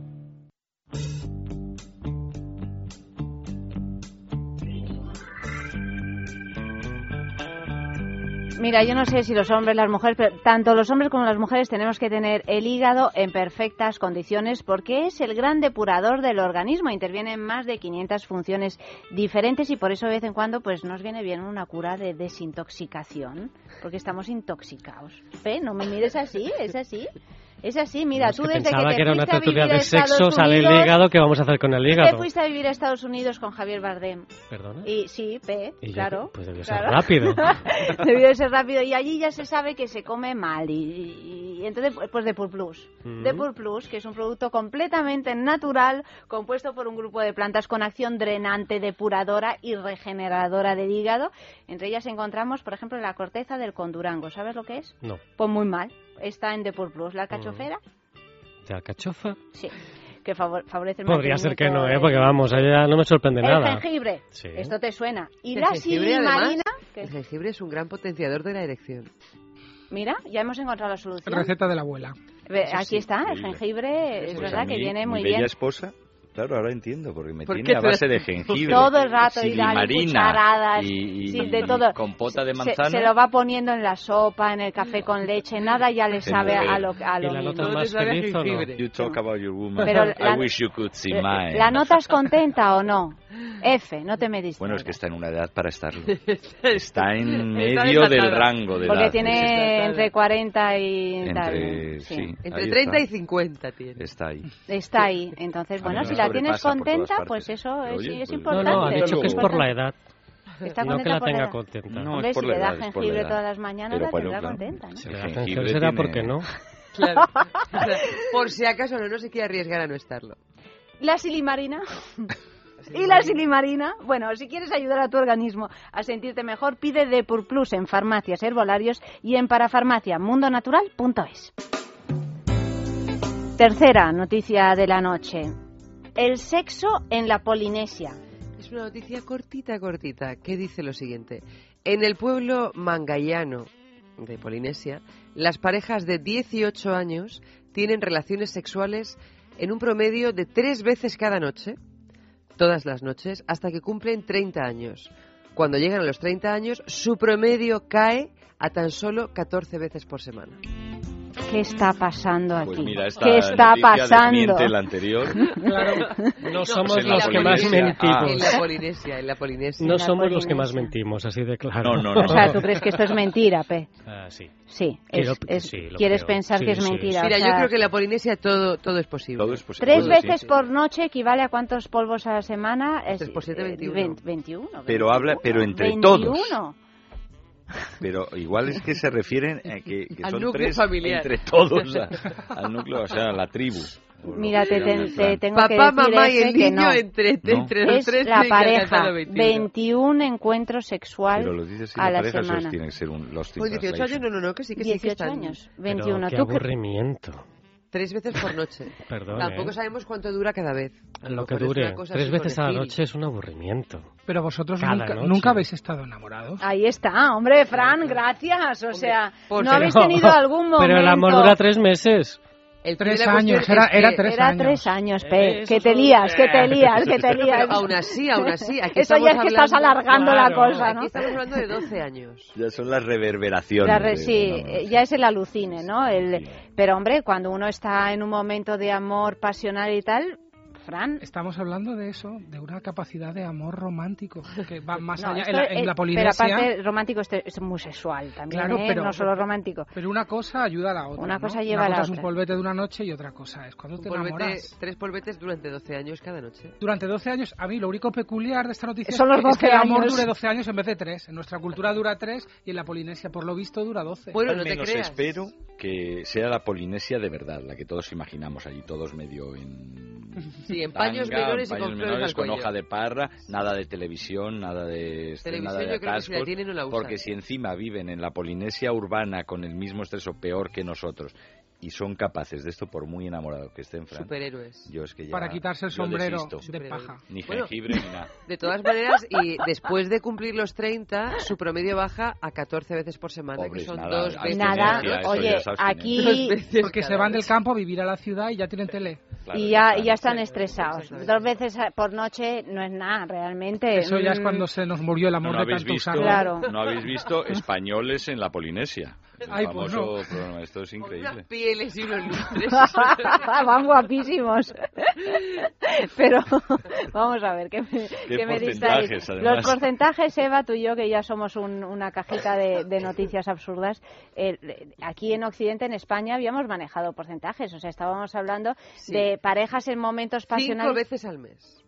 Mira, yo no sé si los hombres, las mujeres, pero tanto los hombres como las mujeres tenemos que tener el hígado en perfectas condiciones porque es el gran depurador del organismo. Interviene en más de 500 funciones diferentes y por eso de vez en cuando pues nos viene bien una cura de desintoxicación porque estamos intoxicados. ¿Ve? No me mires así, es así. Es así, mira, Es tú desde pensaba que te que era una a tertulia vivir a de sexo, sale el hígado, ¿qué vamos a hacer con el Te hígado? fuiste a vivir a Estados Unidos con Javier Bardem. ¿Perdona? Y sí, Y yo, claro. pues debió ser rápido. debió de ser rápido. Y allí ya se sabe que se come mal. Y, y- y entonces, pues Depur Plus. Mm. Depur Plus, que es un producto completamente natural, compuesto por un grupo de plantas con acción drenante, depuradora y regeneradora del hígado. Entre ellas encontramos, por ejemplo, la corteza del condurango. ¿Sabes lo que es? No. Pues muy mal. Está en Depur Plus. La alcachofera, ¿De alcachofa? sí. Que favor- favorece el Podría ser que no, ¿eh? Porque vamos, ella no me sorprende el nada. jengibre. Sí. Esto te suena. Y El la silimarina. El jengibre es un gran potenciador de la erección. Mira, ya hemos encontrado la solución. Receta de la abuela. Aquí sí, está, el jengibre, es Pues verdad a que viene mi muy bella bien. esposa, claro, ahora entiendo, porque me ¿Por tiene a base de jengibre. Todo el rato y cucharadas, y, y- sí, de y todo. compota de Se, manzana. se lo va poniendo en la sopa, en el café con leche, nada ya le sabe a lo, a ¿Y lo la notas más feliz o no? You talk about your woman. Pero I la- wish you could see mine. ¿La notas contenta o no? F, no te me distraigas. Bueno, es que está en una edad para estarlo. Está en Está medio del desatada. rango de Porque edad. tiene entre 40 y tal. Entre, sí. sí, Entre ahí 30 y está. 50 tiene. Está ahí. Está ahí. Entonces, bueno, si la tienes contenta, pues eso es, oye, es pues- importante. No, no, ha dicho que es por la edad. Está no que la la tenga edad. contenta. No, Hombre, es por si la le da edad, la jengibre edad. todas las mañanas, Pero la bueno, tendrá claro. contenta. ¿no? Si El le da jengibre será tiene- porque no. Claro. Por si acaso no, no se quiere arriesgar a no estarlo. La silimarina. Y la silimarina, bueno, si quieres ayudar a tu organismo a sentirte mejor, pide Depur Plus en farmacias herbolarios y en parafarmaciamundonatural.es. Tercera noticia de la noche. El sexo en la Polinesia. Es una noticia cortita, cortita, que dice lo siguiente. En el pueblo mangayano de Polinesia, las parejas de 18 años tienen relaciones sexuales en un promedio de tres veces cada noche, todas las noches, hasta que cumplen 30 años. Cuando llegan a los 30 años, su promedio cae a tan solo 14 veces por semana. ¿Qué está pasando aquí? Pues mira, esta ¿Qué está pasando? desmiente la anterior. Claro, no somos los que más mentimos. En la Polinesia, en la Polinesia. No la somos los que más mentimos, así de claro. No, no, no. O sea, ¿tú crees que esto es mentira, Pe? Ah, sí. Sí, Quiero- es- es- sí, lo quieres creo. pensar Sí, que es sí, mentira. Mira, o yo sea, creo que en la Polinesia todo, todo es posible. Todo es posible. Tres veces por noche equivale a cuántos polvos a la semana? Es, Tres por siete, eh, 21. vein- 21. Pero habla, pero entre 21. todos. Pero igual es que se refieren a que, que Al son núcleo tres familiar. entre todos, a- al núceo, o sea, a la tribu. Mira, te, llaman te- tengo Papá, que decir mamá y el que niño no. entre, No. entre los Es tres la pareja, alcanzar los 21. 21 encuentros sexual Pero lo dices sin a la la semana. tiene que ser un Lost in Pues 18 años, no, no, no, que sí, que sí, que 18 están años, Pero 21. qué ¿Tú qué- aburrimiento. Tres veces por noche. Perdón, Tampoco ¿eh? sabemos cuánto dura cada vez. Lo que dure. Tres veces a la noche es un aburrimiento. Pero vosotros nunca, nunca habéis estado enamorados. Ahí está, hombre, Fran, gracias. O sea, por no habéis tenido algún momento... Pero el amor dura tres meses. El Tres de la años, es era- era tres Era años. tres años, Eh, Pe. eso Que te lías, que te lías, que te lías. pero aún así, aún así, aquí Eso ya es que estás hablando- alargando la Claro. cosa, ¿no? Aquí estamos hablando de 12 años. Ya son las reverberaciones. La re- de- sí, no, eh, ya es el alucine, ¿no? El. Pero hombre, cuando uno está en un momento de amor pasional y tal, Fran, Estamos hablando de eso, de una capacidad de amor romántico que va más no, allá. esto En la, es- en la pero Polinesia, aparte romántico es muy sexual también, Claro, ¿eh? pero- no solo romántico. pero una cosa ayuda a la otra. Una ¿no? cosa lleva a la cosa es un otra. polvete de una noche y otra cosa es cuando Un te polvete, enamoras. tres polvetes durante 12 años cada noche. Durante 12 años, a mí lo único peculiar de esta noticia Son es, los que, es que el 12 amor dure 12 años en vez de 3. En nuestra cultura dura 3 y en la Polinesia, por lo visto, dura 12. Bueno, Al no te menos creas. espero que sea la Polinesia de verdad, la que todos imaginamos allí, todos medio en... Sí, en paños tanga, menores y paños con flores menores, al con cuello. hoja de parra, nada de televisión, nada de, este, Televisión nada de yo creo que si la atascos, tienen no la usan. porque si encima viven en la Polinesia urbana con el mismo estrés o peor que nosotros y son capaces de esto por muy enamorados que estén, Fran, Superhéroes. yo es que ya Para quitarse el sombrero de paja. ni Bueno. jengibre ni nada. De todas maneras, y después de cumplir los 30, su promedio baja a 14 veces por semana, Pobres, que son nada, dos veces. Nada, oye, aquí Dos veces Porque se van del campo a vivir a la ciudad y ya tienen tele. Claro, y ya, y ya está. están estresados. Dos veces por noche no es nada, realmente. Eso ya es Mm, cuando se nos murió el amor no de tanto visto, usarlo. Claro. no habéis visto españoles en la Polinesia. Ay, pues famoso no. programa. Esto es Con increíble. unas pieles y unos lustres. Van guapísimos. Pero vamos a ver, ¿qué me, Qué qué me porcentajes, distraéis? además. Los porcentajes, Eva, tú y yo, que ya somos un- una cajita de, de noticias absurdas, eh, aquí en Occidente, en España, habíamos manejado porcentajes. O sea, estábamos hablando Sí. de parejas en momentos Cinco pasionales. veces al mes.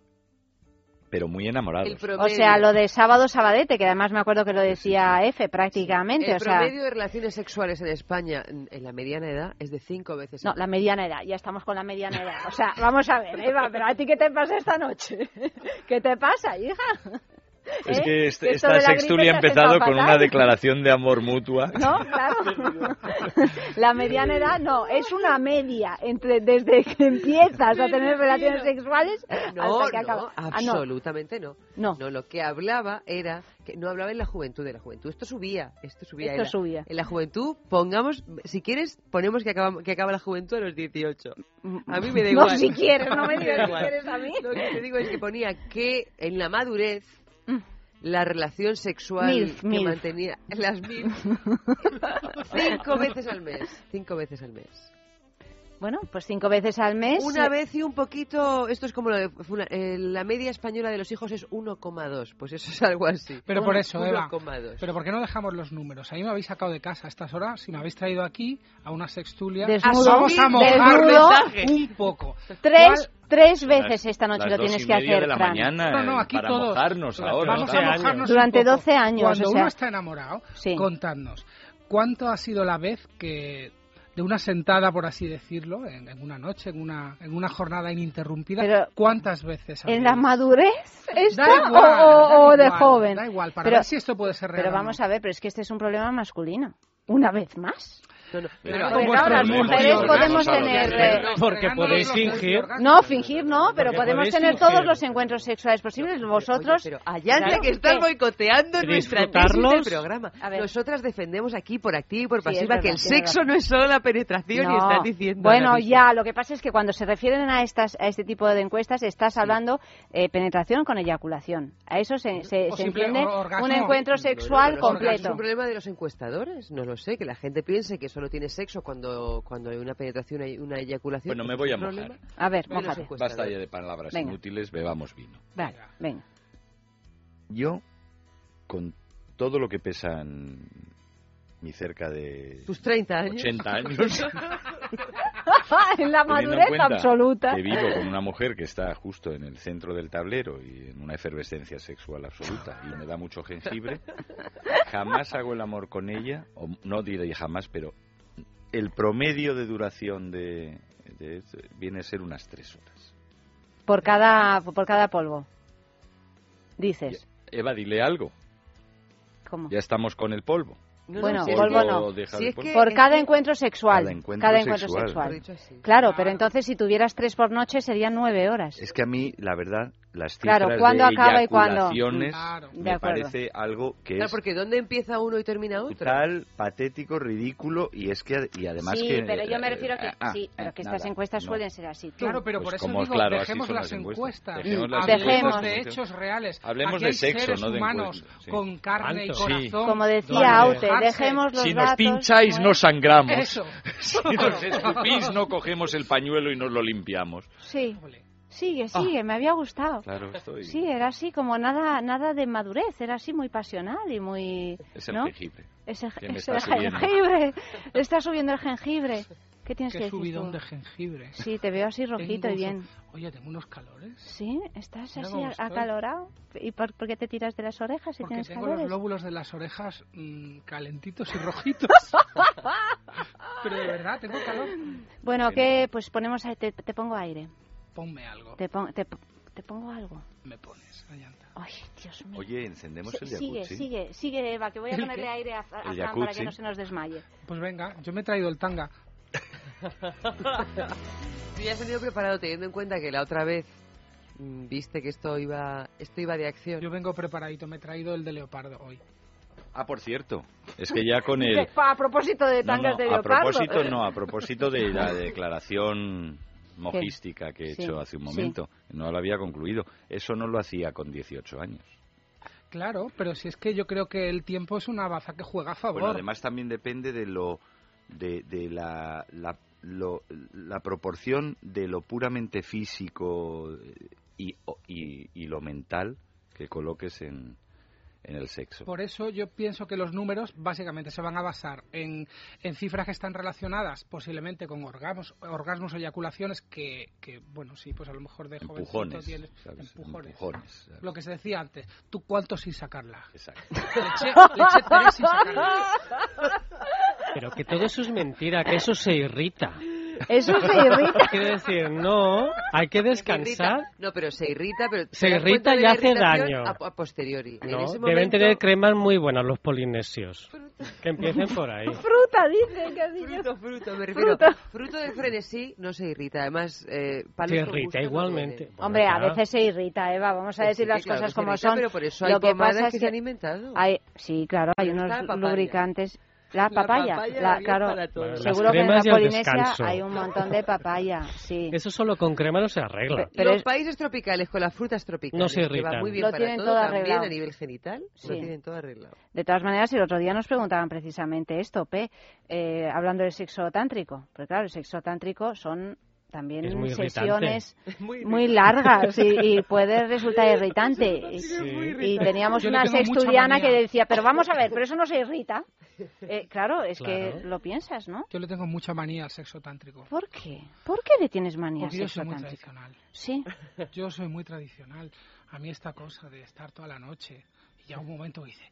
Pero muy enamorados. O sea, lo de sábado sabadete, que además me acuerdo que lo decía F prácticamente. El o sea, promedio de relaciones sexuales en España en la mediana edad es de cinco veces. No, la mediana edad, ya estamos con la mediana edad. O sea, vamos a ver, Eva, pero a ti qué te pasa esta noche? ¿Qué te pasa, hija? Es ¿Eh? que este- Esto esta de la sextulia ha empezado con una declaración de amor mutua. ¿No? Claro. La mediana edad no, es una media entre desde que empiezas a tener relaciones sexuales No, hasta que no, acabas. Ah, no. absolutamente no. No. lo que hablaba era que no hablaba en la juventud de la juventud. Esto subía, esto subía. Esto en la, subía. En la juventud, pongamos, si quieres, ponemos que acaba, que acaba la juventud a los 18. A mí me da No, igual. si quieres, no me da digas si igual. quieres a mí. Lo que te digo es que ponía que en la madurez la relación sexual Milf, que milf. mantenía las mil cinco veces al mes, cinco veces al mes. Bueno, pues cinco veces al mes. Una vez y un poquito, esto es como lo de, fula- eh, la media española de los hijos es 1,2, pues eso es algo así. Pero por eso, Eva, 1,2. pero ¿por qué no dejamos los números? A mí me habéis sacado de casa a estas horas, si me habéis traído aquí a una sextulia, Desnudo, vamos a mojar un poco. Tres, ¿Cuál- tres veces esta noche las lo tienes y que media hacer, de la Fran. mañana, No, no, eh, aquí para todos. mojarnos ahora. Vamos 12 a años. mojarnos Durante un poco. 12 años, Cuando o sea. uno está enamorado, Sí. contadnos, ¿cuánto ha sido la vez que de una sentada, por así decirlo, en, en una noche, en una, en una jornada ininterrumpida, Pero- cuántas veces? ¿En la madurez esta Da igual, o, o- da o de joven? Da igual, para Pero- ver si esto puede ser real. Pero vamos a ver, pero es que este es un problema masculino. Una vez más. No, no, Pero las mujeres podemos tener... Porque podéis fingir. No, fingir no, pero Porque podemos tener fingir. todos los encuentros sexuales posibles. Vosotros... Oye, pero Claro, que estás boicoteando nuestra tesis del programa. Nosotras defendemos aquí por activa y por Sí, pasiva que el sexo no es solo la penetración y estás diciendo Bueno, ya, lo que pasa es que cuando se refieren a estas a este tipo de encuestas estás hablando eh, penetración con eyaculación. A eso se, se, O se simple entiende orgasmo. un encuentro sexual eso ¿Es completo. un problema de los encuestadores? No lo sé, que la gente piense que solo tiene sexo cuando, cuando hay una penetración y una eyaculación. Bueno, me ¿Es voy a mojar. problema? A ver, encuestadores. Basta ya de palabras Venga. inútiles, bebamos vino. Vale, venga. Yo, con todo lo que pesan mi cerca de Tus 30 años. 80 años, en la en madurez cuenta absoluta. que vivo con una mujer que está justo en el centro del tablero y en una efervescencia sexual absoluta y me da mucho jengibre, jamás hago el amor con ella, o no diré jamás, pero el promedio de duración de, viene a ser unas tres horas. Por cada, por cada polvo. Dices. Eva, dile algo. ¿Cómo? Ya estamos con el polvo. No, Bueno, no, si es polvo que- no. deja si de es polvo. que- Por cada encuentro sexual. Cada encuentro sexual. Dicho así. Claro, pero entonces si tuvieras tres por noche serían nueve horas. Es que a mí, la verdad, las cifras Claro, ¿cuándo de acaba y cuándo? Claro. Me parece algo que Claro, es porque ¿dónde empieza uno y termina otro? brutal, patético, ridículo y es que y además sí, que pero yo me eh, refiero a que ah, sí, pero eh, que estas nada, encuestas no. suelen ser así. Tú, Claro, pero Pues por eso digo, claro, dejemos las encuestas. encuestas, Dejemos las hablemos de hechos reales. Hablemos Aquí de sexo, seres no de humanos encuestas, sí. con carne y corazón. Como decía Aute, dejemos los Si nos pincháis no sangramos. Eso. Si nos escupís no cogemos el pañuelo y nos lo limpiamos. Sí, Sigue, sigue, me había gustado. Claro, estoy... Sí, era así como nada nada de madurez, era así muy pasional y muy... Es el ¿no? jengibre. Es el, es jengibre, está subiendo el jengibre. ¿Qué tienes que decir subidón tú? de jengibre. Sí, te veo así rojito Tengo y bien. Oye, tengo unos calores. Sí, estás así acalorado. ¿Y por, por qué te tiras de las orejas si Porque tienes tengo calores? los lóbulos de las orejas mm, calentitos y rojitos. Pero de verdad, tengo calor. Bueno, que pues ponemos ahí, te, te pongo aire. Ponme algo. Te, pon- te, te pongo algo. Me pones, Ayanta. Ay, Dios mío. Oye, encendemos el Sí, sigue, jacuzzi. sigue, sigue, Eva, que voy a ¿El ponerle aire a, a Fran para que jacuzzi. no se nos desmaye. Pues venga, yo me he traído el tanga. Tú ya has tenido preparado teniendo en cuenta que la otra vez mm, viste que esto iba esto iba de acción. Yo vengo preparadito, me he traído el de leopardo hoy. Ah, por cierto, es que ya con el... A propósito de No, tangas no, de a leopardo. propósito, no, a propósito de la declaración mojística que he Sí, hecho hace un sí. momento, no lo había concluido. Eso no lo hacía con 18 años. Claro, pero si es que yo creo que el tiempo es una baza que juega a favor. Bueno, además también depende de lo de, de la, la, lo- la proporción de lo puramente físico y, o- y, y lo mental que coloques en, en el sexo. Por eso yo pienso que los números básicamente se van a basar en, en cifras que están relacionadas posiblemente con orgasmos, orgasmos o eyaculaciones que, que, bueno, sí, pues a lo mejor de jovencito Empujones, tienes ¿sabes? empujones. Empujones, ¿sabes? Lo que se decía antes, ¿tú cuánto sin sacarla? Exacto. Le eché, le eché tres sin sacarla. Pero que todo eso es mentira, que eso se irrita. Eso se irrita. Quiere decir, no, hay que descansar. No, pero se irrita, pero Se irrita de y hace daño. A, a posteriori. En No, ese deben momento- tener cremas muy buenas los polinesios. Que empiecen por ahí. Fruta, dice dicho. Fruto, fruto, me refiero. Fruta. Fruto del frenesí no se irrita. Además, eh, palos Se irrita no igualmente. Hombre, a veces se irrita, Eva. Vamos a Que decir sí, las claro cosas como irrita, son. pero por eso hay Lo que pasa es que se han inventado. Hay, sí, claro, hay unos está la papaya. La la- claro. para Seguro que en la Polinesia hay un montón de papaya, sí. Eso solo con crema no se arregla. Pero Los es- países tropicales con las frutas tropicales No se que va irritan. muy bien Lo para tienen todo, todo también arreglado. a nivel genital, lo Sí. tienen todo arreglado. De todas maneras, el otro día nos preguntaban precisamente esto, P, eh, hablando del sexo tántrico. Porque claro, el sexo tántrico son también Es muy sesiones Muy muy largas y, y puede resultar irritante. Y, y teníamos Yo una manía. que decía, pero vamos a ver, pero eso no se irrita. Eh, claro, es que lo piensas, ¿no? Yo le tengo mucha manía al sexo tántrico. ¿Por qué? ¿Por qué le tienes manía al Porque yo sexo soy muy tántrico? tradicional. Sí. Yo soy muy tradicional. A mí esta cosa de estar toda la noche y ya un momento dice,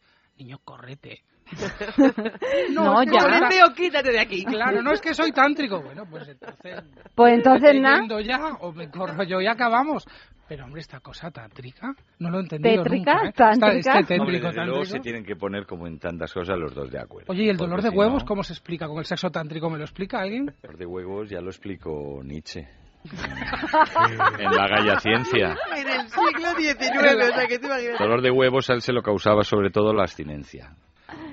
niño, correte. No, que ya. Correte o quítate de aquí. Claro, no es que soy tántrico. Bueno, pues entonces... Pues entonces nada. ya o me corro yo y acabamos. Pero hombre, esta cosa tántrica, no lo he entendido ¿Tétrica? nunca. ¿eh? ¿Tántrica? Esta- Este Hombre, tétrico, desde luego se tienen que poner como en tantas cosas los dos de acuerdo. Oye, ¿y el dolor de si huevos no, cómo se explica con el sexo tántrico? ¿Me lo explica alguien? El dolor de huevos ya lo explicó Nietzsche. En la Galla Ciencia. En el siglo XIX, o sea que te imaginas. Dolor de huevos a él se lo causaba sobre todo la abstinencia.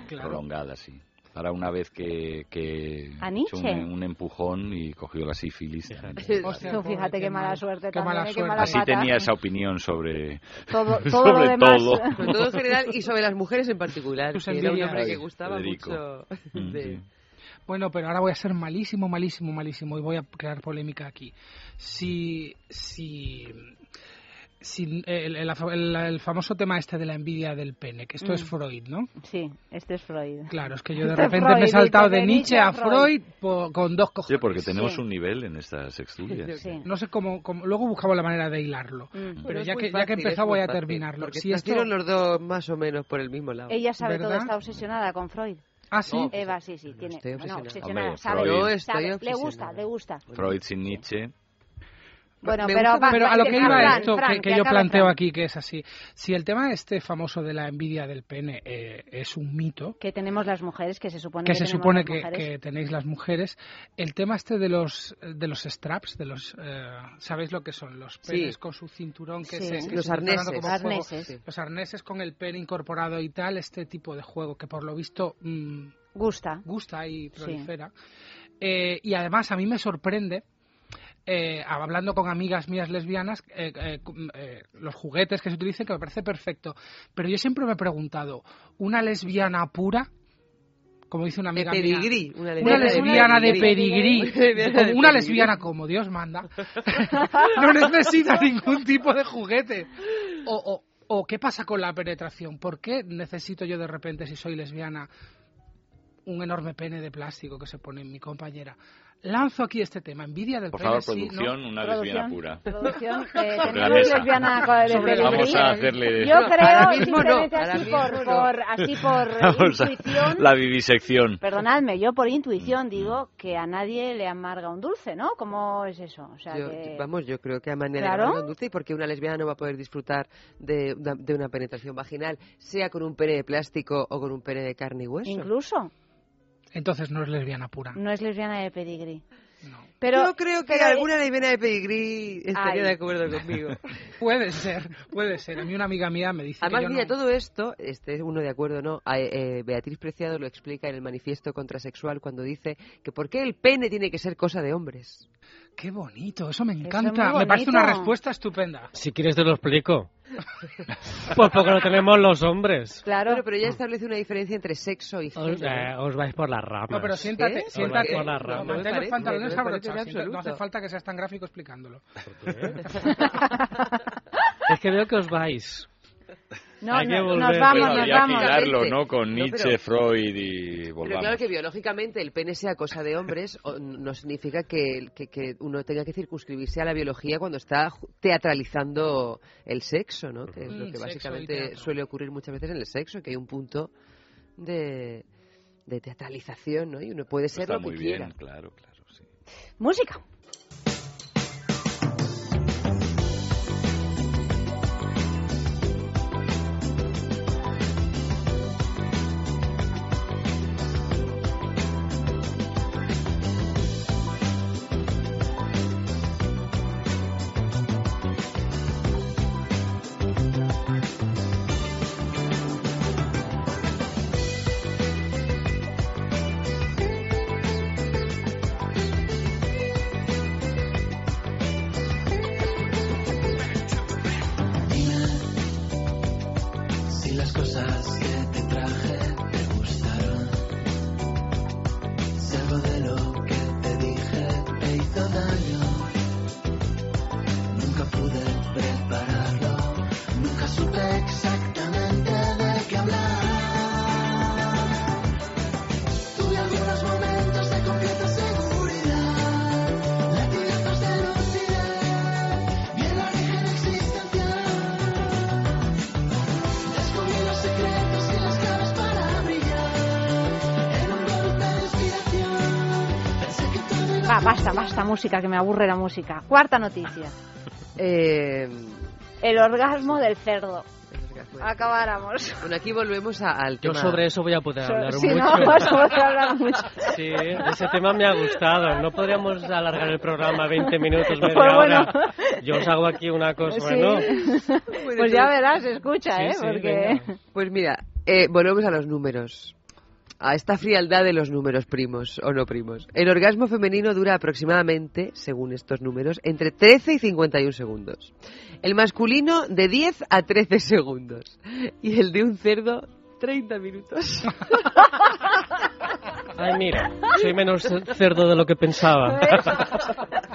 Claro. Prolongada, sí. Para una vez que, que ¿A hizo Nietzsche? un, un empujón y cogió la sífilis. Hostia, Tú pobre, fíjate qué mala mal. suerte Qué también, mala qué suerte. mala Así pata. tenía esa opinión sobre, Todo, todo lo sobre demás. todo. Sobre todo en general y sobre las mujeres en particular. Que era un hombre que gustaba Federico. mucho. Mm, de- sí. Bueno, pero ahora voy a ser malísimo, malísimo, malísimo y voy a crear polémica aquí. Si, si, si el, el- el- el famoso tema este de la envidia del pene, que esto es Mm. Freud, ¿no? Sí, este es Freud. Claro, es que yo de Este repente Freud, me he saltado de Nietzsche a Freud Freud. po- con dos cojones. Sí, porque tenemos Sí. un nivel en estas sexturias. Sí. No sé cómo, cómo- luego buscaba la manera de hilarlo. Mm. Pero ya que, muy ya que fácil, empezó voy a fácil, terminarlo. Porque Si esto... los dos más o menos por el mismo lado. Ella sabe todo, está obsesionada con Freud. Ah, sí. No, Eva, sí, sí, tiene. estoy bueno, obsesionada. obsesionada, Hombre, sabe, Freud. Yo estoy sabe, le obsesionada. gusta, le gusta. Freud sin Nietzsche. Bueno, Me pero, gusta va, Pero a lo que iba Fran, esto, Fran, que, que yo planteo Fran. aquí, que es así. Si el tema este famoso de la envidia del pene eh, es un mito, Que tenemos las mujeres, que se supone que que se supone que, tenéis las mujeres, el tema este de los de los straps, de los eh, ¿sabéis lo que son? Los Sí. penes con su cinturón que Sí. se que Los se arneses. juego. Sí. Los arneses con el pene incorporado y tal, este tipo de juego que por lo visto mm, Gusta. gusta y prolifera. Eh, y además a mí me sorprende, eh, hablando con amigas mías lesbianas, eh, eh, cum- eh, los juguetes que se utilicen, que me parece perfecto. Pero yo siempre me he preguntado, ¿una lesbiana pura? Como dice una De amiga mía. pedigrí. Una Una lesbiana de pedigrí. pedigrí, como una lesbiana como Dios manda, no necesita ningún tipo de juguete. O, o, o qué pasa con la penetración? ¿Por qué necesito yo de repente, si soy lesbiana, un enorme pene de plástico que se pone en mi compañera? Lanzo aquí este tema, envidia del Por favor, sí, ¿no? producción, una lesbiana pura. Producción, eh, Sobre la mesa. lesbiana. Vamos a hacerle Yo creo, no, simplemente ahora así, por, no. por- así por Vamos a- intuición, la vivisección. perdonadme, yo por Mm, intuición digo que a nadie le amarga un dulce, ¿no? ¿Cómo es eso? O sea, Yo- que... Vamos, yo creo que a manera Claro. de amargar un dulce y porque una lesbiana no va a poder disfrutar de, de una penetración vaginal, sea con un pene de plástico o con un pene de carne y hueso. Incluso, Entonces no es lesbiana pura. no es lesbiana de pedigrí. No. Pero, yo creo que pero- alguna lesbiana de pedigrí estaría Ay. de acuerdo conmigo. Puede ser, puede ser. A mí una amiga mía me dice Además, que yo mira, no- todo esto, este uno de acuerdo, ¿no? A- eh, Beatriz Preciado lo explica en el manifiesto contrasexual cuando dice que por qué el pene tiene que ser cosa de hombres. Qué bonito, eso me encanta. Me parece una respuesta estupenda. Si quieres te lo explico. pues porque lo tenemos los hombres. Claro, pero ya establece una diferencia entre sexo y Os, género. eh, os vais por las ramas. No, pero siéntate, ¿Qué? siéntate. Por la No, rama. mantén No me los pantalones abrochados. No hace falta que seas tan gráfico explicándolo. Es que veo que os vais. No, hay que no, volver. nos vamos, Pero nos vamos. ¿no? Con No, Nietzsche, pero- Freud y Pero volvamos. claro que biológicamente el pene sea cosa de hombres o- no significa que, que- que uno tenga que circunscribirse a la biología cuando está teatralizando el sexo, ¿no? Que es lo Mm, que básicamente suele ocurrir muchas veces en el sexo, que hay un punto de, de teatralización, ¿no? Y uno puede ser Está lo que muy quiera. bien, claro, claro, sí. Música. Música, que me aburre la música. Cuarta noticia. Eh, El orgasmo del cerdo. Acabáramos. bueno, aquí volvemos a- al Yo tema. sobre eso voy a poder So- hablar sí, mucho. no, vamos a poder hablar mucho. Sí, ese tema me ha gustado. No podríamos alargar el programa 20 minutos, media Pues bueno. hora. Yo os hago aquí una cosa, Sí. bueno. Pues ya verás, escucha, Sí, ¿eh? sí, Porque... Pues mira, eh, volvemos a los números. A esta frialdad de los números primos o no primos. El orgasmo femenino dura aproximadamente, según estos números, entre 13 y 51 segundos. El masculino de 10 a 13 segundos. Y el de un cerdo, 30 minutos. Ay, mira, soy menos cerdo de lo que pensaba.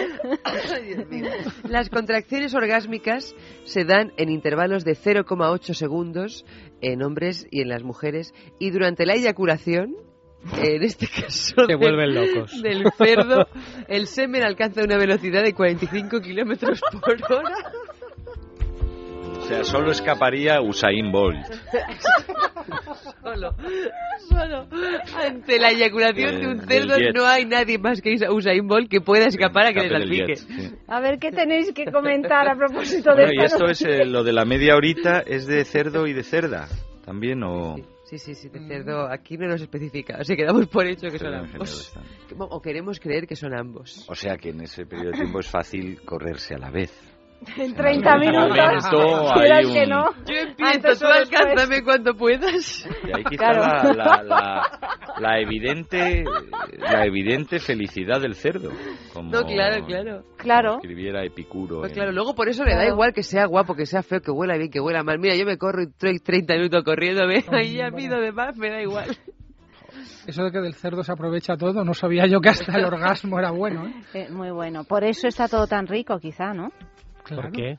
Ay, Dios mío. Las contracciones orgásmicas se dan en intervalos de 0,8 segundos en hombres y en las mujeres y durante la eyaculación, en este caso del- vuelven locos. del cerdo, el semen alcanza una velocidad de 45 kilómetros por hora. O sea, solo escaparía Usain Bolt. Solo, solo ante la eyaculación de un Del- cerdo no hay nadie más que Usain Bolt que pueda escapar a que le salpique. sí. A ver, ¿qué tenéis que comentar a propósito de Bueno, y esto es eh, lo de la media horita, ¿es de cerdo y de cerda? ¿También o...? Sí, sí, sí, de cerdo. Aquí no nos especifica. O sea, quedamos por hecho que son ambos. O queremos creer que son ambos. O sea que en ese periodo de tiempo es fácil correrse a la vez. En 30 algún minutos, quieras hay que un- no. Yo empiezo, Antes tú alcánzame cuando puedas. Y ahí quizá Claro. la, la- la- la evidente la evidente felicidad del cerdo. Como No, claro, claro. Claro. escribiera Epicuro. Pues en- claro, luego por eso le da igual que sea guapo, que sea feo, que huela bien, que huela mal. Mira, yo me corro y estoy 30 minutos corriéndome. Ahí ya pido de más, me da igual. Eso de que del cerdo se aprovecha todo, no sabía yo que hasta el orgasmo era bueno. ¿eh? Eh, muy bueno. Por eso está todo tan rico, quizá, ¿no? ¿Por qué?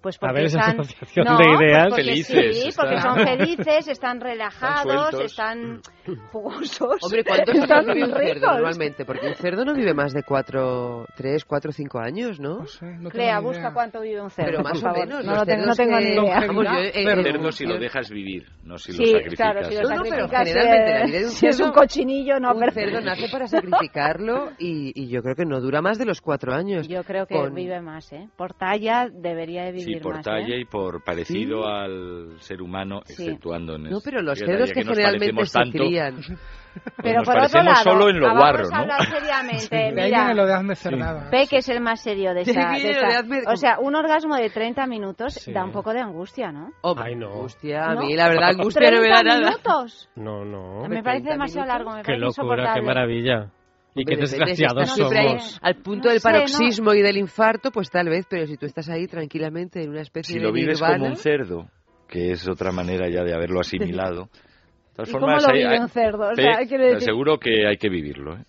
Pues A porque ver, esa están... asociación No, de pues porque Felices, Sí, porque están- son felices, están relajados, sueltos. están jugosos. Hombre, ¿cuántos están años vive un cerdo normalmente? Porque un cerdo no vive más de 4, 3, 4, 5 años, ¿no? No sé, no ni busca idea. cuánto vive un cerdo, Pero más o menos, No, lo tengo, no tengo ni idea. Vamos, yo, eh, El eh, cerdo si lo dejas vivir, no si Sí, lo sacrificas. claro, si lo No, no, pero sacrificas, generalmente eh, la vida de un si es un cerdo- cochinillo, no, un pero... cerdo nace para sacrificarlo y, y yo creo que no dura más de los 4 años. Yo creo que Con- vive más, ¿eh? Por talla debería de vivir Sí, por más, talla ¿eh? y por parecido al ser humano, Sí. exceptuando en No, pero los cerdos que generalmente se tanto, crían. pues Pero nos por otro lado, solo en lo guarro, vamos a ¿no? hablar seriamente, De ahí mira. lo de hazme es el más serio de esta. de esta- de O sea, un orgasmo de 30 minutos Sí. da un poco de angustia, ¿no? Hombre, Ay, no. Angustia, a ¿No? mí la verdad angustia no me da 30 nada. minutos. No, no. Me parece 30 demasiado minutos. largo, me Qué parece locura, qué maravilla. Y qué si desgraciados estás siempre ahí somos. al punto No del sé, ¿no? paroxismo y del infarto, pues tal vez, pero si tú estás ahí tranquilamente en una especie Si de lo vives nirvana, como un cerdo, que es otra manera ya de haberlo asimilado. Todas ¿Y cómo formas, lo hay- vive hay- un cerdo? O sea, te decir- aseguro que hay que vivirlo. ¿eh?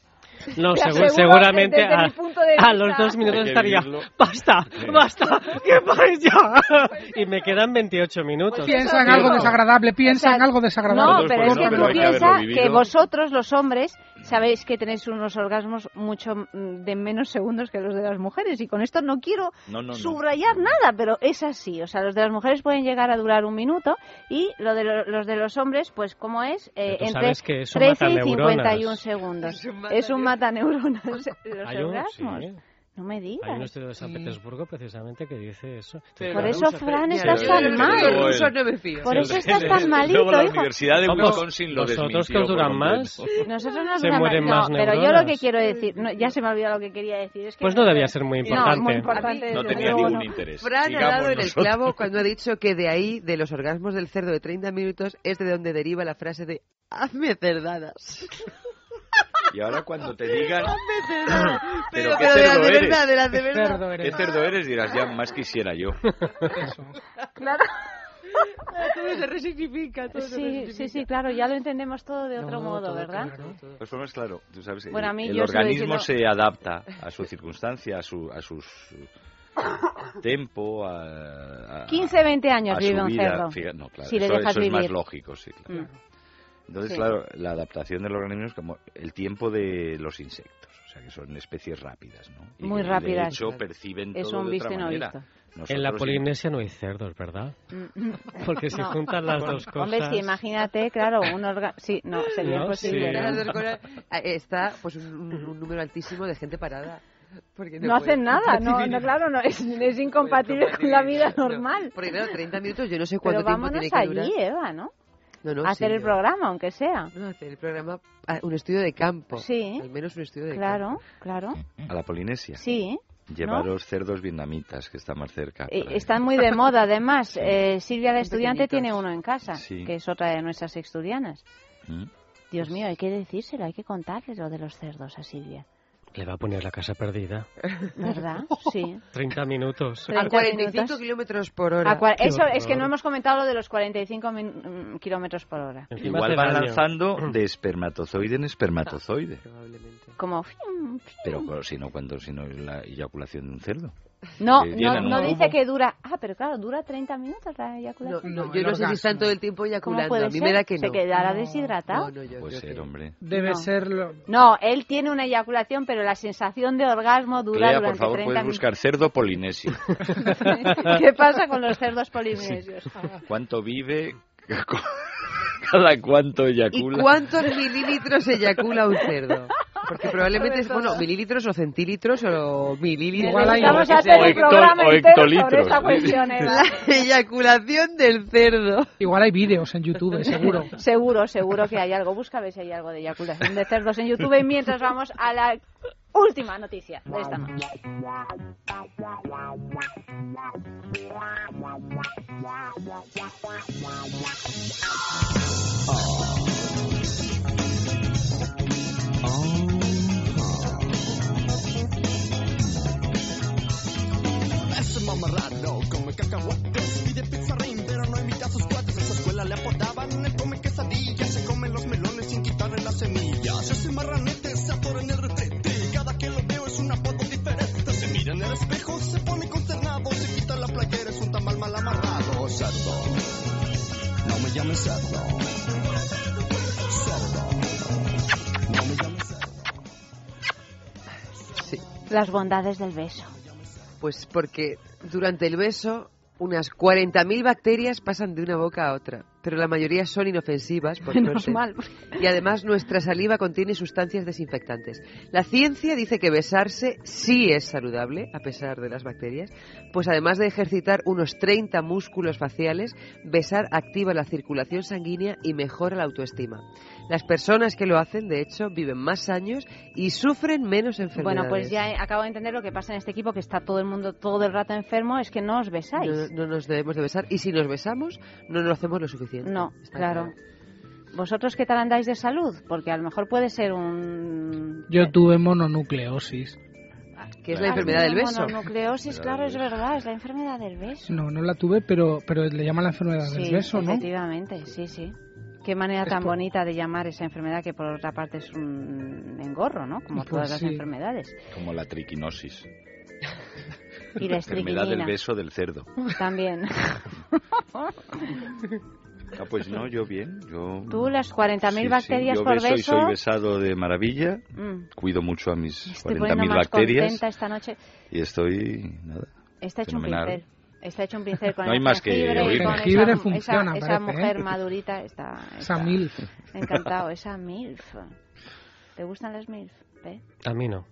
No, Te segu- aseguro seguramente que desde a, mi punto de a los dos minutos estaría. vivirlo. ¡Basta! ¡Basta! ¡Que pares ya! Y me quedan 28 minutos. Piensa en algo desagradable, piensa O sea, en algo desagradable. No, pero es que tú piensas que vosotros, los hombres, sabéis que tenéis unos orgasmos mucho mm, de menos segundos que los de las mujeres. Y con esto no quiero No, no, no. subrayar nada, pero es así. O sea, los de las mujeres pueden llegar a durar un minuto y lo de lo- los de los hombres, pues, ¿cómo es? Eh, entre sabes que eso 13 mata y neuronas. 51 segundos. Es un neuronas. mata neuronas los Hay un- orgasmos. sí. No me digas. Hay un estudio de San Petersburgo precisamente que dice eso. Por eso, Fran, estás tan mal. no. Por eso estás Luego tan malito, la hijo. Universidad de Wisconsin lo ¿vosotros desmintió que os duran más? Nosotros nos Se mueren no, más pero yo lo que quiero decir, no, ya se me olvidó lo que quería decir. Es que Pues no debía ser muy No, importante. muy importante. No tenía luego ningún no. interés. Fran ha dado en el nosotros. clavo cuando ha dicho que de ahí, de los orgasmos del cerdo de 30 minutos, es de donde deriva la frase de hazme cerdadas. Y ahora cuando te digan... Pero, Pero, ¿qué pero de las cerdo de eres? verdad, de las de ¿Qué verdad. cerdo ¿Qué eres? cerdo eres? Dirás, ya más quisiera yo. Claro. Todo se resignifica, todo se Sí, resignifica. sí, sí, claro, ya lo entendemos todo de otro No, modo, todo ¿verdad? Pues formas, claro, tú sabes, Bueno, a el, mí el organismo diciendo- se adapta a su circunstancia, a su a sus tempo, a, a- 15, 20 años a vive un vida. cerdo. Fija- no, claro, si le eso, dejas eso es más vivir. lógico, sí, claro. Mm. Entonces, Sí. claro, la adaptación del organismo es como el tiempo de los insectos, o sea, que son especies rápidas, ¿no? Y Muy que, rápidas. De hecho, perciben Es todo un de otra no manera. visto. En la Nosotros, Polinesia no hay cerdos, ¿verdad? Mm, Porque si No. juntan las dos cosas... Hombre, sí, imagínate, claro, un orga... Sí, no, sería No, imposible. sí. ¿no? Está pues un, un- número altísimo de gente parada. Porque No hacen pueden nada, no, no, claro, no, es, es incompatible con la vida normal. Porque claro, 30 minutos, yo no sé Pero cuánto tiempo vámonos tiene que durar. allí, Eva, ¿no? No, no, hacer sí, el programa, aunque sea. No, hacer el programa, un estudio de campo. Sí. Al menos un estudio de Claro, campo. claro. A la Polinesia. Sí. Llevaros cerdos vietnamitas, que está más cerca. Eh. Están muy de moda, además. Eh, Silvia, la estudiante, tiene uno en casa, Sí. que es otra de nuestras estudianas. ¿Mm? Dios mío, hay que decírselo, hay que contarle lo de los cerdos a Silvia. Le va a poner la casa perdida. ¿Verdad? Sí. 30 minutos. A 30 45 minutos. kilómetros por hora. A cua- Qué eso es que no hemos comentado lo de los 45 min- mm, kilómetros por hora. Encima Igual hace van daño. lanzando de espermatozoide en espermatozoide. Probablemente. Como... Pero si no, cuando, si no es la eyaculación de un cerdo. No, no, no dice que dura... Ah, pero claro, dura 30 minutos la eyaculación. no, No, yo no sé si están todo el tiempo ¿Cómo eyaculando. puede A mí ser? me da que ¿Se no. quedará No. deshidratado? No, no, yo Puede creo ser, que- hombre. Debe No. ser lo- No, él tiene una eyaculación, pero la sensación de orgasmo dura Clea, por durante favor, 30 puedes minutos. buscar cerdo polinesio. ¿Qué pasa con los cerdos polinesios? ¿Cuánto vive? ¿Cada cuánto ¿Y eyacula? cuántos mililitros eyacula un cerdo? Porque probablemente es, bueno, mililitros o centilitros o mililitros. Igual hay- Vamos a hacer un hecto- programa o entero sobre hectolitros. esta cuestión, Eva. La eyaculación del cerdo. Igual hay vídeos en YouTube, seguro. Seguro, seguro que hay algo. Busca a ver si hay algo de eyaculación de cerdos en YouTube. Y mientras vamos a la última noticia de esta noche. Ese mamarrado come cacahuates Pide pizarrín pero no invita a sus cuates. En su escuela le apodaban Él come quesadillas. Se come los melones sin quitarle las semillas. Ese marranete se atora en el retrete espejo, se pone consternado Se quita la playera, es un tamal mal amarrado Cerdo No me llames cerdo Cerdo No me llames cerdo Sí. Las bondades del beso. Pues porque durante el beso unas 40.000 bacterias pasan de una boca a otra, pero la mayoría son inofensivas, por Menos suerte. mal. Y además nuestra saliva contiene sustancias desinfectantes. La ciencia dice que besarse sí es saludable, a pesar de las bacterias, pues además de ejercitar unos 30 músculos faciales, besar activa la circulación sanguínea y mejora la autoestima. Las personas que lo hacen, de hecho, viven más años y sufren menos enfermedades. Bueno, pues ya acabo de entender lo que pasa en este equipo, que está todo el mundo todo el rato enfermo, es que no os besáis. No, no nos debemos de besar y si nos besamos no nos lo hacemos lo suficiente. No, Está claro. ¿Vosotros qué tal andáis de salud? Porque a lo mejor puede ser un... Yo tuve mononucleosis. Que es la enfermedad del beso. Mononucleosis, claro, es verdad, es la enfermedad del beso. No, no la tuve, pero, pero le llaman la enfermedad Sí, del beso, ¿no? efectivamente, sí, sí. Qué manera tan por- bonita de llamar esa enfermedad que por otra parte es un engorro, ¿no? Como Pues todas las sí. enfermedades. Como la triquinosis. Y la Enfermedad del beso del cerdo. También. Ah, pues no, yo bien. Yo... Tú las 40.000 Sí, sí, bacterias yo por beso y beso. soy besado de maravilla. Mm. Cuido mucho a mis Estoy poniendo 40.000 más bacterias. contenta esta noche. Y estoy, nada, Está hecho un pincel. Está hecho un pincel con No el hay más que jengibre y oír. con Jengibre esa, funciona, esa, esa parece, mujer ¿eh? madurita está, Esa está MILF. encantado esa milf ¿Te gustan las MILF? ¿Ve? A mí no.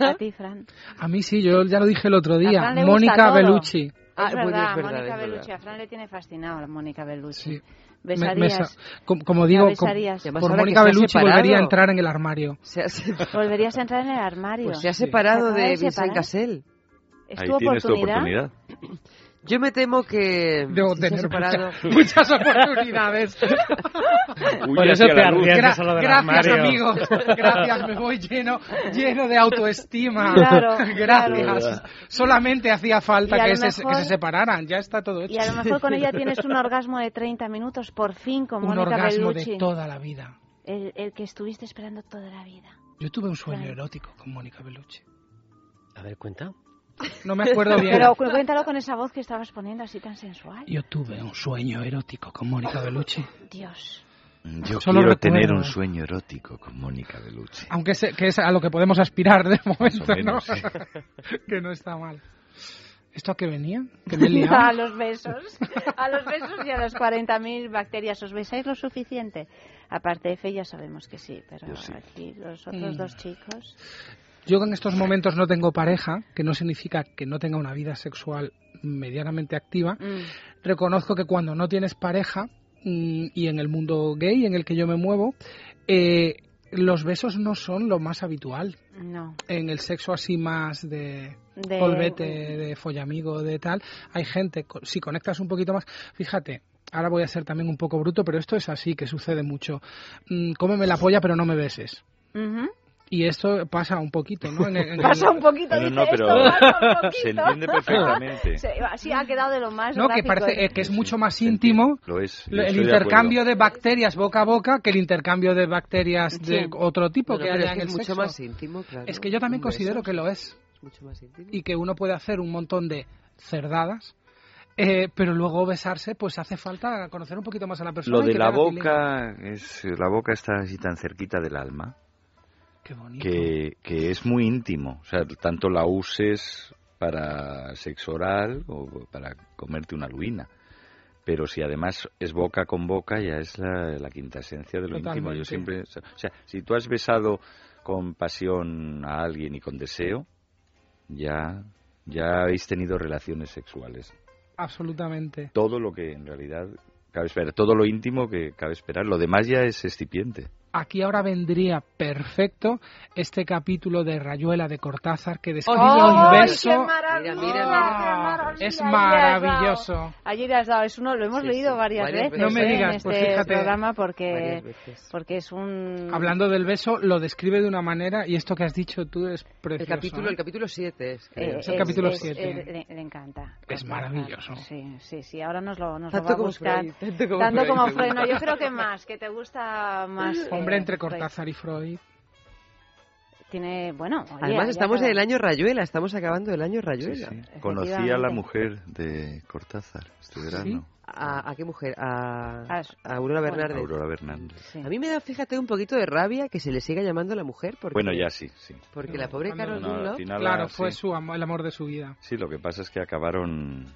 A ti, Fran. A mí sí, yo ya lo dije el otro día. Mónica. Bellucci. Ah, es bueno, verdad, es verdad, Mónica es Bellucci. verdad. A Fran le tiene fascinado a Mónica Bellucci. Me- ¿Besarías? me sa- com- como ¿La digo, por que Mónica se ha Bellucci separado- volvería a entrar en el armario. Se ha, Volverías a entrar en el armario. pues se ha separado ¿Se de acaba Vincent separar? ¿Es Ahí tu tienes tu oportunidad? oportunidad. Yo me temo que Debo si tener separado... mucha- muchas oportunidades. Por eso te arriesgas a lo del gracias, armario. amigos. Gracias, me voy lleno, lleno de autoestima. Claro, gracias. claro. Solamente hacía falta que lo se, mejor- que se separaran. Ya está todo hecho. Y a lo mejor con ella tienes un orgasmo de 30 minutos, por fin, con Un Mónica orgasmo Bellucci. de toda la vida. El, el que estuviste esperando toda la vida. Yo tuve un sueño Claro. erótico con Mónica Bellucci. A ver, cuenta. No me acuerdo bien. Pero cu- cuéntalo con esa voz que estabas poniendo así tan sensual. Yo tuve un sueño erótico con Mónica Bellucci. Dios. Yo Solo quiero recuerdo. tener un sueño erótico con Mónica Bellucci. Aunque sé que es a lo que podemos aspirar de momento, menos, ¿no? sí. que no está mal. ¿Esto a qué venía? ¿Que me a los besos. A los besos y a las 40.000 bacterias. ¿Os besáis lo suficiente? Aparte de Fe ya sabemos que sí, pero sí. aquí los otros Mm. dos chicos... Yo en estos momentos no tengo pareja, que no significa que no tenga una vida sexual medianamente activa. Mm. Reconozco que cuando no tienes pareja, mm, y en el mundo gay en el que yo me muevo, eh, los besos no son lo más habitual. No. En el sexo así más de, De- polvete, de follamigo, de tal, hay gente, si conectas un poquito más, fíjate, ahora voy a ser también un poco bruto, pero esto es así, que sucede mucho. Mm, cómeme la polla, pero no me beses. Ujú. Y esto pasa un poquito, ¿no? En el- en el- Pasa un poquito, No, dice no, pero esto, pasa un poquito. se entiende perfectamente. Se- Sí, ha quedado de lo más No, que parece eh, que es mucho más íntimo Lo es. el de intercambio de, bacterias boca a boca que el intercambio de bacterias de otro tipo Bueno, que haya es que en el es mucho sexo. más íntimo, claro. Es que yo también considero que lo es. Es mucho más íntimo. y que uno puede hacer un montón de cerdadas, eh, pero luego besarse, pues hace falta conocer un poquito más a la persona. Lo de la boca, es, la boca está así tan cerquita del alma. Que, que es muy íntimo. O sea, tanto la uses para sexo oral o para comerte una luina. Pero si además es boca con boca, ya es la, la quinta esencia de lo íntimo. Yo Totalmente. siempre, o sea, si tú has besado con pasión a alguien y con deseo, ya, ya habéis tenido relaciones sexuales. Absolutamente. Todo lo que en realidad cabe esperar, todo lo íntimo que cabe esperar. Lo demás ya es excipiente. Aquí ahora vendría perfecto este capítulo de Rayuela de Cortázar que describe ¡Oh, un beso. maravilla! Mira, mira, Ah, qué es maravilloso. Ayer has dado, es uno, lo hemos Sí, leído sí, varias, varias veces veces. No me ¿eh? digas, en este pues fíjate. programa porque, porque es un... Hablando del beso, lo describe de una manera y esto que has dicho tú es El precioso. capítulo, ¿eh? el capítulo 7 es. Eh, Es el capítulo es- siete. es- le, le encanta. Es Cortázar. maravilloso. Sí, sí, sí. Ahora nos lo, nos lo Tanto va a como buscar. Freud, tanto como Tanto como me Freud. No, gusta. yo creo que más, que te gusta más. Hombre, entre. Cortázar y Freud. Tiene, bueno. oye, Además ya estamos en el año Rayuela, estamos acabando el año Sí, Rayuela. sí. Conocí a la mujer de Cortázar este verano. ¿A, a qué mujer? A, A- a Aurora bueno. Bernardes. Aurora Bernández. Sí. A mí me da, fíjate, un poquito de rabia que se le siga llamando la mujer. Porque, Bueno, ya sí, sí. Porque la pobre Carol No, Dunlop... final, Claro, fue sí. su amor, el amor de su vida. Sí, lo que pasa es que acabaron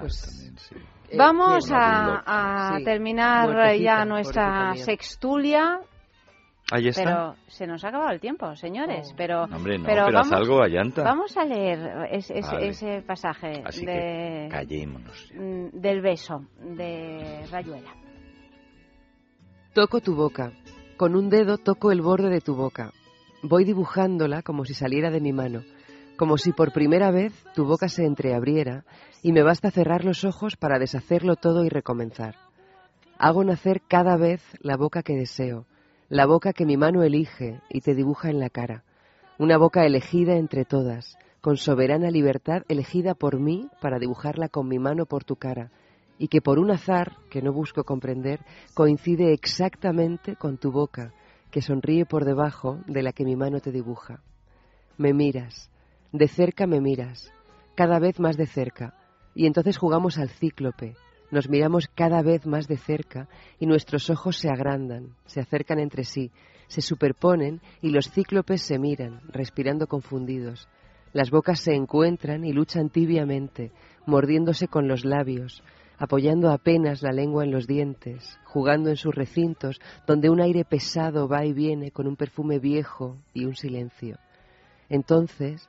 Pues- también, sí. eh, Vamos a, Dunlop. a Sí, terminar muertecita, ya nuestra sextulia, Ahí está. pero se nos ha acabado el tiempo, señores. Pero, Hombre, no, pero vamos, algo, Allanta. vamos a leer es- es- Vale. ese pasaje Así de, callémonos. mm, del beso de Rayuela. Toco tu boca. Con un dedo toco el borde de tu boca. Voy dibujándola como si saliera de mi mano, como si por primera vez tu boca se entreabriera y me basta cerrar los ojos para deshacerlo todo y recomenzar. Hago nacer cada vez la boca que deseo, la boca que mi mano elige y te dibuja en la cara. Una boca elegida entre todas, con soberana libertad elegida por mí para dibujarla con mi mano por tu cara, y que por un azar que no busco comprender coincide exactamente con tu boca, que sonríe por debajo de la que mi mano te dibuja. Me miras, de cerca me miras, cada vez más de cerca, y entonces jugamos al cíclope, nos miramos cada vez más de cerca y nuestros ojos se agrandan, se acercan entre sí, se superponen y los cíclopes se miran, respirando confundidos. Las bocas se encuentran y luchan tibiamente, mordiéndose con los labios, apoyando apenas la lengua en los dientes, jugando en sus recintos, donde un aire pesado va y viene con un perfume viejo y un silencio. Entonces,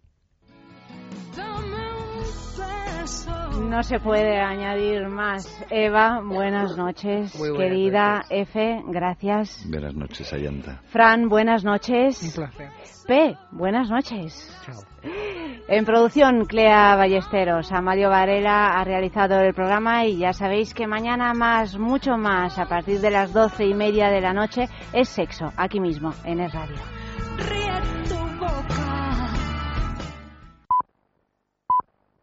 No se puede añadir más. Eva, buenas noches. Muy buenas Querida F, gracias. Buenas noches, Ayanta. Fran, buenas noches. Un placer. P, buenas noches. En producción, Clea Ballesteros. Amario Varela ha realizado el programa y ya sabéis que mañana más, mucho más, a partir de las doce y media de la noche, es sexo, aquí mismo, en Es Radio.